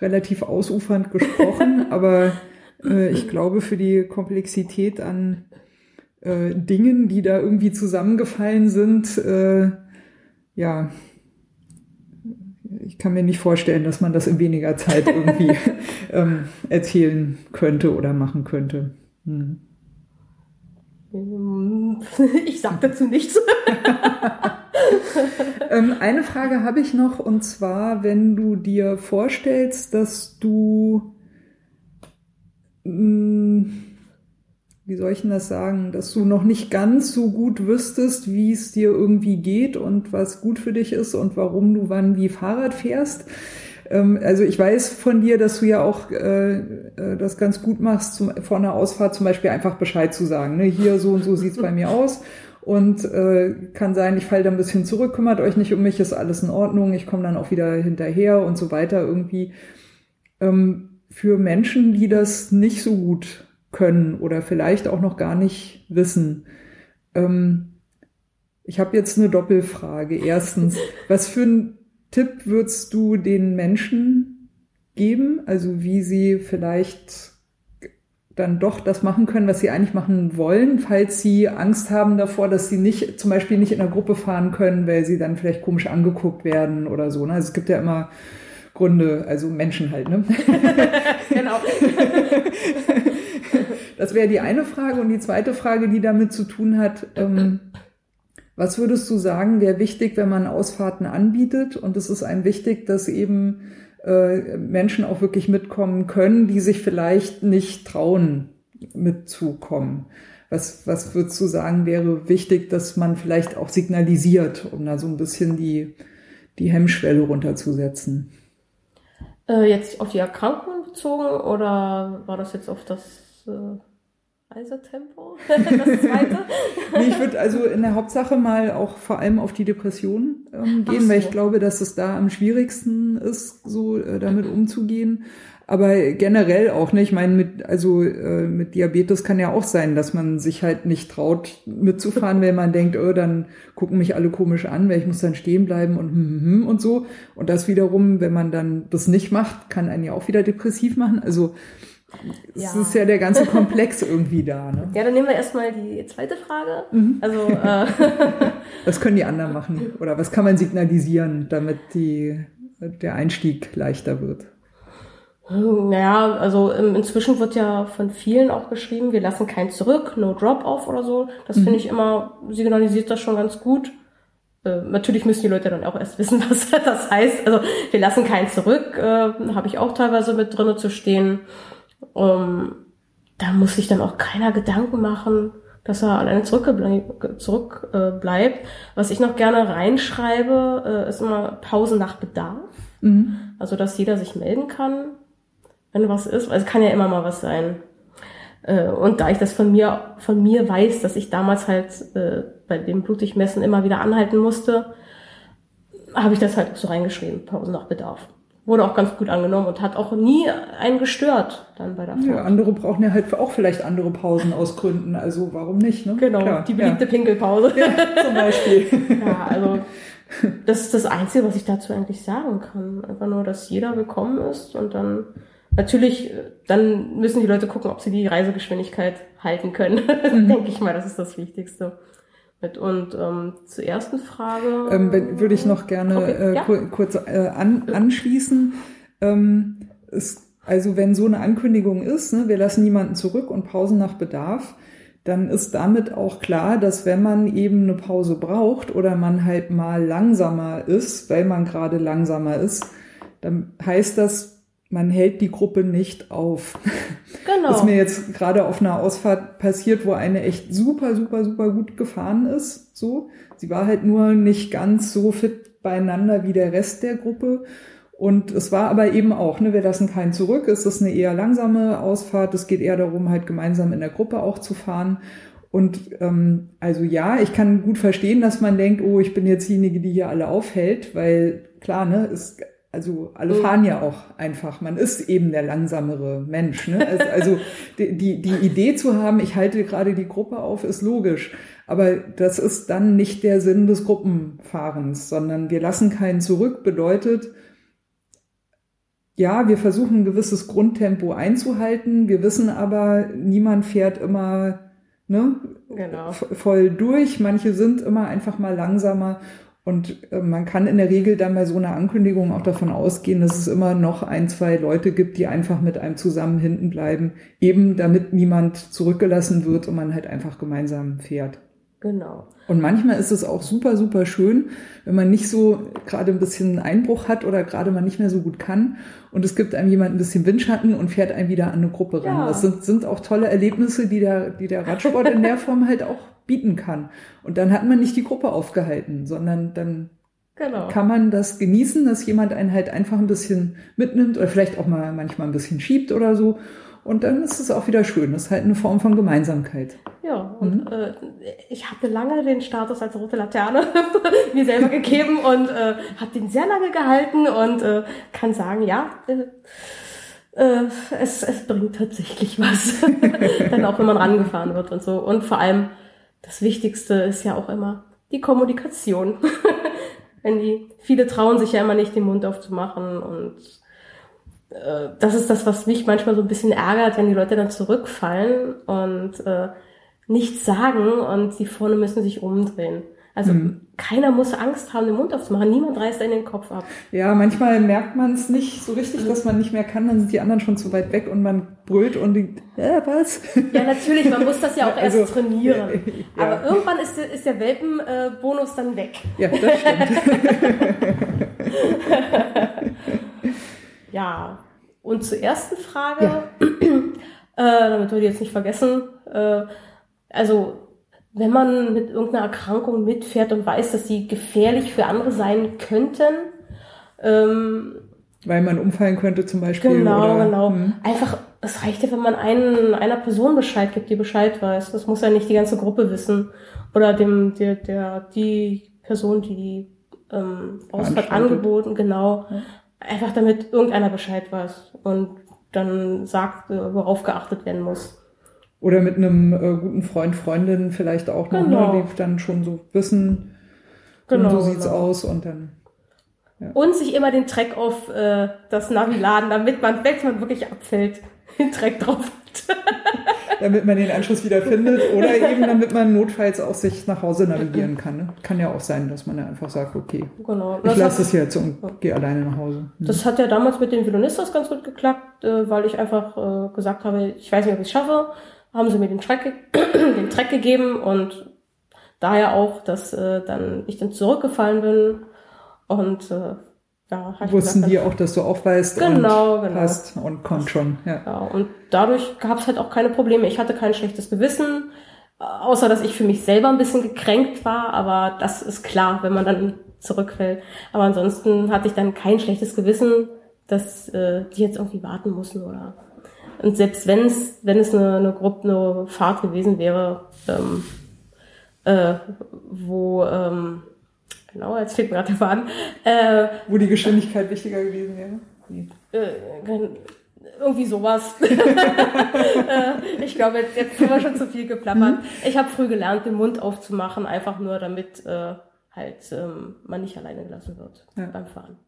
relativ ausufernd gesprochen, aber äh, ich glaube, für die Komplexität an äh, Dingen, die da irgendwie zusammengefallen sind, äh, ja, ich kann mir nicht vorstellen, dass man das in weniger Zeit irgendwie ähm, erzählen könnte oder machen könnte. Hm. Ich sag dazu nichts. ähm, eine Frage habe ich noch, und zwar, wenn du dir vorstellst, dass du hm, wie soll ich denn das sagen, dass du noch nicht ganz so gut wüsstest, wie es dir irgendwie geht und was gut für dich ist und warum du wann wie Fahrrad fährst. Ähm, also ich weiß von dir, dass du ja auch äh, äh, das ganz gut machst, zum, vor einer Ausfahrt zum Beispiel einfach Bescheid zu sagen. Ne? Hier so und so sieht's bei mir aus. Und äh, kann sein, ich falle da ein bisschen zurück, kümmert euch nicht um mich, ist alles in Ordnung, ich komme dann auch wieder hinterher und so weiter irgendwie. Ähm, für Menschen, die das nicht so gut können oder vielleicht auch noch gar nicht wissen. Ähm, ich habe jetzt eine Doppelfrage. Erstens, was für einen Tipp würdest du den Menschen geben? Also wie sie vielleicht dann doch das machen können, was sie eigentlich machen wollen, falls sie Angst haben davor, dass sie nicht, zum Beispiel nicht in der Gruppe fahren können, weil sie dann vielleicht komisch angeguckt werden oder so. Ne? Also es gibt ja immer Gründe, also Menschen halt, ne? genau. das wäre die eine Frage. Und die zweite Frage, die damit zu tun hat, ähm, was würdest du sagen, wäre wichtig, wenn man Ausfahrten anbietet? Und es ist einem wichtig, dass eben äh, Menschen auch wirklich mitkommen können, die sich vielleicht nicht trauen, mitzukommen. Was, was würdest du sagen, wäre wichtig, dass man vielleicht auch signalisiert, um da so ein bisschen die, die Hemmschwelle runterzusetzen? Äh, jetzt auf die Erkrankung bezogen oder war das jetzt auf das? Äh Reisetempo, das zweite. nee, ich würde also in der Hauptsache mal auch vor allem auf die Depression ähm, gehen, so. weil ich glaube, dass es da am schwierigsten ist, so äh, damit umzugehen. Aber generell auch nicht. Ich meine, mit, also äh, mit Diabetes kann ja auch sein, dass man sich halt nicht traut, mitzufahren, wenn man denkt, oh, dann gucken mich alle komisch an, weil ich muss dann stehen bleiben und hm, hm, hm und so. Und das wiederum, wenn man dann das nicht macht, kann einen ja auch wieder depressiv machen. Also es ja. ist ja der ganze Komplex irgendwie da. Ne? Ja, dann nehmen wir erstmal die zweite Frage. Mhm. Also äh was können die anderen machen? Oder was kann man signalisieren, damit die, der Einstieg leichter wird? Naja, also inzwischen wird ja von vielen auch geschrieben, wir lassen keinen zurück, no drop-off oder so. Das mhm. finde ich immer, signalisiert das schon ganz gut. Äh, natürlich müssen die Leute dann auch erst wissen, was das heißt. Also wir lassen keinen zurück, äh, habe ich auch teilweise mit drinnen zu stehen. Ähm, da muss sich dann auch keiner Gedanken machen, dass er alleine zurückbleibt. Zurück, äh, bleibt. Was ich noch gerne reinschreibe, äh, ist immer Pausen nach Bedarf. Mhm. Also dass jeder sich melden kann wenn was ist. Also es kann ja immer mal was sein. Äh, und da ich das von mir, von mir weiß, dass ich damals halt äh, bei dem Blutigmessen immer wieder anhalten musste, habe ich das halt so reingeschrieben, Pause nach Bedarf. Wurde auch ganz gut angenommen und hat auch nie einen gestört dann bei der Fahrt. Ja, andere brauchen ja halt auch vielleicht andere Pausen aus Gründen, also warum nicht, ne? Genau, Klar, die beliebte ja. Pinkelpause. Ja, zum Beispiel. ja, also das ist das Einzige, was ich dazu eigentlich sagen kann. Einfach nur, dass jeder willkommen ist und dann Natürlich, dann müssen die Leute gucken, ob sie die Reisegeschwindigkeit halten können. Mhm. Denke ich mal, das ist das Wichtigste. Und ähm, zur ersten Frage. Ähm, würde ich noch gerne okay, äh, ja. kurz äh, an, anschließen. Ähm, ist, also wenn so eine Ankündigung ist, ne, wir lassen niemanden zurück und Pausen nach Bedarf, dann ist damit auch klar, dass wenn man eben eine Pause braucht oder man halt mal langsamer ist, weil man gerade langsamer ist, dann heißt das, man hält die Gruppe nicht auf. Genau. Das ist mir jetzt gerade auf einer Ausfahrt passiert, wo eine echt super, super, super gut gefahren ist. So, sie war halt nur nicht ganz so fit beieinander wie der Rest der Gruppe. Und es war aber eben auch, ne, wir lassen keinen zurück. Es ist eine eher langsame Ausfahrt. Es geht eher darum, halt gemeinsam in der Gruppe auch zu fahren. Und ähm, also ja, ich kann gut verstehen, dass man denkt, oh, ich bin jetzt diejenige, die hier alle aufhält, weil klar, ne, ist also alle mhm. fahren ja auch einfach. Man ist eben der langsamere Mensch. Ne? Also, also die, die, die Idee zu haben, ich halte gerade die Gruppe auf, ist logisch. Aber das ist dann nicht der Sinn des Gruppenfahrens, sondern wir lassen keinen zurück, bedeutet, ja, wir versuchen ein gewisses Grundtempo einzuhalten. Wir wissen aber, niemand fährt immer ne, genau. voll durch. Manche sind immer einfach mal langsamer und äh, man kann in der Regel dann bei so einer Ankündigung auch davon ausgehen, dass es immer noch ein, zwei Leute gibt, die einfach mit einem zusammen hinten bleiben, eben damit niemand zurückgelassen wird und man halt einfach gemeinsam fährt. Genau. Und manchmal ist es auch super, super schön, wenn man nicht so gerade ein bisschen Einbruch hat oder gerade man nicht mehr so gut kann und es gibt einem jemand ein bisschen Windschatten und fährt einen wieder an eine Gruppe ran. Ja. Das sind, sind auch tolle Erlebnisse, die der, die der Radsport in der Form halt auch bieten kann. Und dann hat man nicht die Gruppe aufgehalten, sondern dann genau. kann man das genießen, dass jemand einen halt einfach ein bisschen mitnimmt oder vielleicht auch mal manchmal ein bisschen schiebt oder so. Und dann ist es auch wieder schön. Das ist halt eine Form von Gemeinsamkeit. Ja, und mhm. äh, ich hatte lange den Status als rote Laterne mir selber gegeben und äh, habe den sehr lange gehalten und äh, kann sagen, ja, äh, äh, es, es bringt tatsächlich was. dann auch, wenn man rangefahren wird und so. Und vor allem, das Wichtigste ist ja auch immer die Kommunikation. Wenn die, viele trauen sich ja immer nicht, den Mund aufzumachen und äh, das ist das, was mich manchmal so ein bisschen ärgert, wenn die Leute dann zurückfallen und äh, nichts sagen und die vorne müssen sich umdrehen. Also mhm. keiner muss Angst haben, den Mund aufzumachen. Niemand reißt einen den Kopf ab. Ja, manchmal merkt man es nicht so richtig, dass man nicht mehr kann. Dann sind die anderen schon zu weit weg und man brüllt und denkt, äh, was? Ja, natürlich. Man muss das ja auch also, erst trainieren. Ja. Aber irgendwann ist der, ist der Welpenbonus dann weg. Ja, das stimmt. ja. Und zur ersten Frage, ja. äh, damit wir die jetzt nicht vergessen, äh, also wenn man mit irgendeiner Erkrankung mitfährt und weiß, dass sie gefährlich für andere sein könnten, ähm, weil man umfallen könnte zum Beispiel. Genau, oder, genau. Hm. Einfach, es reicht ja, wenn man einen, einer Person Bescheid gibt, die Bescheid weiß. Das muss ja nicht die ganze Gruppe wissen. Oder dem, der, der, die Person, die die ähm, Ausfahrt angeboten, genau. Ja. Einfach damit irgendeiner Bescheid weiß und dann sagt, worauf geachtet werden muss. Oder mit einem äh, guten Freund, Freundin vielleicht auch noch, ne, genau. ne, die dann schon so wissen, genau, so sieht's genau. aus und dann. Ja. Und sich immer den Track auf äh, das Navi laden, damit man, wenn man wirklich abfällt, den Track drauf hat. damit man den Anschluss wieder findet oder eben damit man notfalls auch sich nach Hause navigieren kann. Ne? Kann ja auch sein, dass man ja einfach sagt, okay, genau. ich lasse es jetzt und ja. gehe alleine nach Hause. Mhm. Das hat ja damals mit den Violonistas ganz gut geklappt, äh, weil ich einfach äh, gesagt habe, ich weiß nicht, ob ich es schaffe. Haben sie mir den Track, den Track gegeben und daher auch, dass äh, dann ich dann zurückgefallen bin und äh, ja, Wussten gesagt, die auch, dass du aufweist genau, und genau. hast und kommt schon. Ja. ja und dadurch gab es halt auch keine Probleme. Ich hatte kein schlechtes Gewissen, außer dass ich für mich selber ein bisschen gekränkt war, aber das ist klar, wenn man dann zurückfällt. Aber ansonsten hatte ich dann kein schlechtes Gewissen, dass äh, die jetzt irgendwie warten mussten oder und selbst wenn es wenn es eine, eine Gruppe eine Fahrt gewesen wäre, ähm, äh, wo ähm, Genau, jetzt fehlt mir gerade der Faden. Äh, Wo die Geschwindigkeit wichtiger gewesen wäre? Äh, irgendwie sowas. äh, ich glaube, jetzt, jetzt haben wir schon zu viel geplappert. Mhm. Ich habe früh gelernt, den Mund aufzumachen, einfach nur damit äh, halt ähm, man nicht alleine gelassen wird ja. beim Fahren.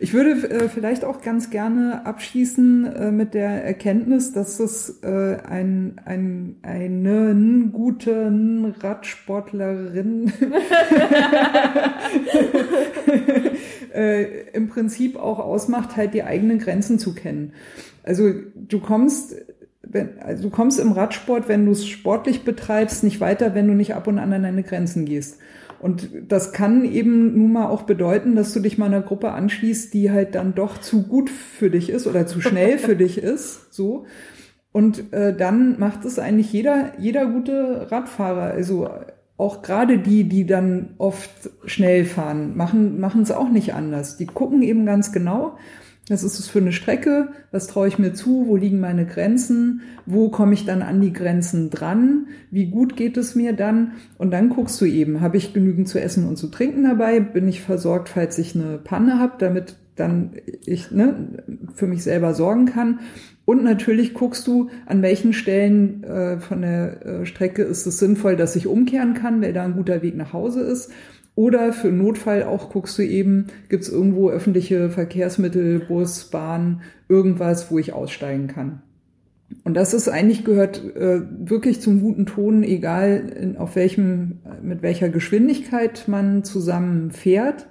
Ich würde äh, vielleicht auch ganz gerne abschließen äh, mit der Erkenntnis, dass es äh, ein, ein, einen guten Radsportlerin äh, im Prinzip auch ausmacht, halt die eigenen Grenzen zu kennen. Also du kommst wenn, also du kommst im Radsport, wenn du es sportlich betreibst, nicht weiter, wenn du nicht ab und an an deine Grenzen gehst. Und das kann eben nun mal auch bedeuten, dass du dich mal einer Gruppe anschließt, die halt dann doch zu gut für dich ist oder zu schnell für dich ist, so. Und äh, dann macht es eigentlich jeder, jeder gute Radfahrer, also auch gerade die, die dann oft schnell fahren, machen, machen es auch nicht anders. Die gucken eben ganz genau, was ist es für eine Strecke? Was traue ich mir zu? Wo liegen meine Grenzen? Wo komme ich dann an die Grenzen dran? Wie gut geht es mir dann? Und dann guckst du eben, habe ich genügend zu essen und zu trinken dabei? Bin ich versorgt, falls ich eine Panne habe, damit dann ich ne, für mich selber sorgen kann? Und natürlich guckst du, an welchen Stellen äh, von der äh, Strecke ist es sinnvoll, dass ich umkehren kann, weil da ein guter Weg nach Hause ist oder für Notfall auch guckst du eben, gibt es irgendwo öffentliche Verkehrsmittel, Bus, Bahn, irgendwas, wo ich aussteigen kann. Und das ist eigentlich gehört äh, wirklich zum guten Ton, egal in, auf welchem, mit welcher Geschwindigkeit man zusammen fährt.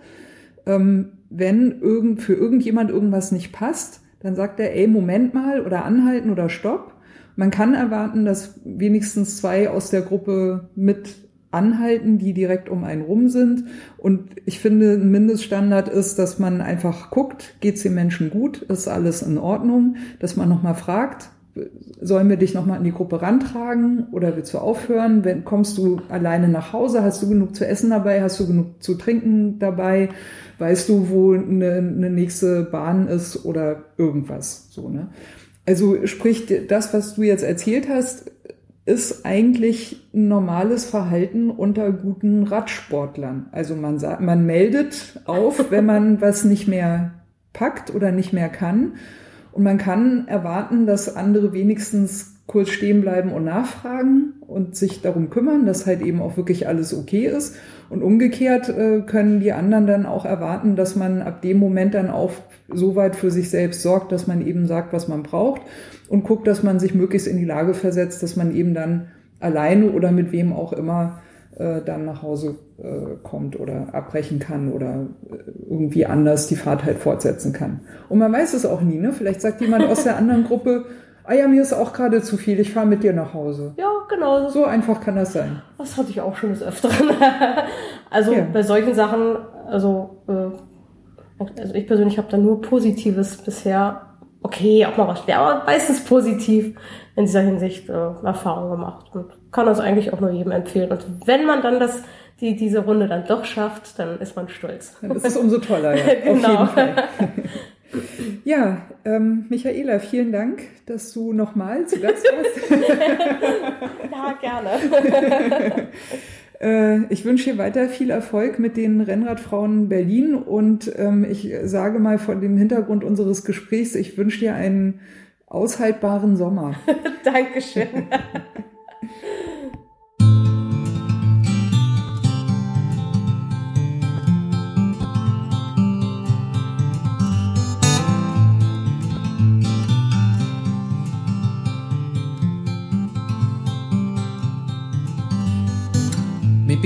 Ähm, wenn irgend, für irgendjemand irgendwas nicht passt, dann sagt er, ey, Moment mal oder anhalten oder stopp. Man kann erwarten, dass wenigstens zwei aus der Gruppe mit anhalten, die direkt um einen rum sind. Und ich finde, ein Mindeststandard ist, dass man einfach guckt, geht's dem Menschen gut, ist alles in Ordnung, dass man nochmal fragt, sollen wir dich nochmal in die Gruppe rantragen oder willst du aufhören? Wenn, kommst du alleine nach Hause? Hast du genug zu essen dabei? Hast du genug zu trinken dabei? Weißt du, wo eine, eine nächste Bahn ist oder irgendwas? So, ne? Also sprich, das, was du jetzt erzählt hast, ist eigentlich ein normales Verhalten unter guten Radsportlern. Also man sagt, man meldet auf, wenn man was nicht mehr packt oder nicht mehr kann. Und man kann erwarten, dass andere wenigstens kurz stehen bleiben und nachfragen und sich darum kümmern, dass halt eben auch wirklich alles okay ist. Und umgekehrt äh, können die anderen dann auch erwarten, dass man ab dem Moment dann auch so weit für sich selbst sorgt, dass man eben sagt, was man braucht und guckt, dass man sich möglichst in die Lage versetzt, dass man eben dann alleine oder mit wem auch immer äh, dann nach Hause äh, kommt oder abbrechen kann oder äh, irgendwie anders die Fahrt halt fortsetzen kann. Und man weiß es auch nie, ne? Vielleicht sagt jemand aus der anderen Gruppe, ah ja, mir ist auch gerade zu viel, ich fahre mit dir nach Hause. Ja, genau. So einfach kann das sein. Das hatte ich auch schon des Öfteren. also ja. bei solchen Sachen, also, äh, also ich persönlich habe da nur Positives bisher okay, auch mal was schwer, aber meistens positiv in dieser Hinsicht äh, Erfahrung gemacht und kann das eigentlich auch nur jedem empfehlen. Und wenn man dann das, die, diese Runde dann doch schafft, dann ist man stolz. Dann ist es umso toller, ja. genau. Ja, ähm, Michaela, vielen Dank, dass du nochmal zu Gast warst. ja, gerne. Äh, ich wünsche dir weiter viel Erfolg mit den Rennradfrauen Berlin und ähm, ich sage mal vor dem Hintergrund unseres Gesprächs, ich wünsche dir einen aushaltbaren Sommer. Dankeschön.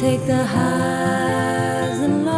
take the highs and lows